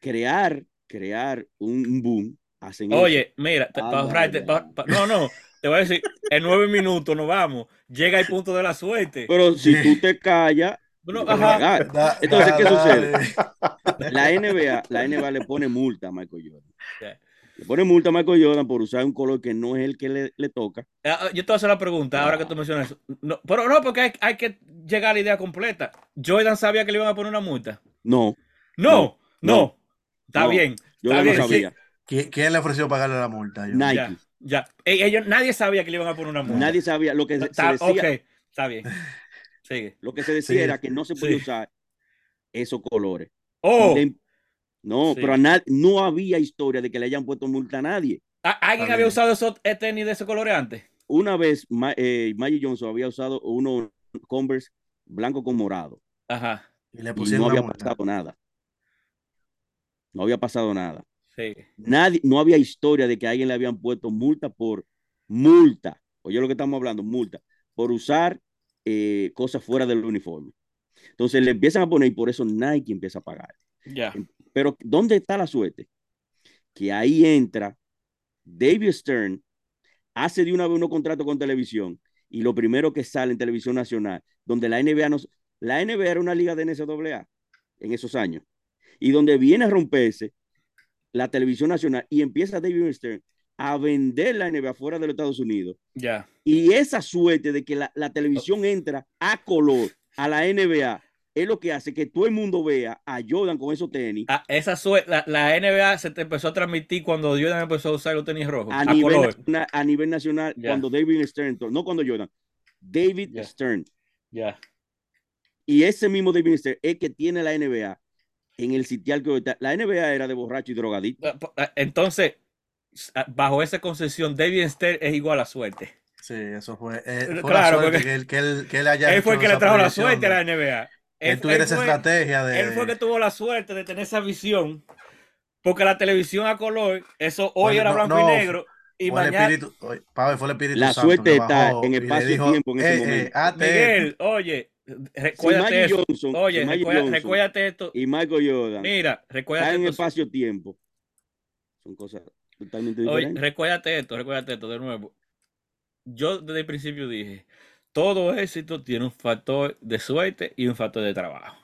Speaker 2: crear, crear un boom, hacen eso.
Speaker 4: Oye, mira, te-
Speaker 2: Anda,
Speaker 4: pa' ahorrarte-
Speaker 2: anda.
Speaker 4: pa- pa- no, no, te voy a decir, en nueve minutos nos vamos, llega el punto de la suerte.
Speaker 2: Pero si tú te callas,
Speaker 4: No,
Speaker 2: te
Speaker 4: ajá.
Speaker 1: Da-
Speaker 2: Entonces, ¿qué
Speaker 1: dale.
Speaker 2: La NBA, la NBA le pone multa a Michael Jordan. Le pone multa a Michael Jordan por usar un color que no es el que le, le toca.
Speaker 4: Ah, ah, Yo te voy a hacer la pregunta, ahora que tú mencionas eso. No, pero no, porque hay, hay que llegar a la idea completa. Jordan sabía que le iban a poner una multa.
Speaker 2: No,
Speaker 4: No, no.
Speaker 2: no,
Speaker 4: Está
Speaker 2: no.
Speaker 4: bien.
Speaker 2: yo
Speaker 4: Está
Speaker 2: no
Speaker 4: bien,
Speaker 2: sabía.
Speaker 1: ¿Qui- ¿Quién le ofreció pagarle la multa? Yo.
Speaker 2: Nike.
Speaker 4: Ya, ya. E- Ellos, nadie sabía que le iban a poner una multa.
Speaker 2: Nadie sabía. Lo que se
Speaker 4: Está,
Speaker 2: decía,
Speaker 4: ok, está bien. Sigue.
Speaker 2: lo que se decía
Speaker 1: Sí.
Speaker 2: era que no se podía
Speaker 4: Sí.
Speaker 2: usar esos colores.
Speaker 4: Oh,
Speaker 2: De- no,
Speaker 4: Sí.
Speaker 2: pero a nad- no había historia de que le hayan puesto multa a nadie.
Speaker 4: ¿a- ¿alguien había usado esos eh, tenis de ese color antes?
Speaker 2: Una vez Ma- eh, Magic Johnson había usado unos Converse blanco con morado
Speaker 4: Ajá,
Speaker 1: Y le
Speaker 2: y
Speaker 1: pusieron
Speaker 2: no
Speaker 1: una
Speaker 2: había
Speaker 1: multa.
Speaker 2: pasado nada. No había pasado nada.
Speaker 4: sí.
Speaker 2: Nadie, no había historia de que a alguien le habían puesto multa por multa. Oye, lo que estamos hablando, multa, por usar eh, cosas fuera del uniforme. Entonces le empiezan a poner y por eso Nike empieza a pagar.
Speaker 4: Ya.
Speaker 2: Pero ¿dónde está la suerte? Que ahí entra David Stern, hace de una vez unos contratos con televisión y lo primero que sale en televisión nacional, donde la NBA, nos, la NBA era una liga de NCAA en esos años, y donde viene a romperse la televisión nacional y empieza David Stern a vender la NBA fuera de los Estados Unidos.
Speaker 4: Ya.
Speaker 2: Y esa suerte de que la, la televisión entra a color a la NBA es lo que hace que todo el mundo vea a Jordan con esos tenis
Speaker 4: Ah, esa sue- la, la NBA se te empezó a transmitir cuando Jordan empezó a usar los tenis rojos.
Speaker 2: a,
Speaker 4: A,
Speaker 2: nivel
Speaker 4: color.
Speaker 2: nacional, a nivel nacional cuando David Stern, no cuando Jordan, David. Stern.
Speaker 4: Ya.
Speaker 2: Y ese mismo David Stern es que tiene la NBA en el sitial que. La NBA era de borracho y drogadicto.
Speaker 4: Ah, po- ah, Entonces, ah, bajo esa concesión, David Stern es igual a suerte.
Speaker 1: Sí, eso fue. eh, fue
Speaker 4: Claro, porque
Speaker 1: que él, que él, que él haya
Speaker 4: Él fue el que le trajo la suerte a la NBA.
Speaker 1: Que él tuviera esa
Speaker 4: fue-
Speaker 1: estrategia de.
Speaker 4: él fue que tuvo la suerte de tener esa visión. Porque la televisión a color, eso hoy
Speaker 1: Bueno,
Speaker 4: era
Speaker 1: no,
Speaker 4: blanco
Speaker 1: no,
Speaker 4: y negro. Y
Speaker 1: fue el
Speaker 4: mañana,
Speaker 1: espíritu, oye, Pablo, fue el espíritu
Speaker 2: La
Speaker 1: Santo
Speaker 2: suerte
Speaker 1: que
Speaker 2: está en espacio y
Speaker 1: dijo,
Speaker 2: tiempo en ese
Speaker 1: "Eh, eh,
Speaker 2: momento".
Speaker 1: hazte
Speaker 4: Miguel, oye, recuérdate.
Speaker 2: Johnson,
Speaker 4: Oye,
Speaker 2: si Johnson
Speaker 4: recuérdate esto.
Speaker 2: y Michael Jordan
Speaker 4: Mira, recuérdate
Speaker 2: en
Speaker 4: esto.
Speaker 2: espacio-tiempo. Son cosas totalmente
Speaker 4: Oye,
Speaker 2: diferentes.
Speaker 4: recuérdate esto, recuérdate esto de nuevo. Yo desde el principio dije, todo éxito tiene un factor de suerte y un factor de trabajo.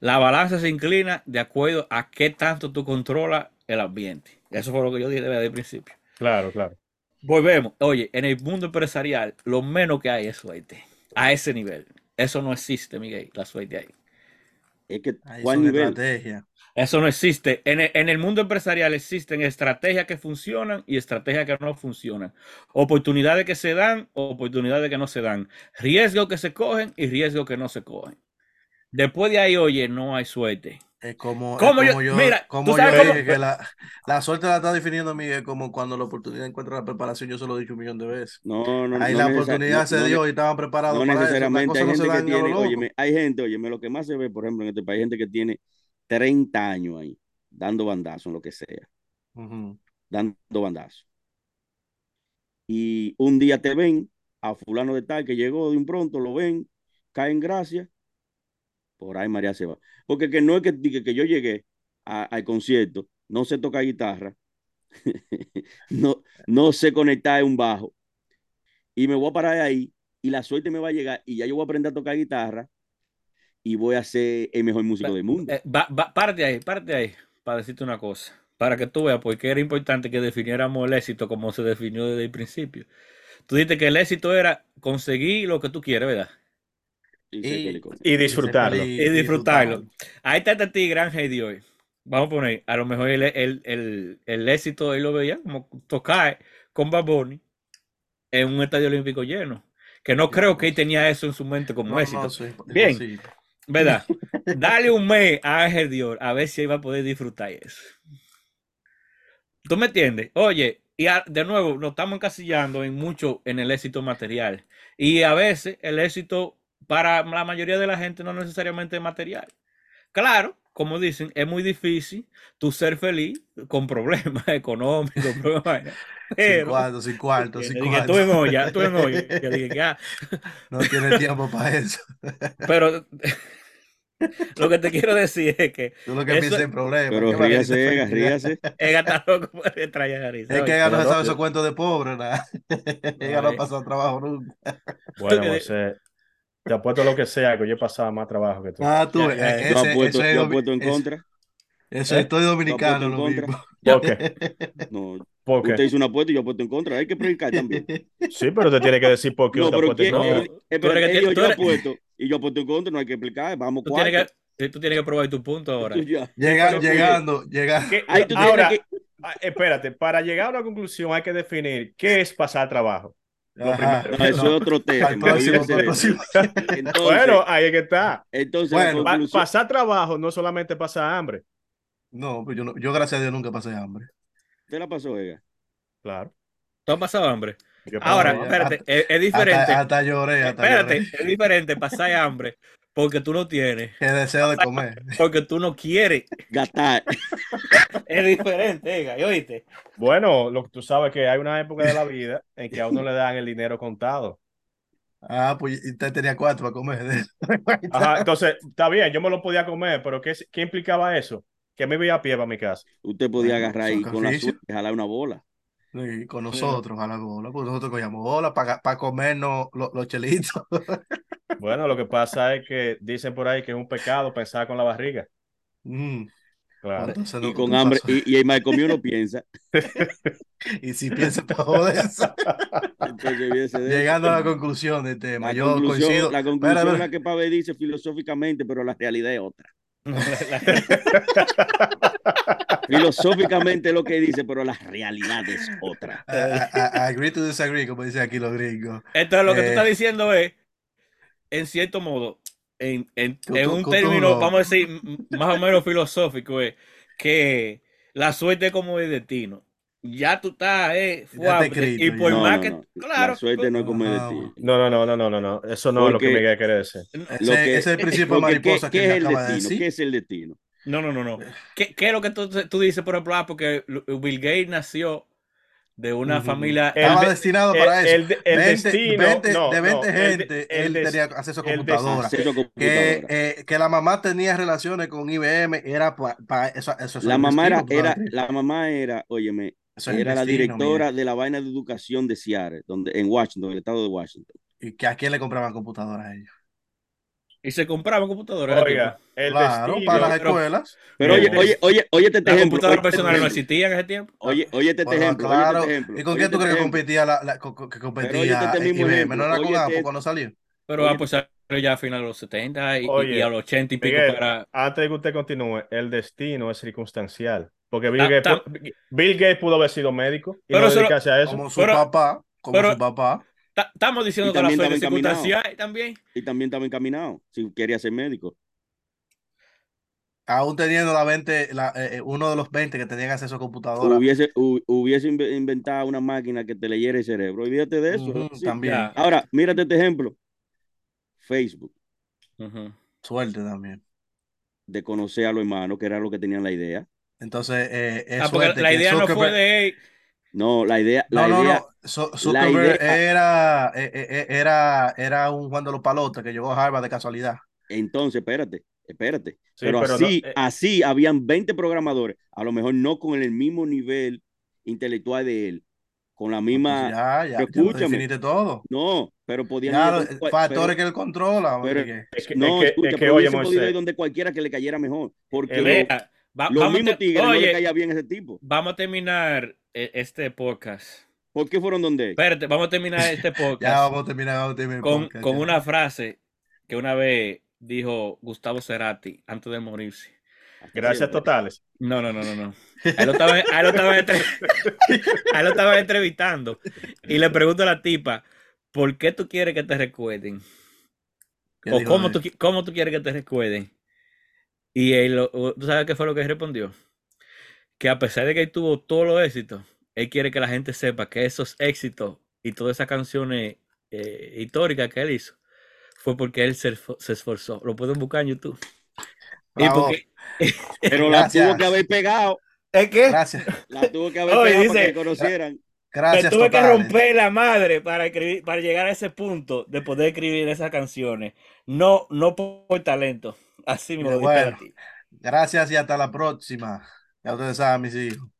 Speaker 4: La balanza se inclina de acuerdo a qué tanto tú controlas el ambiente. Eso fue lo que yo dije desde el principio.
Speaker 3: Claro, claro.
Speaker 4: Volvemos. Oye, en el mundo empresarial, lo menos que hay es suerte. A ese nivel. Eso no existe, Miguel, la suerte ahí.
Speaker 2: Es que,
Speaker 1: estrategias.
Speaker 4: Eso no existe. En el, en el mundo empresarial existen estrategias que funcionan y estrategias que no funcionan. Oportunidades que se dan, oportunidades que no se dan. Riesgos que se cogen y riesgos que no se cogen. Después de ahí, oye, no hay suerte.
Speaker 1: Es como, es
Speaker 4: ¿Cómo yo-
Speaker 1: como yo,
Speaker 4: mira,
Speaker 1: como
Speaker 4: tú sabes
Speaker 1: yo
Speaker 4: cómo-
Speaker 1: dije que la, la suerte la está definiendo Miguel como cuando la oportunidad encuentra la preparación. Yo se lo he dicho un millón de veces.
Speaker 2: No, no,
Speaker 1: Ahí
Speaker 2: no
Speaker 1: la oportunidad
Speaker 2: no-
Speaker 1: se
Speaker 2: no
Speaker 1: dio y estaban preparados
Speaker 2: No
Speaker 1: para eso.
Speaker 2: Necesariamente hay gente que tiene, óyeme, hay gente, óyeme, lo que más se ve, por ejemplo, en este país, hay gente que tiene 30 años ahí, dando bandazos en lo que sea, dando bandazos. Y un día te ven a fulano de tal que llegó de un pronto, lo ven, cae en gracia, por ahí María se va. Porque que no es que, que, que yo llegué a- al concierto, no sé tocar guitarra, no, no sé conectar un bajo, y me voy a parar ahí, y la suerte me va a llegar, y ya yo voy a aprender a tocar guitarra, y voy a ser el mejor músico del mundo.
Speaker 4: Eh, va- va- párate ahí, párate ahí, para decirte una cosa. Para que tú veas por qué era importante que definiéramos el éxito como se definió desde el principio. Tú dijiste que el éxito era conseguir lo que tú quieres, ¿verdad?
Speaker 2: Y
Speaker 3: Y disfrutarlo.
Speaker 4: Y disfrutarlo. Ahí está este tigre Ángel de hoy. Vamos a poner, a lo mejor el, el, el, el éxito él lo veía como tocar con Bad Bunny en un estadio olímpico lleno. Que no creo que él tenía eso en su mente como
Speaker 1: No,
Speaker 4: éxito.
Speaker 1: no, sí,
Speaker 4: Bien. ¿Verdad? Dale un mes a Ángel Dior a ver si él va a poder disfrutar eso. ¿Tú me entiendes? Oye, y a- de nuevo, nos estamos encasillando en mucho en el éxito material. Y a veces el éxito para la mayoría de la gente no necesariamente es material. Claro, como dicen, es muy difícil tú ser feliz con problemas económicos, problemas.
Speaker 1: Sin
Speaker 4: Pero,
Speaker 1: cuarto, sin cuarto, sin
Speaker 4: dije,
Speaker 1: cuarto.
Speaker 4: tú en olla, tú en olla. Yo dije que, ah,
Speaker 1: No tiene tiempo para eso.
Speaker 4: pero lo que te quiero decir es que
Speaker 1: Tú lo que
Speaker 4: Eso-
Speaker 1: piensas en problemas.
Speaker 2: Pero
Speaker 1: ¿qué va a
Speaker 2: ríase? Ega, ríase.
Speaker 4: ella está loco por traer.
Speaker 1: Es que ella no se sabe esos cuentos de pobre, nada. Ella no ha pasado trabajo nunca.
Speaker 3: Bueno, Moisés, te apuesto lo que sea, que yo he pasado más trabajo que tú.
Speaker 1: Ah, tú,
Speaker 4: Ya,
Speaker 1: ves,
Speaker 4: ya,
Speaker 1: eh.
Speaker 2: Yo
Speaker 1: ese-
Speaker 2: apuesto, yo apuesto en
Speaker 1: eso-
Speaker 2: contra.
Speaker 1: Eso
Speaker 3: ¿Eh?
Speaker 1: es todo dominicano
Speaker 2: en
Speaker 1: lo
Speaker 2: contra.
Speaker 1: mismo.
Speaker 3: ¿Por qué?
Speaker 2: No,
Speaker 3: ¿Por qué?
Speaker 2: usted hizo una apuesta y yo apuesto en contra. Hay que predicar también.
Speaker 3: Sí, pero te tiene que decir por qué
Speaker 2: No,
Speaker 3: usted
Speaker 2: pero
Speaker 3: apuesta en
Speaker 2: ¿quién-
Speaker 3: contra.
Speaker 2: Espera,
Speaker 4: eres que tú
Speaker 2: yo
Speaker 4: eres-
Speaker 2: apuesto y yo apuesto en contra, no hay que explicar. Vamos
Speaker 4: Tú
Speaker 2: cuarto.
Speaker 4: tienes, que, tú tienes que probar tu punto ahora.
Speaker 1: Llega-
Speaker 3: pero-
Speaker 1: llegando, llegando.
Speaker 3: ¿Qué-
Speaker 2: Ahí tú
Speaker 3: Ahora, ah, espérate, para llegar a una conclusión hay que definir qué es pasar trabajo.
Speaker 1: Ajá.
Speaker 2: No, eso es otro tema.
Speaker 1: Próximo, próximo.
Speaker 2: Entonces,
Speaker 3: Bueno, ahí es que está.
Speaker 2: entonces
Speaker 1: Bueno,
Speaker 3: Pa- pasar trabajo no solamente pasar hambre.
Speaker 1: No, pues yo, no- yo gracias a Dios nunca pasé hambre.
Speaker 2: ¿Qué la pasó, Ega?
Speaker 3: Claro.
Speaker 4: ¿Tú has pasado hambre?
Speaker 3: Yo
Speaker 4: Ahora, espérate, es, es diferente.
Speaker 1: Hasta, hasta lloré, hasta
Speaker 4: espérate,
Speaker 1: lloré.
Speaker 4: es diferente pasar hambre porque tú no tienes,
Speaker 1: Qué deseo de comer.
Speaker 4: porque tú no quieres.
Speaker 2: Gastar.
Speaker 4: Es diferente, ¿y oíste?
Speaker 3: Bueno, lo, tú sabes que hay una época de la vida en que a uno le dan el dinero contado.
Speaker 1: Ah, pues usted tenía cuatro para comer.
Speaker 3: Ajá, entonces, está bien, yo me lo podía comer, pero ¿qué, qué implicaba eso? Que me iba a pie para mi casa.
Speaker 2: Usted podía
Speaker 1: Bueno,
Speaker 2: agarrar ahí con la suerte y jalar una bola.
Speaker 1: Y con nosotros a la bola, pues nosotros cogíamos bola para, para comernos los, los chelitos.
Speaker 3: Bueno, lo que pasa es que dicen por ahí que es un pecado pensar con la barriga.
Speaker 1: Mm,
Speaker 3: Claro.
Speaker 1: entonces
Speaker 2: Y con hambre.
Speaker 1: pasó.
Speaker 2: Y, y el mal comió no piensa.
Speaker 1: Y si piensa para joderse.
Speaker 2: Entonces, olvídese de eso.
Speaker 1: Llegando a la conclusión del tema,
Speaker 2: La
Speaker 1: yo
Speaker 2: conclusión,
Speaker 1: coincido.
Speaker 2: la conclusión es la que Pavel dice filosóficamente, pero la realidad es otra. Filosóficamente lo que dice, pero la realidad es otra.
Speaker 1: I, I- I agree to disagree, como dicen aquí los gringos.
Speaker 4: Entonces, lo que tú
Speaker 1: Eh.
Speaker 4: estás diciendo es, en cierto modo, en, en-
Speaker 1: Tú-
Speaker 4: en un
Speaker 1: tú-
Speaker 4: término,
Speaker 1: tú-
Speaker 4: vamos a decir, más o menos filosófico, es que la suerte es como el destino. Ya tú estás, eh, fuerte, y por.
Speaker 2: No,
Speaker 4: más
Speaker 2: no,
Speaker 4: que,
Speaker 2: no.
Speaker 4: claro,
Speaker 2: La suerte no es como el
Speaker 1: Ajá.
Speaker 2: destino.
Speaker 3: No, no, no, no, no, no, no. Eso no es lo que Miguel quiere decir.
Speaker 1: Ese,
Speaker 2: Lo que-
Speaker 1: ese es el principio de
Speaker 2: Porque, ¿qué,
Speaker 1: mariposa
Speaker 2: qué
Speaker 1: que
Speaker 2: es el
Speaker 1: acaba de
Speaker 2: destino?
Speaker 1: decir.
Speaker 2: ¿Qué es el destino?
Speaker 4: No, no, no, no. ¿Qué, qué es lo que tú, tú dices, por ejemplo, ah, porque Bill Gates nació de una
Speaker 1: Ujú.
Speaker 4: familia...
Speaker 3: El
Speaker 1: Estaba
Speaker 3: de-
Speaker 1: destinado para
Speaker 3: el-
Speaker 1: eso.
Speaker 3: el de- el
Speaker 1: 20,
Speaker 3: destino,
Speaker 1: 20
Speaker 3: no,
Speaker 1: de 20
Speaker 3: no, el de-
Speaker 1: gente,
Speaker 3: el
Speaker 1: él tenía acceso a
Speaker 3: el
Speaker 1: computadora.
Speaker 2: Acceso a
Speaker 1: Que, eh, que la mamá tenía relaciones con IBM, era para eso, eso es
Speaker 2: la
Speaker 1: el
Speaker 2: mamá era,
Speaker 1: destino,
Speaker 2: era, la mamá era, óyeme,
Speaker 1: Eso es el
Speaker 2: era la
Speaker 1: destino,
Speaker 2: directora
Speaker 1: mira.
Speaker 2: de la vaina de educación de Seattle, donde, en Washington, el estado de Washington.
Speaker 1: ¿Y que a quién le compraban computadoras a ellos?
Speaker 4: Y se compraban computadoras.
Speaker 3: Oiga, el
Speaker 1: Claro,
Speaker 3: destino.
Speaker 1: para las
Speaker 4: pero-
Speaker 1: escuelas.
Speaker 2: Pero oye, oye, oye, oye este
Speaker 4: Las
Speaker 2: ejemplo.
Speaker 4: computadoras
Speaker 2: este
Speaker 4: personales no existían en ese tiempo.
Speaker 2: Oye, oye este
Speaker 1: Bueno,
Speaker 2: ejemplo.
Speaker 1: claro.
Speaker 2: Oye este ejemplo.
Speaker 1: ¿Y con
Speaker 2: oye
Speaker 1: quién tú
Speaker 2: este
Speaker 1: crees que competía, la, la- que competía
Speaker 2: este mismo
Speaker 1: IBM?
Speaker 2: ejemplo,
Speaker 1: ¿No era con Apple
Speaker 2: este-
Speaker 1: cuando salió?
Speaker 4: Pero
Speaker 2: Oye,
Speaker 4: ah, pues salió ya a finales de los 70 y,
Speaker 3: Oye,
Speaker 4: y a los 80 y pico
Speaker 3: Miguel,
Speaker 4: para...
Speaker 3: antes de que usted continúe, el destino es circunstancial. Porque Bill,
Speaker 4: Ta-
Speaker 3: Gates, Bill Gates pudo haber sido médico y
Speaker 4: Pero
Speaker 3: no dedicarse a eso.
Speaker 1: Como su
Speaker 4: Pero-
Speaker 1: papá, como
Speaker 4: pero-
Speaker 1: su papá.
Speaker 4: Ta- Estamos diciendo que la
Speaker 2: también
Speaker 4: suerte circunstancial también.
Speaker 2: Y también estaba encaminado, si quería ser médico.
Speaker 1: Aún teniendo la 20, la, eh, eh, uno de los 20 que tenían acceso a computadora.
Speaker 2: Hubiese, hu- hubiese inve- inventado una máquina que te leyera el cerebro. Olvídate de eso. Sí.
Speaker 1: también.
Speaker 2: Ahora, mírate este ejemplo. Facebook.
Speaker 1: Suerte también.
Speaker 2: de conocer a los hermanos, que era lo que tenían la idea.
Speaker 1: Entonces, eh, es
Speaker 4: Ah, porque la idea no fue de él.
Speaker 2: No, la idea, la
Speaker 1: No, no,
Speaker 2: idea,
Speaker 1: no. Zuckerberg
Speaker 2: idea-
Speaker 1: era, eh, eh, eh, era, era un Juan de los Palotes que llegó a Harvard de casualidad.
Speaker 2: entonces, espérate, espérate.
Speaker 3: Sí,
Speaker 2: pero,
Speaker 3: pero
Speaker 2: así,
Speaker 3: no, eh.
Speaker 2: así habían 20 programadores, a lo mejor no con el mismo nivel intelectual de él, con la misma,
Speaker 1: Pues ya, ya, ya
Speaker 2: escúchame.
Speaker 1: definiste todo.
Speaker 2: no, pero podían
Speaker 1: Ya,
Speaker 2: ir donde
Speaker 1: factores
Speaker 2: pero-
Speaker 1: que él controla.
Speaker 2: pero-.
Speaker 3: Es que,
Speaker 2: no,
Speaker 3: es que-
Speaker 2: escucha,
Speaker 3: es que,
Speaker 2: pero
Speaker 3: oye,
Speaker 2: hubiese podido ir donde cualquiera que le cayera mejor, porque lo-
Speaker 4: va-
Speaker 2: los
Speaker 4: vamos,
Speaker 2: mismos tigres no le caía bien a ese tipo.
Speaker 4: vamos a terminar este podcast.
Speaker 2: ¿Por qué fueron donde?
Speaker 4: Espérate, vamos a terminar este
Speaker 1: Ya
Speaker 4: podcast
Speaker 1: vamos a terminar, vamos a terminar
Speaker 4: con,
Speaker 1: podcast,
Speaker 4: con
Speaker 1: ya.
Speaker 4: una frase que una vez dijo Gustavo Cerati antes de morirse.
Speaker 3: gracias totales.
Speaker 4: No, no, no, no, no. A él lo estaban, a él lo estaban entre- a él lo estaban entrevistando y le pregunto a la tipa, ¿por qué tú quieres que te recuerden?
Speaker 1: ¿Qué
Speaker 4: ¿O cómo tú, cómo tú quieres que te recuerden? Y él, lo- ¿tú sabes qué fue lo que respondió? Que a pesar de que él tuvo todos los éxitos, él quiere que la gente sepa que esos éxitos y todas esas canciones eh, históricas que él hizo fue porque él se, esfo- se esforzó. Lo pueden buscar en YouTube. Y porque,
Speaker 2: Pero la tuvo que haber pegado.
Speaker 4: ¿Es que?
Speaker 1: Gracias,
Speaker 2: La tuvo que haber
Speaker 4: Oye,
Speaker 2: pegado para
Speaker 4: dice-
Speaker 2: que conocieran.
Speaker 4: Me
Speaker 1: gracias.
Speaker 4: tuve que romper la madre para escribir, para llegar a ese punto de poder escribir esas canciones. No, no por, talento. Así me lo
Speaker 1: Pero
Speaker 4: dice
Speaker 1: bueno.
Speaker 4: a ti.
Speaker 1: Gracias y hasta la próxima. Ya ustedes saben, mis hijos.